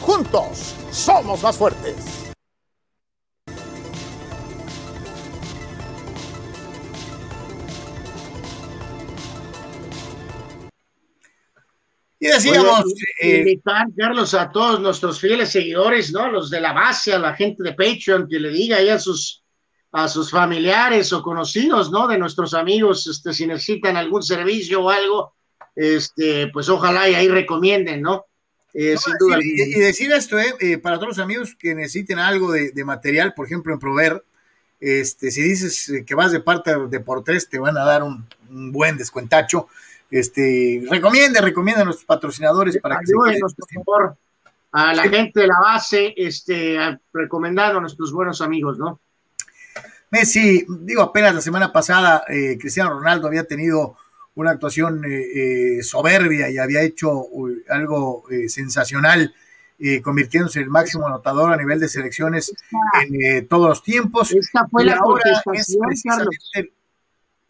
Juntos somos más fuertes. Y decíamos, eh, invitar, Carlos, a todos nuestros fieles seguidores, ¿no? Los de la base, a la gente de Patreon, que le diga ahí a sus, a sus familiares o conocidos, ¿no? De nuestros amigos, este, si necesitan algún servicio o algo, este, pues ojalá y ahí recomienden, ¿no? Eh, y, decir esto, eh, eh, para todos los amigos que necesiten algo de, material, por ejemplo, en Prover, Este, si dices que vas de parte de por tres, te van a dar un, buen descuentacho. Este, recomiende, recomienda a nuestros patrocinadores para que Ayúdenos, por favor, a la gente de la base, este, recomendando a nuestros buenos amigos, ¿no? Messi, digo, apenas la semana pasada eh, Cristiano Ronaldo había tenido una actuación eh, eh, soberbia y había hecho algo sensacional, convirtiéndose en el máximo anotador a nivel de selecciones en todos los tiempos. Esta fue la contestación, Carlos.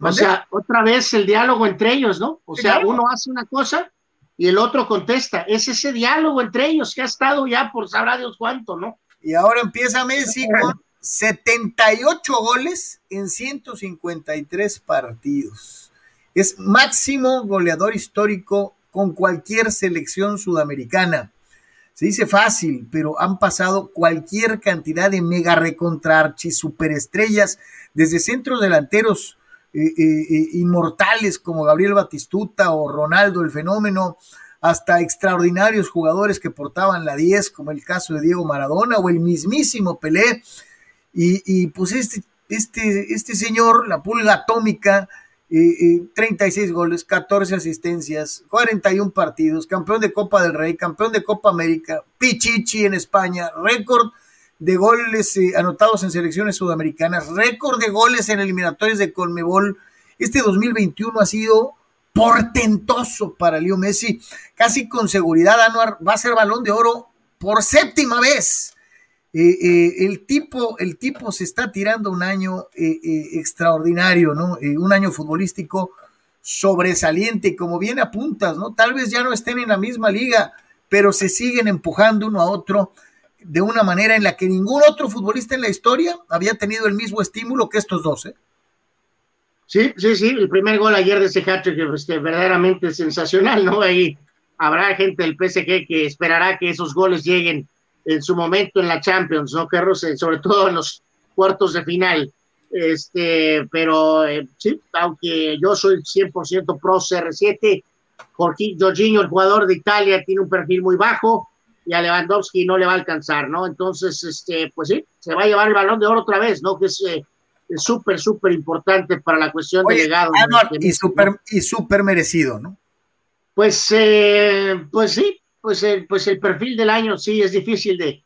O sea, otra vez el diálogo entre ellos, ¿no? O sea, uno hace una cosa y el otro contesta. Es ese diálogo entre ellos que ha estado ya por sabrá Dios cuánto, ¿no? Y ahora empieza Messi con 78 goles en 153 partidos. Es máximo goleador histórico con cualquier selección sudamericana. Se dice fácil, pero han pasado cualquier cantidad de mega recontrarchis, superestrellas, desde centros delanteros eh, eh, eh, inmortales como Gabriel Batistuta o Ronaldo el fenómeno, hasta extraordinarios jugadores que portaban la 10, como el caso de Diego Maradona o el mismísimo Pelé y, pues este, este, este señor, la pulga atómica, 36 eh, eh, goles, 14 asistencias, 41 partidos, campeón de Copa del Rey, campeón de Copa América, Pichichi en España, récord de goles eh, anotados en selecciones sudamericanas, récord de goles en eliminatorios de Colmebol. Este 2021 ha sido portentoso para Leo Messi, casi con seguridad Anuar va a ser balón de oro por séptima vez. Eh, eh, el, tipo, el tipo se está tirando un año eh, extraordinario, ¿no? un año futbolístico sobresaliente, como bien apuntas, ¿no? Tal vez ya no estén en la misma liga, pero se siguen empujando uno a otro de una manera en la que ningún otro futbolista en la historia había tenido el mismo estímulo que estos dos, Sí, sí, sí, el primer gol ayer de ese hat que este, verdaderamente sensacional, ¿no? Ahí habrá gente del PSG que esperará que esos goles lleguen en su momento en la Champions, ¿no, Carlos? Eh, sobre todo en los cuartos de final. Este, pero eh, sí, aunque yo soy 100% pro CR7, Jorge, Jorginho, el jugador de Italia, tiene un perfil muy bajo y a Lewandowski no le va a alcanzar, ¿no? Entonces, este, pues sí, se va a llevar el balón de oro otra vez, ¿no? Que es eh, súper, súper importante para la cuestión de legado. y súper y super merecido, ¿no? Pues, pues sí, pues el, pues el perfil del año sí es difícil de,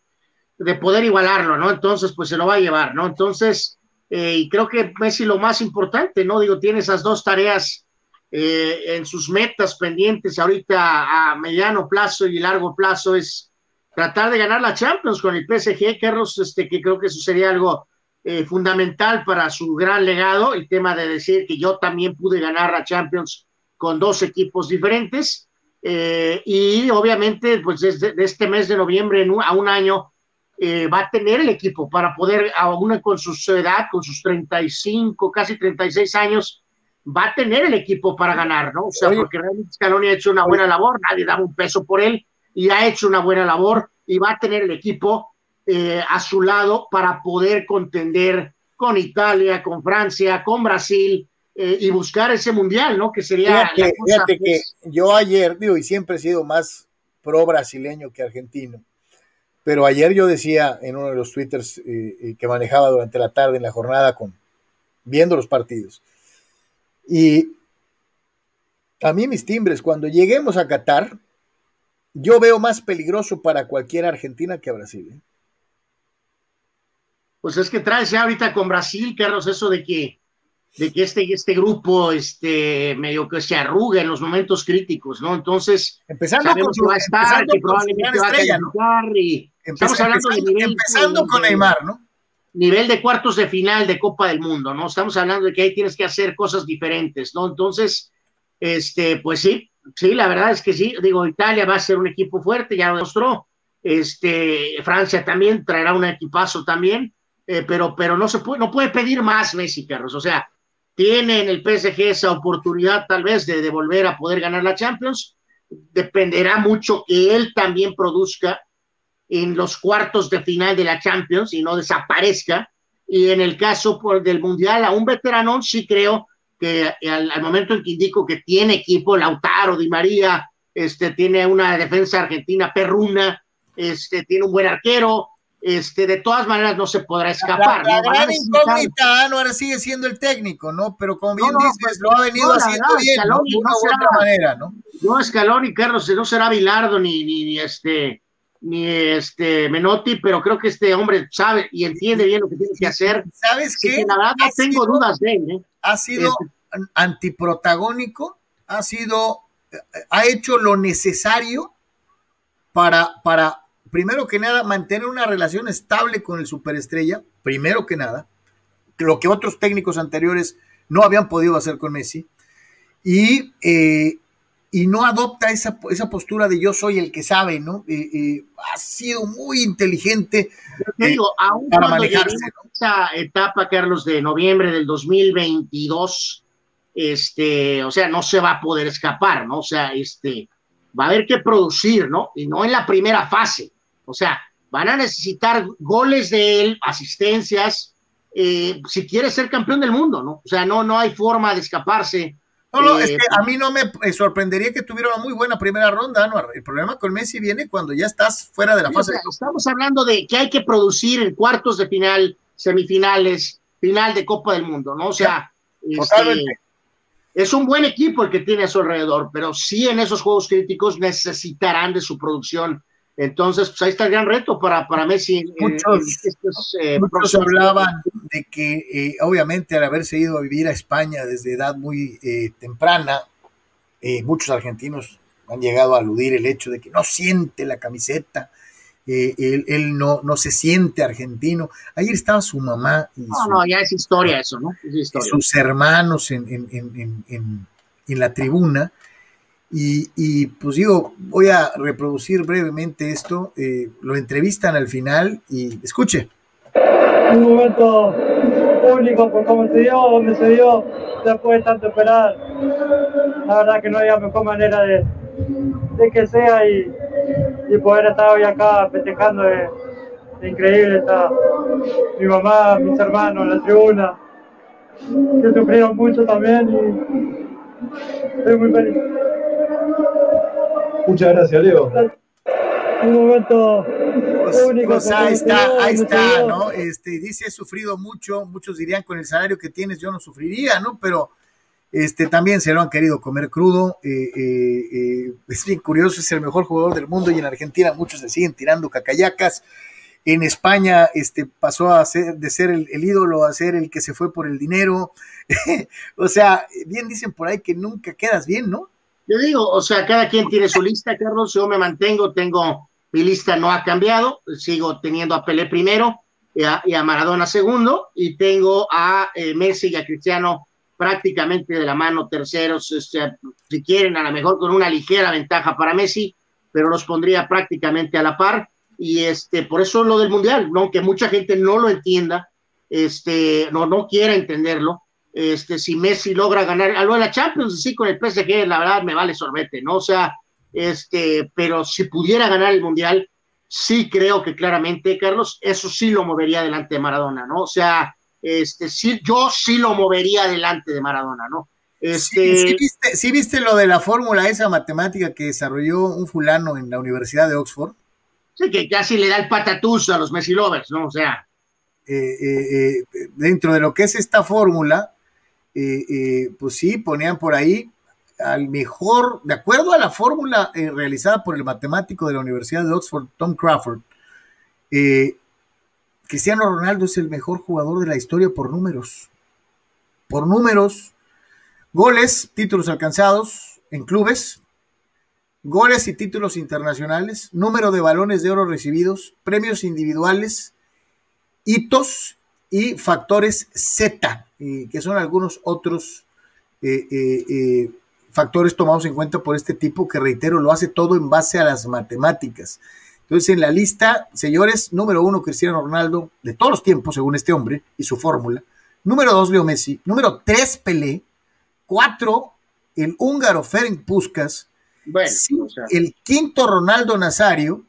de poder igualarlo, ¿no? Entonces, pues se lo va a llevar, ¿no? Entonces, eh, y creo que Messi lo más importante, ¿no? Digo, tiene esas dos tareas eh, en sus metas pendientes ahorita a mediano plazo y largo plazo es tratar de ganar la Champions con el PSG, Carlos, este, que creo que eso sería algo eh, fundamental para su gran legado, el tema de decir que yo también pude ganar la Champions con dos equipos diferentes eh, y obviamente, pues desde este mes de noviembre a un año, eh, va a tener el equipo para poder, aún con su edad, con sus 35, casi 36 años, va a tener el equipo para ganar, ¿no? O sea, porque realmente Scaloni ha hecho una buena labor, nadie daba un peso por él y ha hecho una buena labor y va a tener el equipo eh, a su lado para poder contender con Italia, con Francia, con Brasil, eh, y buscar ese mundial, ¿no? Que sería. Fíjate, que yo ayer, digo, y siempre he sido más pro brasileño que argentino, pero ayer yo decía en uno de los twitters eh, eh, que manejaba durante la tarde en la jornada con viendo los partidos. Y a mí mis timbres, cuando lleguemos a Qatar, yo veo más peligroso para cualquier Argentina que a Brasil. Pues es que traes ya ahorita con Brasil, Carlos, eso de que de que este, este grupo este, medio que se arruga en los momentos críticos, ¿no? Entonces, empezando con que va a estar, que probablemente va a y estamos hablando de nivel, empezando con Neymar, ¿no? Nivel de cuartos de final de Copa del Mundo, ¿no? Estamos hablando de que ahí tienes que hacer cosas diferentes, ¿no? Entonces, este, pues sí, sí, la verdad es que sí, digo, Italia va a ser un equipo fuerte, ya lo demostró, este, Francia también traerá un equipazo también, eh, pero, pero no se puede, no puede pedir más Messi, Carlos, o sea, tiene en el PSG esa oportunidad tal vez de, volver a poder ganar la Champions. Dependerá mucho que él también produzca en los cuartos de final de la Champions y no desaparezca. Y en el caso del Mundial, a un veterano sí creo que al, momento en que indico que tiene equipo, Lautaro, Di María, este, tiene una defensa argentina perruna, este, tiene un buen arquero, este, de todas maneras no se podrá escapar. La, ¿no? gran incógnita, ahora sigue siendo el técnico, ¿no? Pero como bien dices, pues, lo ha venido haciendo bien, ¿no? De una u otra manera, ¿no? No, Scaloni, Carlos, no será Bilardo ni, ni, ni este ni este Menotti, pero creo que este hombre sabe y entiende bien lo que tiene que hacer. ¿Sabes qué? la verdad no tengo dudas de él. ¿eh? Ha sido este... antiprotagónico, ha sido, ha hecho lo necesario para, para, primero que nada, mantener una relación estable con el superestrella, primero que nada, lo que otros técnicos anteriores no habían podido hacer con Messi, y, eh, y no adopta esa, esa, postura de yo soy el que sabe, ¿no? Eh, eh, ha sido muy inteligente te digo, aún para manejarse. ¿no? Esa etapa, Carlos, de noviembre del 2022, este, o sea, no se va a poder escapar, ¿no? O sea, este, va a haber que producir, ¿no? Y no en la primera fase. O sea, van a necesitar goles de él, asistencias, eh, si quiere ser campeón del mundo, ¿no? O sea, no, no hay forma de escaparse. No, no, eh, es que a mí no me sorprendería que tuviera una muy buena primera ronda, Anuar. El problema con Messi viene cuando ya estás fuera de la fase. O sea, estamos hablando de que hay que producir en cuartos de final, semifinales, final de Copa del Mundo, ¿no? O sea. Este, es un buen equipo el que tiene a su alrededor, pero sí en esos juegos críticos necesitarán de su producción. Entonces, pues ahí está el gran reto para, para Messi. Muchos, en estos, eh, muchos hablaban de que, eh, obviamente, al haberse ido a vivir a España desde edad muy eh, temprana, muchos argentinos han llegado a aludir el hecho de que no siente la camiseta, él, él no, no, se siente argentino. Ayer estaba su mamá. Y no, su, no, ya es historia eso, ¿no? Es historia. Sus hermanos en, en, en, en, en la tribuna. Y, y, pues digo, voy a reproducir brevemente esto. Eh, lo entrevistan al final y escuche. Un momento único por cómo se dio, donde se dio, después de tanto esperar. La verdad que no había mejor manera de, de que sea y, y, poder estar hoy acá festejando es, es increíble. Está mi mamá, mis hermanos, la tribuna, que sufrieron mucho también y estoy muy feliz. Muchas gracias, Leo. Un momento pues, único. Pues ahí está, ahí está, ¿no? Este, dice, he sufrido mucho, muchos dirían con el salario que tienes yo no sufriría, ¿no? Pero este, también se lo han querido comer crudo. Eh, eh, eh, es bien curioso, es el mejor jugador del mundo y en Argentina muchos se siguen tirando cacayacas. En España este, pasó a ser, de ser el, el, ídolo a ser el que se fue por el dinero. (laughs) o sea, bien dicen por ahí que nunca quedas bien, ¿no? Yo digo, o sea, cada quien tiene su lista, Carlos. Yo me mantengo, tengo mi lista no ha cambiado, sigo teniendo a Pelé primero y a, y a Maradona segundo, y tengo a eh, Messi y a Cristiano prácticamente de la mano terceros, o sea, si quieren, a lo mejor con una ligera ventaja para Messi, pero los pondría prácticamente a la par. Y este, por eso lo del Mundial, ¿no? que mucha gente no lo entienda, este, no, no quiera entenderlo. Este, si Messi logra ganar algo de la Champions, sí, con el PSG, la verdad me vale sorbete, ¿no? O sea, este, pero si pudiera ganar el Mundial, sí creo que claramente, Carlos, eso sí lo movería delante de Maradona, ¿no? O sea, este, sí, yo sí lo movería delante de Maradona, ¿no? Este... Sí, sí, viste, sí viste lo de la fórmula esa matemática que desarrolló un fulano en la Universidad de Oxford. Sí, que casi le da el patatús a los Messi lovers, ¿no? O sea. Eh, eh, eh, dentro de lo que es esta fórmula, pues sí, ponían por ahí al mejor, de acuerdo a la fórmula realizada por el matemático de la Universidad de Oxford, Tom Crawford, Cristiano Ronaldo es el mejor jugador de la historia por números. Por números, goles, títulos alcanzados en clubes, goles y títulos internacionales, número de balones de oro recibidos, premios individuales, hitos y factores Z, eh, que son algunos otros eh, eh, factores tomados en cuenta por este tipo que, reitero, lo hace todo en base a las matemáticas. Entonces, en la lista, señores, número uno, Cristiano Ronaldo, de todos los tiempos, según este hombre y su fórmula. Número dos, Leo Messi. Número tres, Pelé. Cuatro, el húngaro Ferenc Puskas. Bueno, sí, o sea. El quinto, Ronaldo Nazario,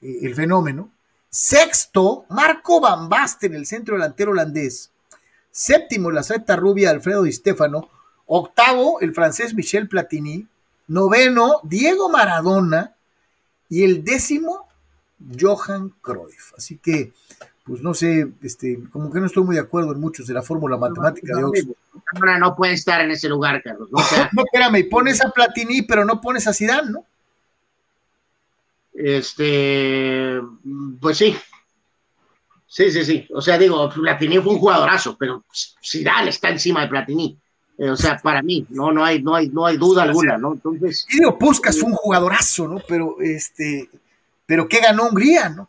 eh, el fenómeno. Sexto, Marco Van Basten, el centro delantero holandés. Séptimo, la seta rubia Alfredo Di Stefano. Octavo, el francés Michel Platini. Noveno, Diego Maradona. Y el décimo, Johan Cruyff. Así que, pues no sé, este, como que no estoy muy de acuerdo en muchos de la fórmula matemática de Oxford. No, no puede estar en ese lugar, Carlos. ¿no? O sea, (laughs) No, espérame, y pones a Platini, pero no pones a Zidane, ¿no? este, pues sí. Sí, sí, sí. O sea, digo, Platini fue un jugadorazo, pero Zidane está encima de Platini. Eh, o sea, para mí, no, no hay, no hay, no hay duda alguna, ¿no? Entonces, Y digo, Puskas fue un jugadorazo, ¿no? Pero este, pero ¿qué ganó Hungría, no?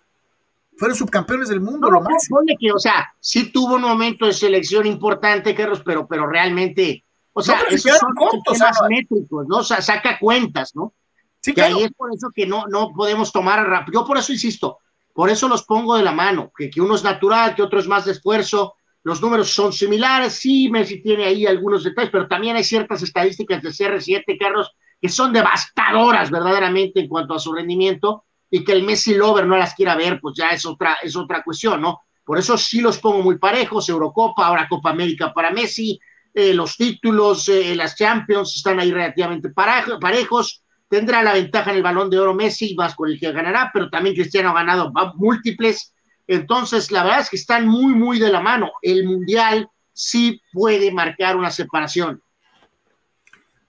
Fueron subcampeones del mundo, lo No, más. pone que, o sea, sí tuvo un momento de selección importante, Carlos, pero, pero realmente, o sea, esos son cortos, temas métricos, ¿no? O sea, saca cuentas, ¿no? Sí, que claro. ahí es por eso que no, no podemos tomar rápido. Yo por eso insisto, por eso los pongo de la mano, que, uno es natural, que otro es más de esfuerzo. Los números son similares, sí, Messi tiene ahí algunos detalles, pero también hay ciertas estadísticas de CR7, Carlos, que son devastadoras verdaderamente en cuanto a su rendimiento y que el Messi Lover no las quiera ver, pues ya es otra, es otra cuestión, ¿no? Por eso sí los pongo muy parejos, Eurocopa, ahora Copa América para Messi, eh, los títulos, eh, las Champions están ahí relativamente parejo- parejos, tendrá la ventaja en el balón de oro Messi, más con el que ganará, pero también Cristiano ha ganado múltiples. Entonces, la verdad es que están muy, muy de la mano. El Mundial sí puede marcar una separación.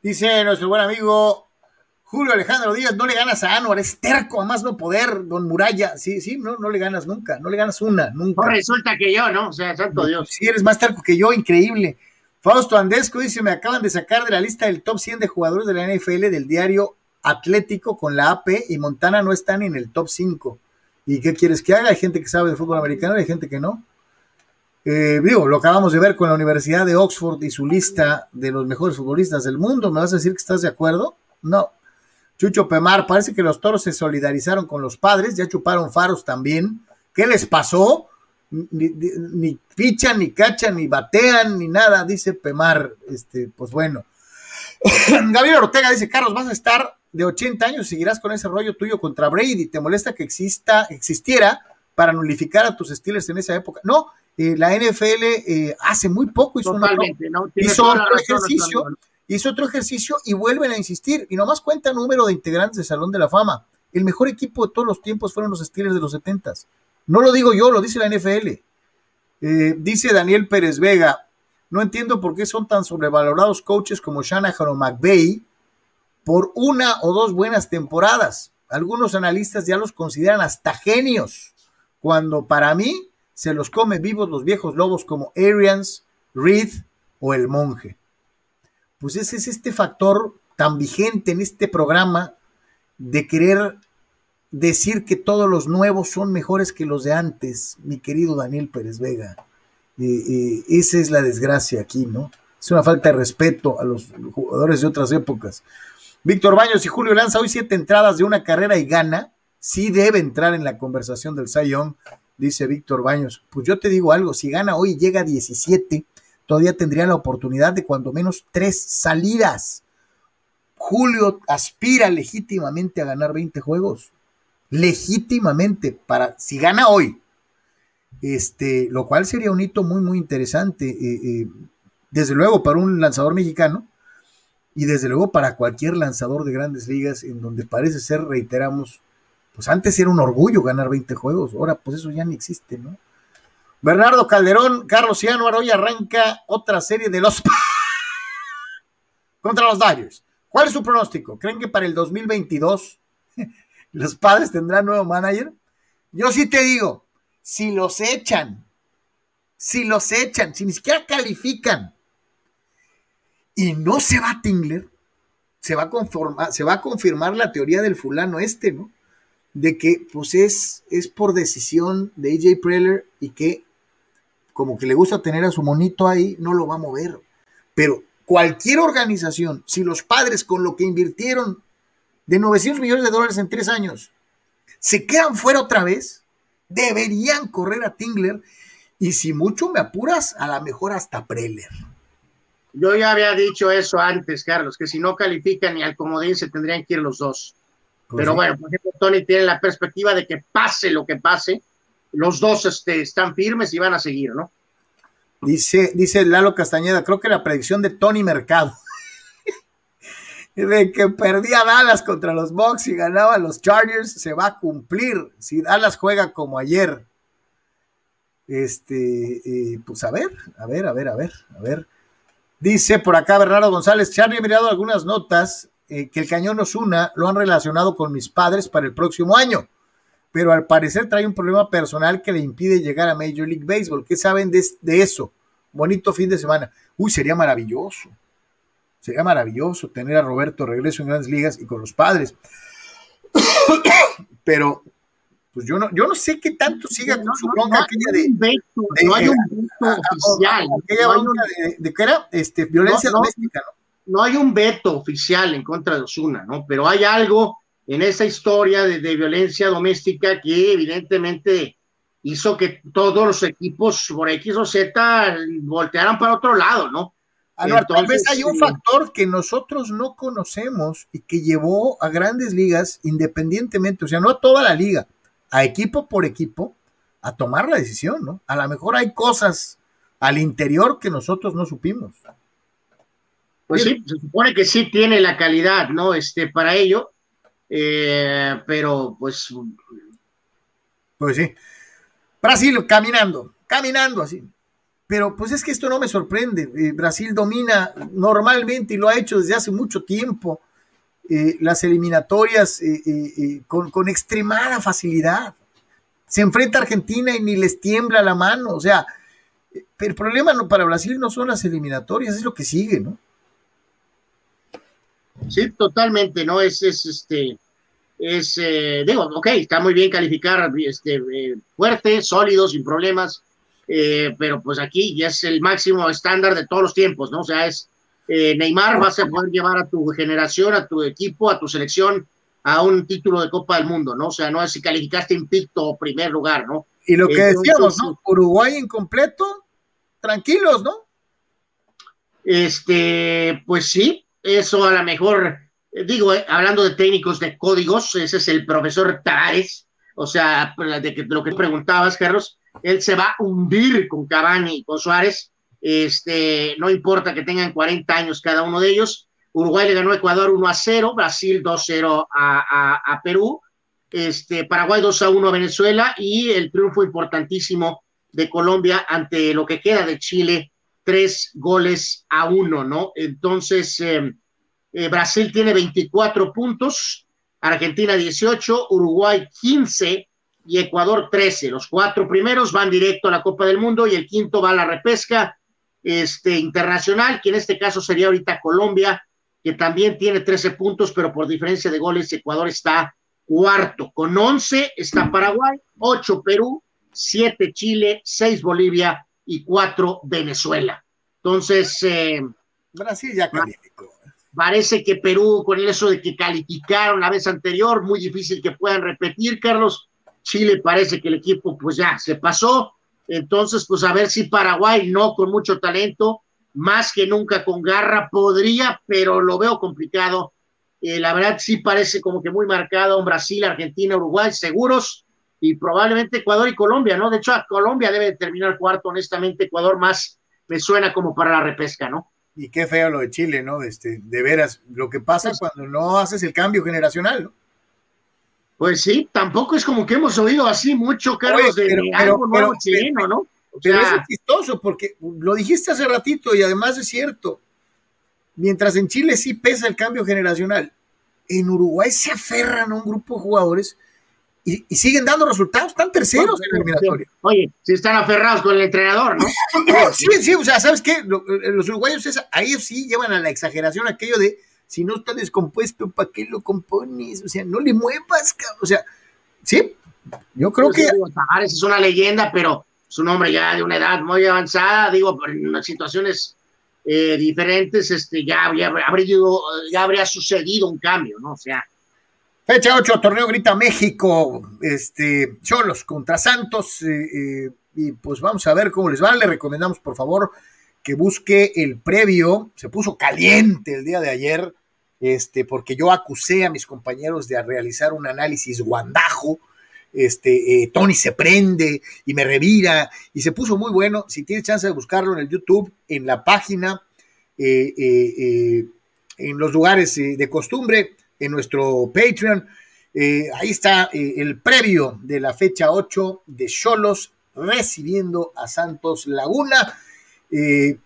Dice nuestro buen amigo Julio Alejandro Díaz, no le ganas a Anuar, es terco, a más no poder, don Muralla. Sí, sí, no, no le ganas nunca, no le ganas una, nunca. No resulta que yo, ¿no? O sea, santo Dios. Si eres más terco que yo, increíble. Fausto Andesco dice, me acaban de sacar de la lista del top 100 de jugadores de la NFL del diario Atlético con la AP y Montana no está ni en el top 5. ¿Y qué quieres que haga? Hay gente que sabe de fútbol americano y hay gente que no. Eh, lo acabamos de ver con la Universidad de Oxford y su lista de los mejores futbolistas del mundo. ¿Me vas a decir que estás de acuerdo? No. Chucho Pemar, parece que los toros se solidarizaron con los padres, ya chuparon faros también. ¿Qué les pasó? Ni, ni, ni fichan, ni cachan, ni batean, ni nada, dice Pemar. Este, pues bueno. (coughs) Gabriel Ortega dice, Carlos, vas a estar de 80 años, seguirás con ese rollo tuyo contra Brady. ¿Te molesta que exista, existiera para nulificar a tus Steelers en esa época? No, eh, la NFL eh, hace muy poco hizo, una- ¿no? Hizo otro razón, ejercicio, hizo otro ejercicio y vuelven a insistir. Y nomás cuenta número de integrantes del Salón de la Fama. El mejor equipo de todos los tiempos fueron los Steelers de los 70 No lo digo yo, lo dice la NFL. Eh, dice Daniel Pérez Vega, no entiendo por qué son tan sobrevalorados coaches como Shanahan o McVay por una o dos buenas temporadas. Algunos analistas ya los consideran hasta genios, cuando para mí se los come vivos los viejos lobos como Arians, Reed o el monje. Pues ese es este factor tan vigente en este programa de querer decir que todos los nuevos son mejores que los de antes, mi querido Daniel Pérez Vega. Eh, eh, esa es la desgracia aquí, ¿no? Es una falta de respeto a los jugadores de otras épocas. Víctor Baños y Julio lanza hoy siete entradas de una carrera y gana. Sí debe entrar en la conversación del Young, dice Víctor Baños. Pues yo te digo algo, si gana hoy y llega a 17, todavía tendría la oportunidad de cuando menos tres salidas. Julio aspira legítimamente a ganar 20 juegos. Legítimamente, para si gana hoy. Este, lo cual sería un hito muy, muy interesante. eh, eh, desde luego para un lanzador mexicano y desde luego para cualquier lanzador de grandes ligas en donde parece ser, reiteramos, pues antes era un orgullo ganar 20 juegos, ahora pues eso ya ni existe, ¿no? Bernardo Calderón, Carlos Cianuar, hoy arranca otra serie de los (laughs) contra los Dodgers. ¿Cuál es su pronóstico? ¿Creen que para el 2022 (laughs) los padres tendrán nuevo manager? Yo sí te digo, si los echan, si los echan, si ni siquiera califican y no se va Tingler, se va a conformar, se va a confirmar la teoría del fulano este, ¿no? De que pues es, es por decisión de AJ Preller y que como que le gusta tener a su monito ahí, no lo va a mover. Pero cualquier organización, si los padres con lo que invirtieron de 900 millones de dólares en tres años se quedan fuera otra vez, deberían correr a Tingler y si mucho me apuras, a lo mejor hasta Preller. Yo ya había dicho eso antes, Carlos, que si no califican ni al comodín se tendrían que ir los dos. Pues Pero sí. bueno, por ejemplo, Tony tiene la perspectiva de que pase lo que pase, los dos este, están firmes y van a seguir, ¿no? Dice, dice Lalo Castañeda, creo que la predicción de Tony Mercado. (laughs) de que perdía Dallas contra los Bucks y ganaba los Chargers, se va a cumplir. Si Dallas juega como ayer. Este, eh, pues a ver, a ver, a ver, a ver, a ver. Dice por acá Bernardo González, Charlie, he mirado algunas notas eh, que el cañón Osuna lo han relacionado con mis padres para el próximo año, pero al parecer trae un problema personal que le impide llegar a Major League Baseball. ¿Qué saben de, de eso? Bonito fin de semana. Uy, sería maravilloso. Sería maravilloso tener a Roberto regreso en grandes ligas y con los padres. (coughs) Pero, pues yo no, yo no sé qué tanto siga con su bronca no, aquella hay de, un veto, de- no hay un veto a- a- oficial. aquella no hay bronca de, de que era este, violencia No, no. doméstica, ¿no? no hay un veto oficial en contra de Osuna, ¿no? Pero hay algo en esa historia de, de violencia doméstica que evidentemente hizo que todos los equipos por X o Z voltearan para otro lado, ¿no? Anuar, tal vez Entonces, hay un factor que nosotros no conocemos y que llevó a grandes ligas independientemente, o sea, no a toda la liga, a equipo por equipo, a tomar la decisión, ¿no? A lo mejor hay cosas al interior que nosotros no supimos. Pues sí, se supone que sí tiene la calidad, ¿no? Este, para ello, eh, pero pues Pues sí. Brasil caminando, caminando así. Pero pues es que esto no me sorprende. Eh, Brasil domina normalmente y lo ha hecho desde hace mucho tiempo eh, las eliminatorias eh, eh, eh, con, con extremada facilidad. Se enfrenta a Argentina y ni les tiembla la mano. O sea, el problema no, para Brasil no son las eliminatorias, es lo que sigue, ¿no? Sí, totalmente, ¿no? Es, es este, es, digo, ok, está muy bien calificar este, eh, fuerte, sólido, sin problemas, pero pues aquí ya es el máximo estándar de todos los tiempos, ¿no? O sea, es eh, Neymar, vas a poder llevar a tu generación, a tu equipo, a tu selección a un título de Copa del Mundo, ¿no? O sea, no es si calificaste invicto o primer lugar, ¿no? Y lo que Entonces, decíamos, ¿no? Uruguay incompleto, tranquilos, ¿no? Este, pues sí, eso a lo mejor, eh, digo, eh, hablando de técnicos de códigos, ese es el profesor Tavares, o sea, de, que, de lo que preguntabas, Carlos, él se va a hundir con Cavani y con Suárez, este, no importa que tengan 40 años cada uno de ellos, Uruguay le ganó a Ecuador 1 a 0, Brasil 2-0 a, a, a Perú, este, Paraguay 2 a 1 a Venezuela y el triunfo importantísimo de Colombia ante lo que queda de Chile, tres goles a uno, ¿no? Entonces, eh, eh, Brasil tiene 24 puntos, Argentina 18, Uruguay 15 y Ecuador 13. Los cuatro primeros van directo a la Copa del Mundo y el quinto va a la repesca este, internacional, que en este caso sería ahorita Colombia, que también tiene 13 puntos, pero por diferencia de goles, Ecuador está cuarto. Con 11 está Paraguay, 8 Perú, 7 Chile, 6 Bolivia y 4 Venezuela. Entonces, eh, Brasil ya calificó. parece que Perú, con eso de que calificaron la vez anterior, muy difícil que puedan repetir, Carlos. Chile parece que el equipo pues ya se pasó. Entonces, pues a ver si Paraguay, no con mucho talento, más que nunca con garra, podría, pero lo veo complicado. Eh, la verdad sí parece como que muy marcado un Brasil, Argentina, Uruguay, seguros, y probablemente Ecuador y Colombia, ¿no? De hecho, a Colombia debe de terminar cuarto, honestamente, Ecuador más me suena como para la repesca, ¿no? Y qué feo lo de Chile, ¿no? Este, de veras, lo que pasa cuando no haces el cambio generacional, ¿no? Pues sí, tampoco es como que hemos oído así mucho, Carlos, Oye, de pero- algo nuevo pero- chileno, ¿no? O Pero sea, eso es chistoso porque lo dijiste hace ratito y además es cierto. Mientras en Chile sí pesa el cambio generacional, en Uruguay se aferran a un grupo de jugadores y, y siguen dando resultados, están terceros en la eliminatoria. Oye, si están aferrados con el entrenador, ¿no? (laughs) Sí, sí, o sea, ¿sabes qué? Lo- Los uruguayos, es- a ellos sí llevan a la exageración aquello de si no está descompuesto, ¿para qué lo compones? O sea, no le muevas, cabrón. O sea, sí, yo creo Pues, que digo, Tavares es una leyenda, pero es un hombre ya de una edad muy avanzada, digo, en unas situaciones eh, diferentes, este, ya habría, habría, ido- ya habría sucedido un cambio, ¿no? O sea, Fecha 8, torneo Grita México, este, Cholos contra Santos, eh, eh, y pues vamos a ver cómo les va. Le recomendamos, por favor, que busque el previo. Se puso caliente el día de ayer, este, porque yo acusé a mis compañeros de realizar un análisis guandajo. Este, eh, Tony se prende y me revira, y se puso muy bueno. Si tienes chance de buscarlo en el YouTube, en la página, eh, eh, eh, en los lugares de costumbre, en nuestro Patreon. Ahí está el previo de la fecha 8 de Cholos recibiendo a Santos Laguna. Eh,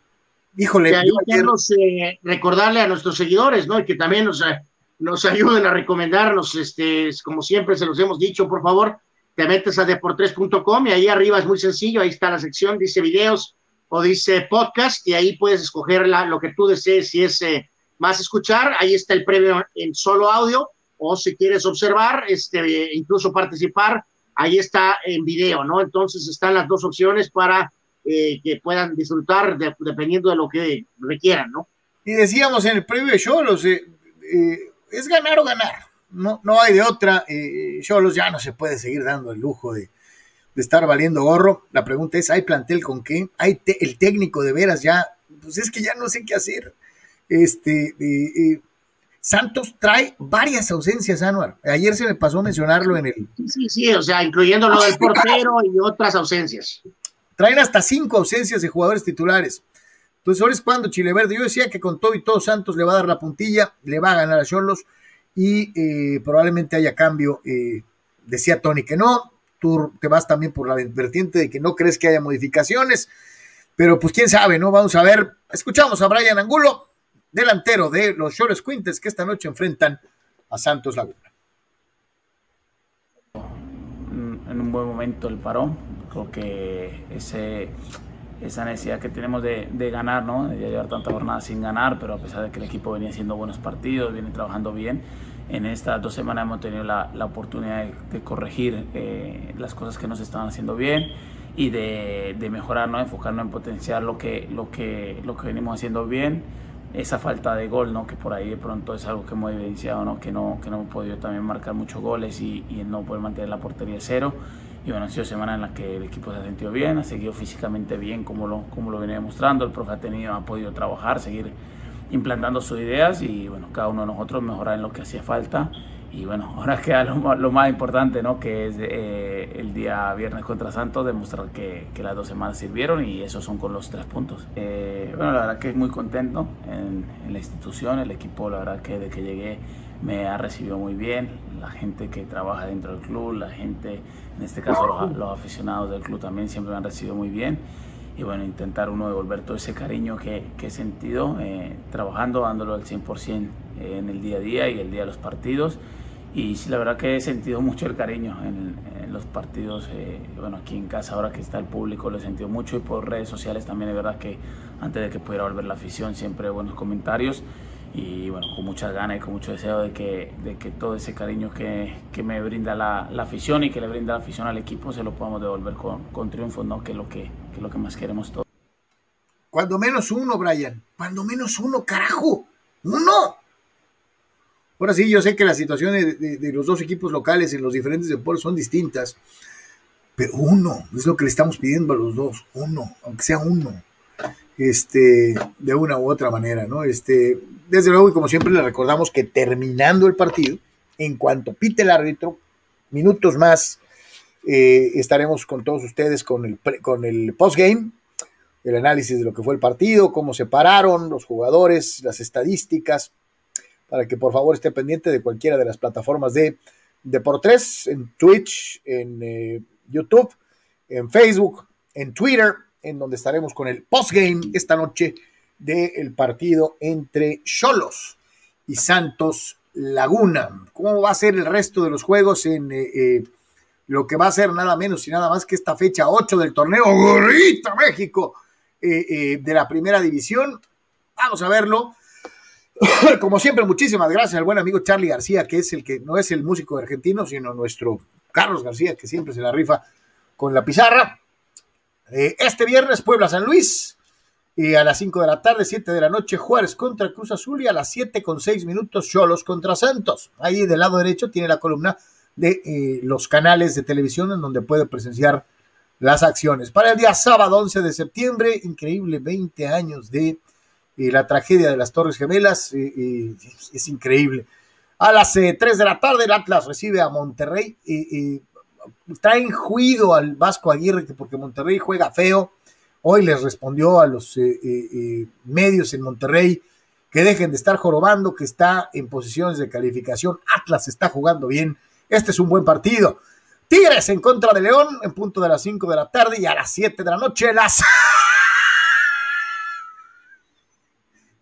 híjole, ahí queremos eh, recordarle a nuestros seguidores, ¿no? Y que también nos, eh, nos (laughs) ayuden a recomendarnos, este, como siempre se los hemos dicho, por favor, te metes a deportres.com y ahí arriba es muy sencillo, ahí está la sección, dice videos o dice podcast y ahí puedes escoger la, lo que tú desees, si es eh, más escuchar, ahí está el premio en solo audio o si quieres observar, este, incluso participar, ahí está en video, ¿no? Entonces están las dos opciones para eh, que puedan disfrutar de- dependiendo de lo que requieran, ¿no? Y decíamos en el previo de Cholos, eh, eh, es ganar o ganar. No, no hay de otra. Eh, Cholos ya no se puede seguir dando el lujo de, de estar valiendo gorro. La pregunta es, ¿hay plantel con qué? ¿Hay te- el técnico de veras ya? Pues es que ya no sé qué hacer. Este, Santos trae varias ausencias, Anuar. Ayer se me pasó mencionarlo en el... Sí, sí, sí, o sea, incluyendo lo del portero y otras ausencias. Traen hasta cinco ausencias de jugadores titulares. Entonces, ahora es cuando Chile Verde. Yo decía que con todo y todo Santos le va a dar la puntilla, le va a ganar a Cholos y eh, probablemente haya cambio. eh, decía Tony que no. Tú te vas también por la vertiente de que no crees que haya modificaciones. Pero pues quién sabe, ¿no? Vamos a ver. Escuchamos a Brian Angulo, delantero de los Cholos Quintes, que esta noche enfrentan a Santos Laguna. en un buen momento el parón. Que ese, esa necesidad que tenemos de, de ganar, ¿no? de llevar tantas jornadas sin ganar, pero a pesar de que el equipo venía haciendo buenos partidos, viene trabajando bien, en estas dos semanas hemos tenido la, la oportunidad de, de corregir eh, las cosas que no se estaban haciendo bien y de, de mejorar, ¿no? enfocarnos en potenciar lo que, lo, que, lo que venimos haciendo bien esa falta de gol, ¿no? que por ahí de pronto es algo que hemos evidenciado, ¿no? que, no, que no hemos podido también marcar muchos goles y, y no poder mantener la portería cero. Y bueno, han sido semanas en las que el equipo se ha sentido bien, ha seguido físicamente bien como lo, como lo venía demostrando, el profe ha, tenido, ha podido trabajar, seguir implantando sus ideas y bueno, cada uno de nosotros mejorar en lo que hacía falta. Y bueno, (laughs) ahora queda lo, lo más importante, ¿no? que es eh, el día viernes contra Santos, demostrar que, que las dos semanas sirvieron y esos son con los tres puntos. Eh, bueno, la verdad que muy contento en, en la institución, el equipo, la verdad que desde que llegué me ha recibido muy bien, la gente que trabaja dentro del club, la gente, en este caso los, los aficionados del club también siempre me han recibido muy bien. Y bueno, intentar uno devolver todo ese cariño que, que he sentido eh, trabajando, dándolo al 100% en el día a día y el día de los partidos. Y sí, la verdad que he sentido mucho el cariño en, en los partidos, eh, bueno, aquí en casa ahora que está el público lo he sentido mucho y por redes sociales también es verdad que antes de que pudiera volver la afición siempre buenos comentarios y bueno, con muchas ganas y con mucho deseo de que, de que todo ese cariño que, que me brinda la, la afición y que le brinda la afición al equipo se lo podamos devolver con, con triunfos, ¿no? que, es lo que, que lo que más queremos todos. Cuando menos uno, Brian. Cuando menos uno, carajo. Uno. Ahora sí, yo sé que las situaciones de los dos equipos locales en los diferentes deportes son distintas, pero uno es lo que le estamos pidiendo a los dos, uno, aunque sea uno, este, de una u otra manera, ¿no? Este, desde luego, y como siempre, le recordamos que terminando el partido, en cuanto pite el árbitro, minutos más, eh, estaremos con todos ustedes con el, con el postgame, el análisis de lo que fue el partido, cómo se pararon los jugadores, las estadísticas, para que por favor esté pendiente de cualquiera de las plataformas de Deportes, en Twitch, en eh, YouTube, en Facebook, en Twitter, en donde estaremos con el postgame esta noche del partido entre Cholos y Santos Laguna. ¿Cómo va a ser el resto de los juegos en eh, eh, lo que va a ser nada menos y nada más que esta fecha 8 del torneo Gorrita México eh, de la primera división? Vamos a verlo. (coughs) Como siempre, muchísimas gracias al buen amigo Charlie García, que es el que no es el músico argentino, sino nuestro Carlos García, que siempre se la rifa con la pizarra. Este viernes, Puebla San Luis, y a las 5 de la tarde, 7 de la noche, Juárez contra Cruz Azul, y a las 7 con 6 minutos, Cholos contra Santos. Ahí del lado derecho tiene la columna de eh, los canales de televisión en donde puede presenciar las acciones. Para el día sábado 11 de septiembre, increíble, 20 años de eh, la tragedia de las Torres Gemelas, eh, eh, es, increíble. A las eh, 3 de la tarde, el Atlas recibe a Monterrey. eh, traen juido al Vasco Aguirre que porque Monterrey juega feo. Hoy les respondió a los eh, eh, eh, medios en Monterrey que dejen de estar jorobando, que está en posiciones de calificación. Atlas está jugando bien. Este es un buen partido. Tigres en contra de León en punto de las 5 de la tarde y a las 7 de la noche las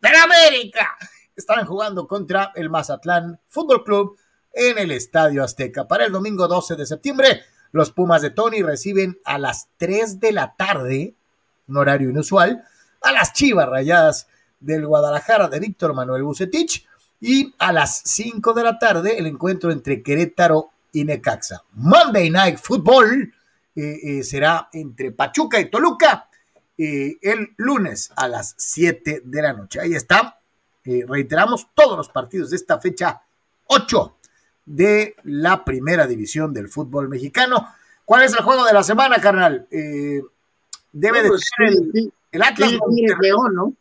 de América estarán jugando contra el Mazatlán Fútbol Club en el Estadio Azteca. Para el domingo 12 de septiembre, los Pumas de Tony reciben a las 3 de la tarde, un horario inusual, a las Chivas Rayadas del Guadalajara de Víctor Manuel Bucetich y a las 5 de la tarde el encuentro entre Querétaro y Necaxa. Monday Night Football eh, eh, será entre Pachuca y Toluca eh, el lunes a las 7 de la noche. Ahí está. reiteramos todos los partidos de esta fecha 8 de la primera división del fútbol mexicano. ¿Cuál es el juego de la semana, carnal? Debe de pues, ser el, Atlas. Tigres León, ¿no?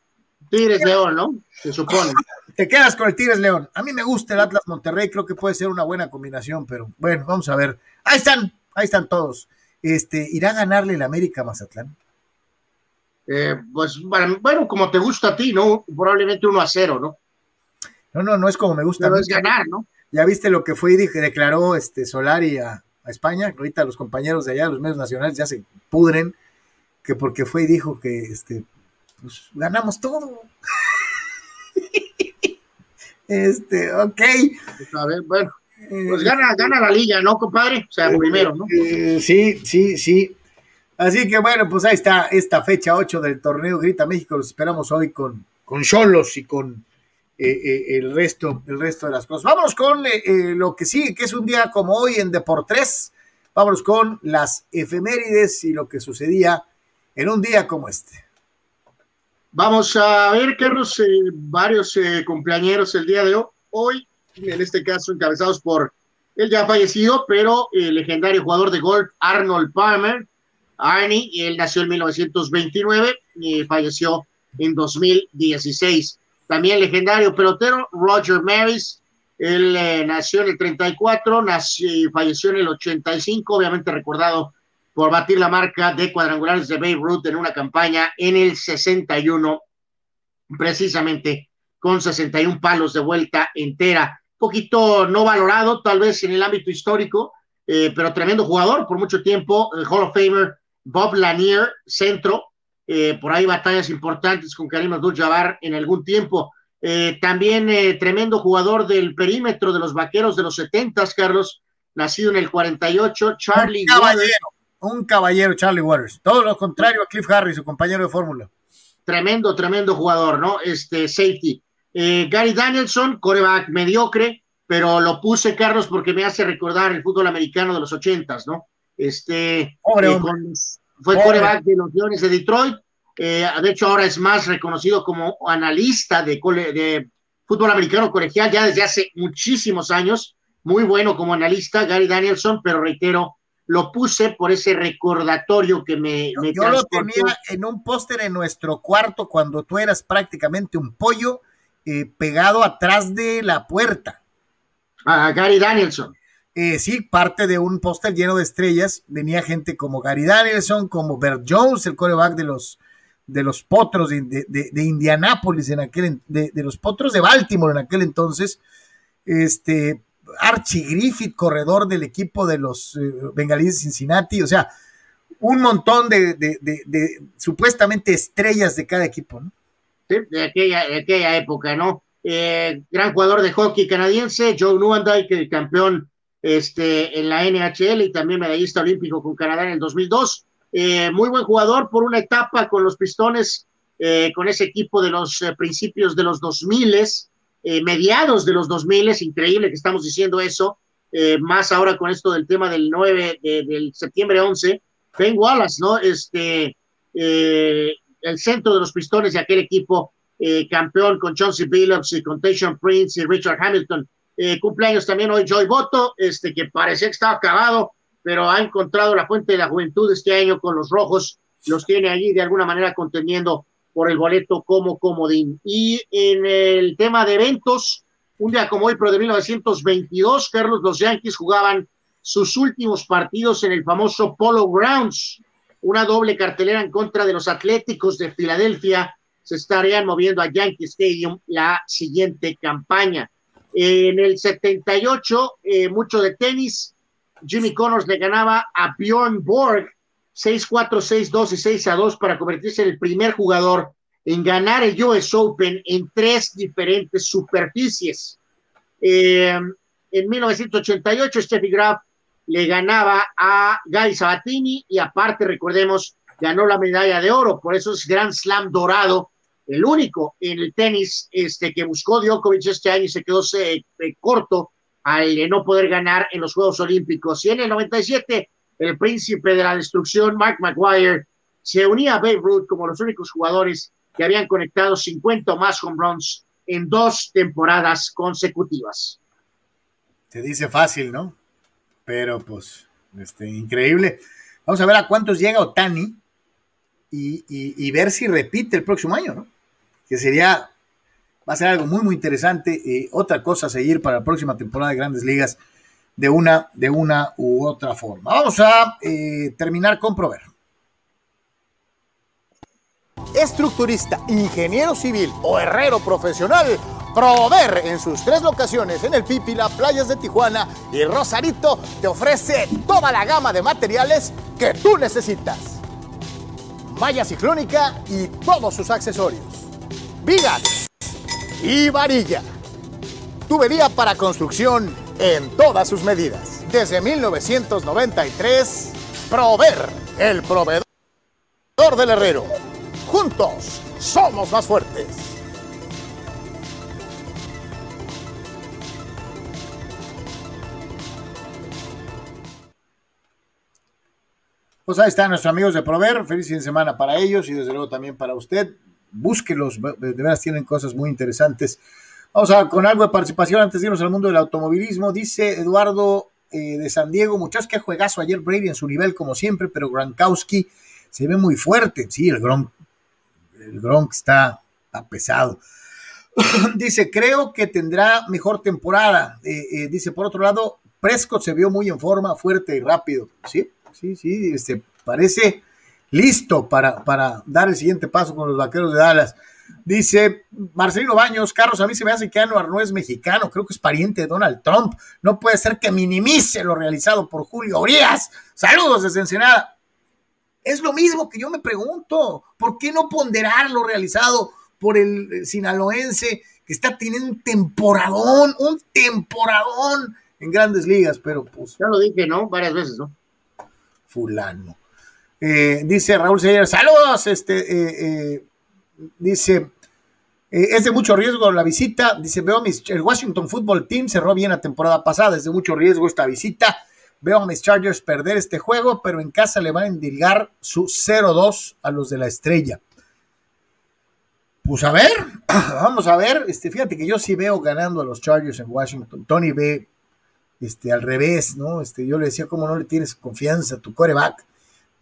Tigres León, ¿no? Se supone. Te quedas con el Tigres León. A mí me gusta el Atlas Monterrey, creo que puede ser una buena combinación, pero bueno, vamos a ver. Ahí están, ahí están todos. Este, ¿irá a ganarle el América Mazatlán? Eh, pues bueno, como te gusta a ti, ¿no? Probablemente 1 a 0, ¿no? No, no, no es como me gusta. Pero es ganar, ¿no? Ya viste lo que fue y dije, declaró este Solari a, a España. Ahorita los compañeros de allá, los medios nacionales, ya se pudren, que porque fue y dijo que este, pues ganamos todo. (laughs) Este, ok. A ver, bueno, pues gana, gana la liga, ¿no, compadre? O sea, Eh, primero, ¿no? eh, sí, sí, sí. Así que bueno, pues ahí está esta fecha 8 del torneo Grita México. Los esperamos hoy con con Cholos y con eh, eh, el resto, el resto de las cosas. Vámonos con eh, eh, lo que sigue, que es un día como hoy en Deportes. Vámonos con las efemérides y lo que sucedía en un día como este. Vamos a ver, Carlos, eh, varios eh, cumpleañeros el día de hoy, en este caso encabezados por el ya fallecido, pero legendario jugador de golf Arnold Palmer, Arnie, él nació en 1929 y falleció en 2016. También legendario pelotero Roger Maris, él eh, nació en el 34, nació y falleció en el 85, obviamente recordado por batir la marca de cuadrangulares de Babe Ruth en una campaña en el 61, precisamente con 61 palos de vuelta entera. Un poquito no valorado, tal vez en el ámbito histórico, eh, pero tremendo jugador por mucho tiempo, el Hall of Famer Bob Lanier, centro, eh, por ahí batallas importantes con Karim Abdul-Jabbar en algún tiempo. Eh, también tremendo jugador del perímetro de los vaqueros de los 70, Carlos, nacido en el 48, Charlie caballero. Un caballero, Charlie Waters. Todo lo contrario a Cliff Harris, su compañero de fórmula. tremendo, tremendo jugador, ¿no? Este safety. Eh, Gary Danielson, coreback mediocre, pero lo puse, Carlos, porque me hace recordar el fútbol americano de los ochentas, ¿no? Este Pobre eh, con- fue Pobre. coreback de los Leones de Detroit. eh, de hecho, ahora es más reconocido como analista de, cole- de fútbol americano colegial ya desde hace muchísimos años. Muy bueno como analista, Gary Danielson, pero reitero, lo puse por ese recordatorio que me, me Yo lo tenía en un póster en nuestro cuarto cuando tú eras prácticamente un pollo eh, pegado atrás de la puerta. a Gary Danielson. Eh, sí, parte de un póster lleno de estrellas. Venía gente como Gary Danielson, como Bert Jones, el coreback de los, de los potros de, de, Indianápolis en aquel, de, de los potros de Baltimore en aquel entonces. Este, Archie Griffith, corredor del equipo de los eh, bengalíes de Cincinnati. O sea, un montón de, supuestamente estrellas de cada equipo, ¿no? Sí, de aquella, de aquella época, ¿no? Eh, gran jugador de hockey canadiense, Joe Nuandike, campeón este, en la NHL y también medallista olímpico con Canadá en el 2002. Eh, muy buen jugador por una etapa con los Pistones, eh, con ese equipo de los eh, principios de los 2000, eh, mediados de los 2000, es increíble que estamos diciendo eso, eh, más ahora con esto del tema del 9, de- del septiembre 11. Ben Wallace, ¿no? Este, eh, el centro de los pistones de aquel equipo, campeón con Chauncey Billups y con Tayshaun Prince y Richard Hamilton. Cumpleaños también hoy Joy Boto, este que parecía que estaba acabado, pero ha encontrado la fuente de la juventud este año con los rojos, los tiene allí de alguna manera contendiendo por el boleto como comodín. Y en el tema de eventos, un día como hoy, pero de 1922, Carlos, los Yankees jugaban sus últimos partidos en el famoso Polo Grounds, una doble cartelera en contra de los Atléticos de Filadelfia se estarían moviendo a Yankee Stadium la siguiente campaña. En el 78, eh, mucho de tenis, Jimmy Connors le ganaba a Bjorn Borg 6-4, 6-2 y 6-2 para convertirse en el primer jugador en ganar el US Open en tres diferentes superficies. Eh, en 1988, Steffi Graf le ganaba a Guy Sabatini y aparte, recordemos, ganó la medalla de oro, por eso es Grand Slam dorado, el único en el tenis este, que buscó Djokovic este año y se quedó eh, corto al no poder ganar en los Juegos Olímpicos. Y en el 97, el príncipe de la destrucción, Mark McGuire, se unía a Babe Ruth como los únicos jugadores que habían conectado 50 o más home runs en dos temporadas consecutivas. Se dice fácil, ¿no? Pero pues, este, increíble. Vamos a ver a cuántos llega Otani y, ver si repite el próximo año, ¿no? Que sería, va a ser algo muy, muy interesante. Eh, otra cosa a seguir para la próxima temporada de Grandes Ligas de una, de una u otra forma. Vamos a eh, terminar con Prover. Estructurista, ingeniero civil o herrero profesional, Prover en sus tres locaciones en el Pípila, Playas de Tijuana y Rosarito te ofrece toda la gama de materiales que tú necesitas. Malla ciclónica y todos sus accesorios. Vigas y varilla. Tubería para construcción en todas sus medidas. Desde 1993, Prover, el proveedor del herrero. Juntos somos más fuertes. Pues ahí están nuestros amigos de Prover. Feliz fin de semana para ellos y desde luego también para usted. Búsquelos, de veras tienen cosas muy interesantes. Vamos a con algo de participación antes de irnos al mundo del automovilismo. Dice Eduardo eh, de San Diego, muchachos, que juegazo ayer Brady en su nivel como siempre, pero Gronkowski se ve muy fuerte. Sí, el Gronk, el Gronk está, pesado. (coughs) dice, creo que tendrá mejor temporada. Eh, eh, dice, por otro lado, Prescott se vio muy en forma, fuerte y rápido. Sí, sí, sí, este, parece listo para, para dar el siguiente paso con los vaqueros de Dallas. Dice Marcelino Baños, Carlos, a mí se me hace que Anuar no es mexicano, creo que es pariente de Donald Trump. No puede ser que minimice lo realizado por Julio Urias. Saludos desde Ensenada. Es lo mismo que yo me pregunto, ¿por qué no ponderar lo realizado por el sinaloense que está teniendo un temporadón, un temporadón en grandes ligas? Pero pues. Ya lo dije, ¿no? Varias veces, ¿no? Fulano. Eh, dice Raúl Seyer, saludos, este, eh, eh, dice, es de mucho riesgo la visita, dice, veo mis, el Washington Football Team cerró bien la temporada pasada, es de mucho riesgo esta visita, veo a mis Chargers perder este juego, pero en casa le van a endilgar su 0-2 a los de la estrella. Pues a ver, (clears throat) vamos a ver, este, fíjate que yo sí veo ganando a los Chargers en Washington, Tony ve este, al revés, ¿no? Este, yo le decía, ¿cómo no le tienes confianza a tu coreback?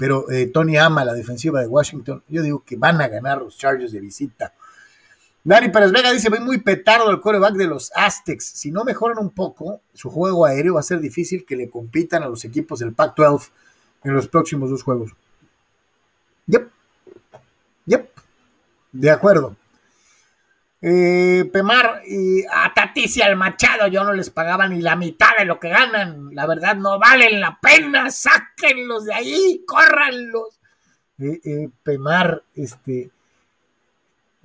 Pero eh, Tony ama la defensiva de Washington. Yo digo que van a ganar los Chargers de visita. Dani Pérez Vega dice, ven muy petardo el coreback de los Aztecs. Si no mejoran un poco su juego aéreo, va a ser difícil que le compitan a los equipos del Pac-12 en los próximos dos juegos. Yep. Yep. De acuerdo. Eh, Pemar y a Taticia al Machado yo no les pagaba ni la mitad de lo que ganan. La verdad no valen la pena. Sáquenlos de ahí, córranlos. Eh, eh, Pemar, este.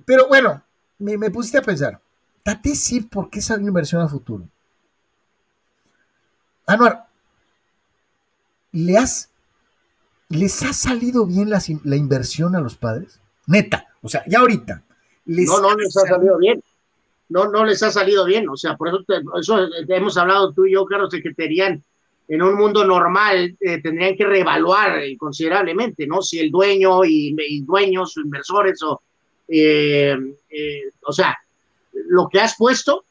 Pero bueno, me, pusiste a pensar. Tati sí, ¿por qué esa inversión a futuro? Anuar, ¿le has, ¿les ha salido bien la, la inversión a los padres? Neta, o sea, ya ahorita no, no les ha salido bien. No, no les ha salido bien. O sea, por eso, eso hemos hablado tú y yo, Carlos, de que tenían en un mundo normal eh, tendrían que reevaluar considerablemente, ¿no? Si el dueño y, dueños o inversores o, eh, eh, o sea, lo que has puesto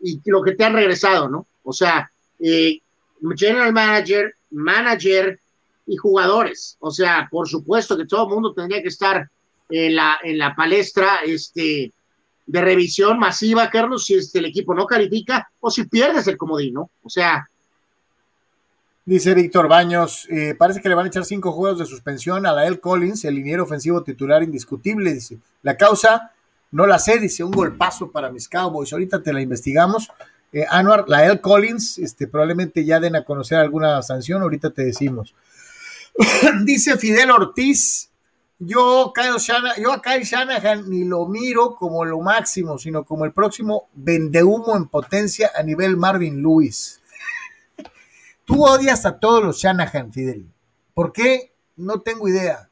y lo que te han regresado, ¿no? O sea, general manager, manager y jugadores. O sea, por supuesto que todo el mundo tendría que estar en la, en la palestra este, de revisión masiva, Carlos, si este, el equipo no califica o si pierdes el comodín, ¿no? O sea, Dice Víctor Baños, eh, parece que le van a echar cinco juegos de suspensión a la El Collins, el liniero ofensivo titular indiscutible. Dice, la causa no la sé, dice, un golpazo para mis Cowboys. Ahorita te la investigamos. Eh, Anuar, la El Collins, este, probablemente ya den a conocer alguna sanción, ahorita te decimos. (coughs) dice Fidel Ortiz, yo, Kyle Shanahan, yo a Kyle Shanahan ni lo miro como lo máximo, sino como el próximo vendehumo en potencia a nivel Marvin Lewis. (laughs) Tú odias a todos los Shanahan, Fidel. ¿Por qué? No tengo idea.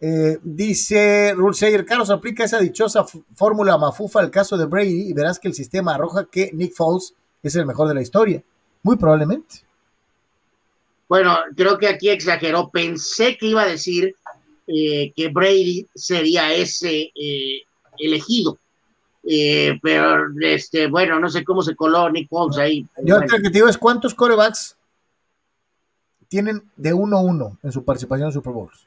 Eh, dice Rulseyer, Carlos, aplica esa dichosa fórmula mafufa al caso de Brady y verás que el sistema arroja que Nick Foles es el mejor de la historia. Muy probablemente. Bueno, creo que aquí exageró. Pensé que iba a decir eh, que Brady sería ese eh, elegido. Eh, pero este, bueno, no sé cómo se coló Nick Foles ahí. Yo que te digo es cuántos corebacks tienen de 1-1 en su participación en Super Bowls.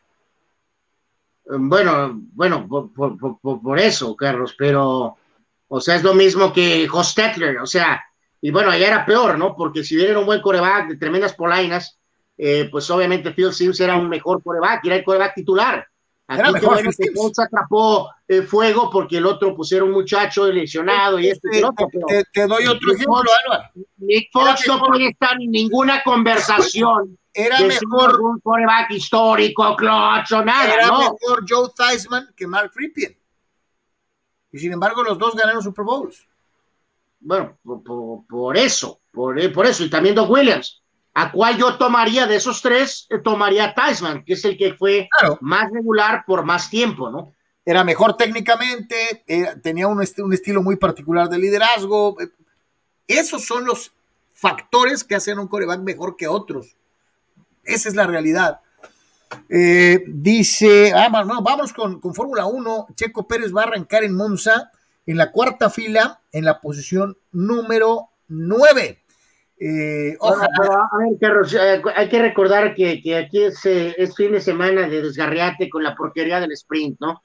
Bueno, bueno, por, eso, Carlos, pero, o sea, es lo mismo que Hostetler, o sea, y bueno, allá era peor, ¿no? Porque si bien era un buen coreback de tremendas polainas, eh, pues obviamente Phil Sims era un mejor coreback, era el coreback titular. Aquí que Fox atrapó eh, fuego porque el otro era un muchacho lesionado y este y el otro. te, doy otro ejemplo, Álvaro. Nick Fox no puede estar en ninguna conversación. (laughs) Era mejor un coreback histórico, clutch o nada. Era ¿no? mejor Joe Theismann que Mark Ripien. Y sin embargo, los dos ganaron Super Bowls. Bueno, por, por, por eso, por, por eso, y también Doug Williams a cuál yo tomaría de esos tres, eh, tomaría Tyson, que es el que fue más regular por más tiempo, ¿no? Era mejor técnicamente, tenía un, un, estilo muy particular de liderazgo. Eh, esos son los factores que hacen un coreback mejor que otros. Esa es la realidad. Eh, dice, ah, no, vamos con, con Fórmula 1. Checo Pérez va a arrancar en Monza en la cuarta fila, en la posición número 9. Eh, ojalá. a ver, Carlos, eh, hay que recordar que, aquí es, eh, es, fin de semana de desgarriate con la porquería del sprint, ¿no?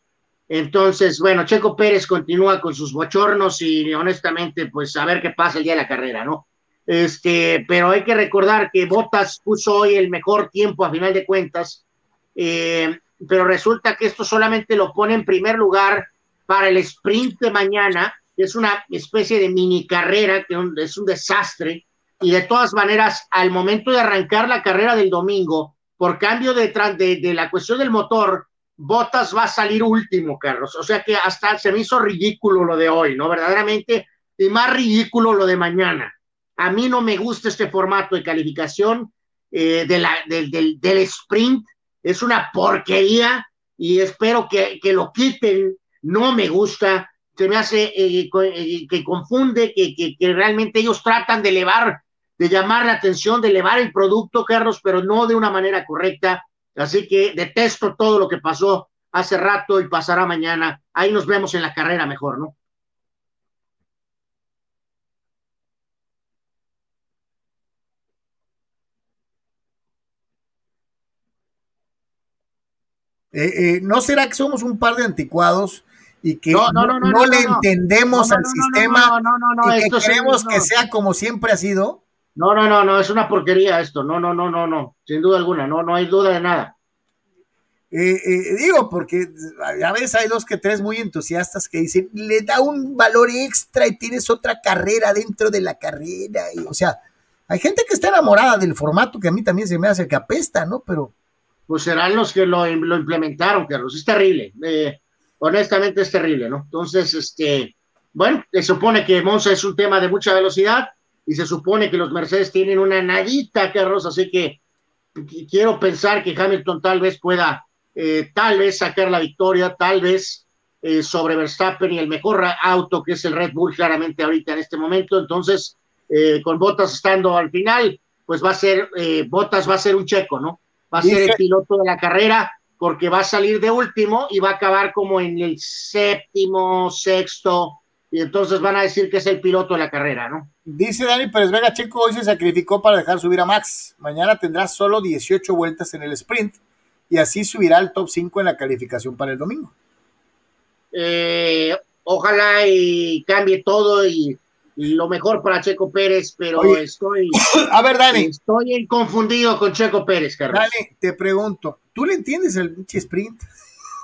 Entonces, bueno, Checo Pérez continúa con sus bochornos y honestamente, pues a ver qué pasa el día de la carrera, ¿no? Este, pero hay que recordar que Bottas puso hoy el mejor tiempo a final de cuentas, pero resulta que esto solamente lo pone en primer lugar para el sprint de mañana, que es una especie de mini carrera, que es un desastre, y de todas maneras, al momento de arrancar la carrera del domingo, por cambio de, de, la cuestión del motor, Botas va a salir último, Carlos. O sea que hasta se me hizo ridículo lo de hoy, ¿no? Verdaderamente, y más ridículo lo de mañana. A mí no me gusta este formato de calificación eh, de la, del, del, sprint. Es una porquería y espero que, que lo quiten. No me gusta. Se me hace eh, eh, que confunde, que, que, que realmente ellos tratan de elevar de llamar la atención, de elevar el producto, Carlos, pero no de una manera correcta. Así que detesto todo lo que pasó hace rato y pasará mañana. Ahí nos vemos en la carrera mejor, ¿no? Eh, eh, ¿No será que somos un par de anticuados y que no, le entendemos al sistema y que queremos que sea como siempre ha sido? No, no, no, no, es una porquería esto. No, no, no, no, no, sin duda alguna, no, no hay duda de nada. Eh, eh, digo, porque a veces hay dos que tres muy entusiastas que dicen, le da un valor extra y tienes otra carrera dentro de la carrera. Y, o sea, hay gente que está enamorada del formato que a mí también se me hace que apesta, ¿no? Pero. Pues serán los que lo, lo implementaron, Carlos. Es terrible. Eh, honestamente es terrible, ¿no? Entonces, este, bueno, se supone que Monza es un tema de mucha velocidad y se supone que los Mercedes tienen una nadita, Carlos, así que quiero pensar que Hamilton tal vez pueda, eh, tal vez sacar la victoria, tal vez eh, sobre Verstappen y el mejor auto que es el Red Bull claramente ahorita en este momento, entonces eh, con Bottas estando al final, pues va a ser, Bottas va a ser un checo, ¿no? Va a ser el piloto de la carrera porque va a salir de último y va a acabar como en el séptimo, sexto, y entonces van a decir que es el piloto de la carrera, ¿no? Dice Dani Pérez Vega, Checo hoy se sacrificó para dejar subir a Max. Mañana tendrá solo 18 vueltas en el sprint y así subirá al top 5 en la calificación para el domingo. Eh, ojalá y cambie todo y, lo mejor para Checo Pérez, pero estoy. (coughs) A ver, Dani. Estoy confundido con Checo Pérez, Carlos. Dani, te pregunto, ¿tú le entiendes el pinche sprint?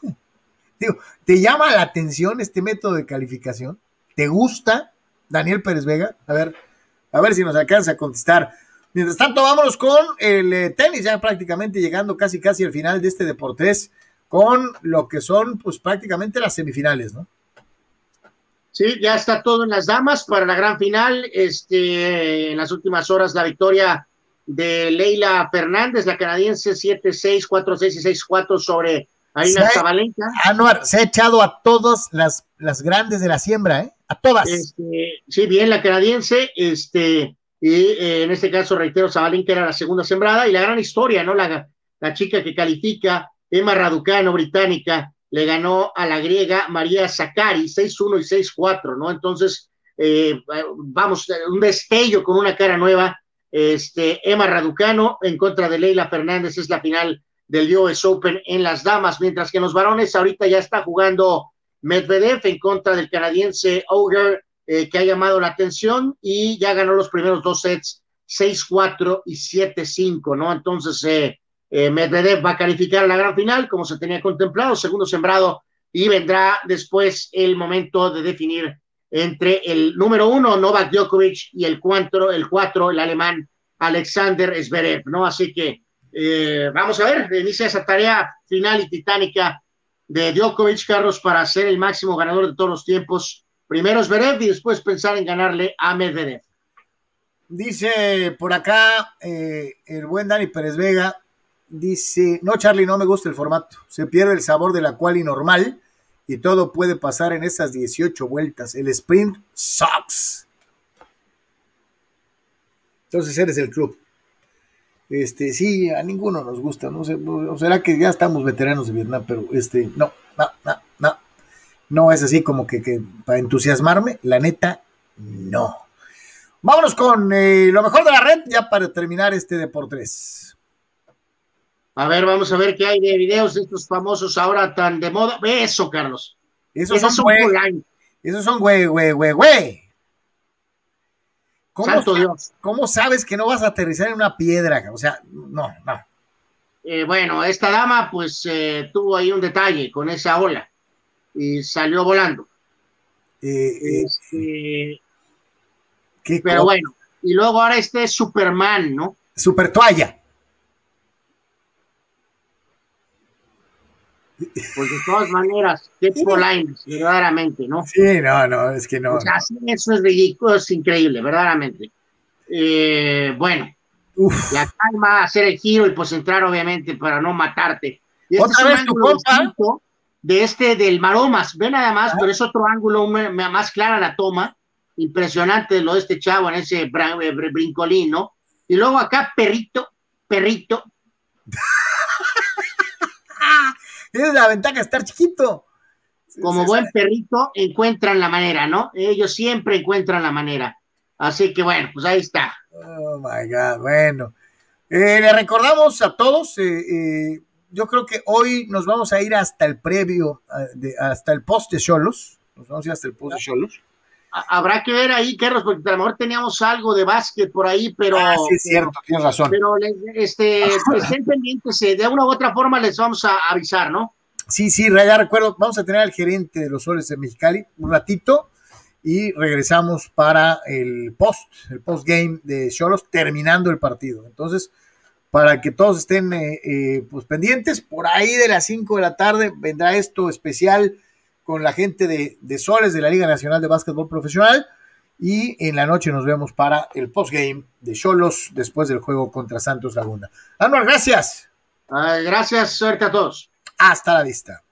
(laughs) Digo, ¿te llama la atención este método de calificación? ¿Te gusta, Daniel Pérez Vega? A ver, a ver si nos alcanza a contestar. Mientras tanto, vámonos con el eh, tenis, ya prácticamente llegando casi casi al final de este Deportes, con lo que son pues prácticamente las semifinales, ¿no? Sí, ya está todo en las damas para la gran final. Este, en las últimas horas la victoria de Leila Fernández, la canadiense 7-6, 4-6 y 6-4 sobre Aina Zabalenka. Anuar, se ha echado a todas las, las grandes de la siembra, ¿eh? A todas. Este, sí, bien, la canadiense, este, y eh, en este caso, reitero, Zabalenka era la segunda sembrada, y la gran historia, ¿no? La, la chica que califica, Emma Raducano, británica, le ganó a la griega María Zakari 6-1 y 6-4, ¿no? Entonces, eh, vamos, un destello con una cara nueva. Este, Emma Raducano en contra de Leila Fernández es la final del US Open en las damas, mientras que en los varones ahorita ya está jugando Medvedev en contra del canadiense Auger, eh, que ha llamado la atención y ya ganó los primeros dos sets, 6-4 y 7-5, ¿no? Entonces, eh, eh, Medvedev va a calificar a la gran final, como se tenía contemplado, segundo sembrado, y vendrá después el momento de definir entre el número uno, Novak Djokovic, y el cuatro, el cuatro, el alemán Alexander Zverev, ¿no? Así que eh, vamos a ver, inicia esa tarea final y titánica de Djokovic, Carlos, para ser el máximo ganador de todos los tiempos. Primero Zverev y después pensar en ganarle a Medvedev. Dice por acá eh, el buen Dani Pérez Vega, Dice, no Charlie, no me gusta el formato. Se pierde el sabor de la quali normal y todo puede pasar en esas 18 vueltas. El sprint sucks. Entonces eres el club. Este, sí, a ninguno nos gusta, no sé, o será que ya estamos veteranos de Vietnam, pero este, no, no, no, no. No es así como que, que para entusiasmarme, la neta, no. Vámonos con eh, lo mejor de la red, ya para terminar este Deportes. A ver, vamos a ver qué hay de videos de estos famosos ahora tan de moda. Eso, Carlos. Esos, son, güey. Esos son güey, güey, güey, güey. ¿Cómo, Dios. ¿Cómo sabes que no vas a aterrizar en una piedra? O sea, no, no. Eh, bueno, esta dama pues eh, tuvo ahí un detalle con esa ola y salió volando. Eh, este, pero bueno, y luego ahora este es Superman, ¿no? Super toalla. Pues de todas maneras, qué polines, verdaderamente, ¿no? Sí, no, no, es que no. O sea, eso es ridículo, es increíble, verdaderamente. Eh, bueno, la calma, hacer el giro y pues entrar, obviamente, para no matarte. Y este ¿Otra vez tu compa? De este del Maromas, ve nada más, pero es otro ángulo más clara la toma. Impresionante lo de este chavo en ese brincolín, ¿no? Y luego acá, perrito, perrito. (laughs) Tienes la ventaja de estar chiquito. Como buen perrito, encuentran la manera, ¿no? Ellos siempre encuentran la manera. Así que bueno, pues ahí está. Oh my God, bueno. Eh, le recordamos a todos, eh, eh, yo creo que hoy nos vamos a ir hasta el previo, hasta el post de Cholos. Nos vamos a ir hasta el post de Cholos habrá que ver ahí, Carlos, porque a lo mejor teníamos algo de básquet por ahí, pero. Ah, sí, es cierto, tienes razón. Pero este, (laughs) estén pendientes, eh, de una u otra forma les vamos a avisar, ¿no? Sí, sí, ya recuerdo, vamos a tener al gerente de los soles de Mexicali un ratito y regresamos para el post, el post game de Cholos terminando el partido. Entonces, para que todos estén eh, eh, pues pendientes, por ahí de las 5 de la tarde vendrá esto especial con la gente de, Soles de la Liga Nacional de Básquetbol Profesional. Y en la noche nos vemos para el postgame de Cholos después del juego contra Santos Laguna. Anuar, gracias. gracias, suerte a todos. Hasta la vista.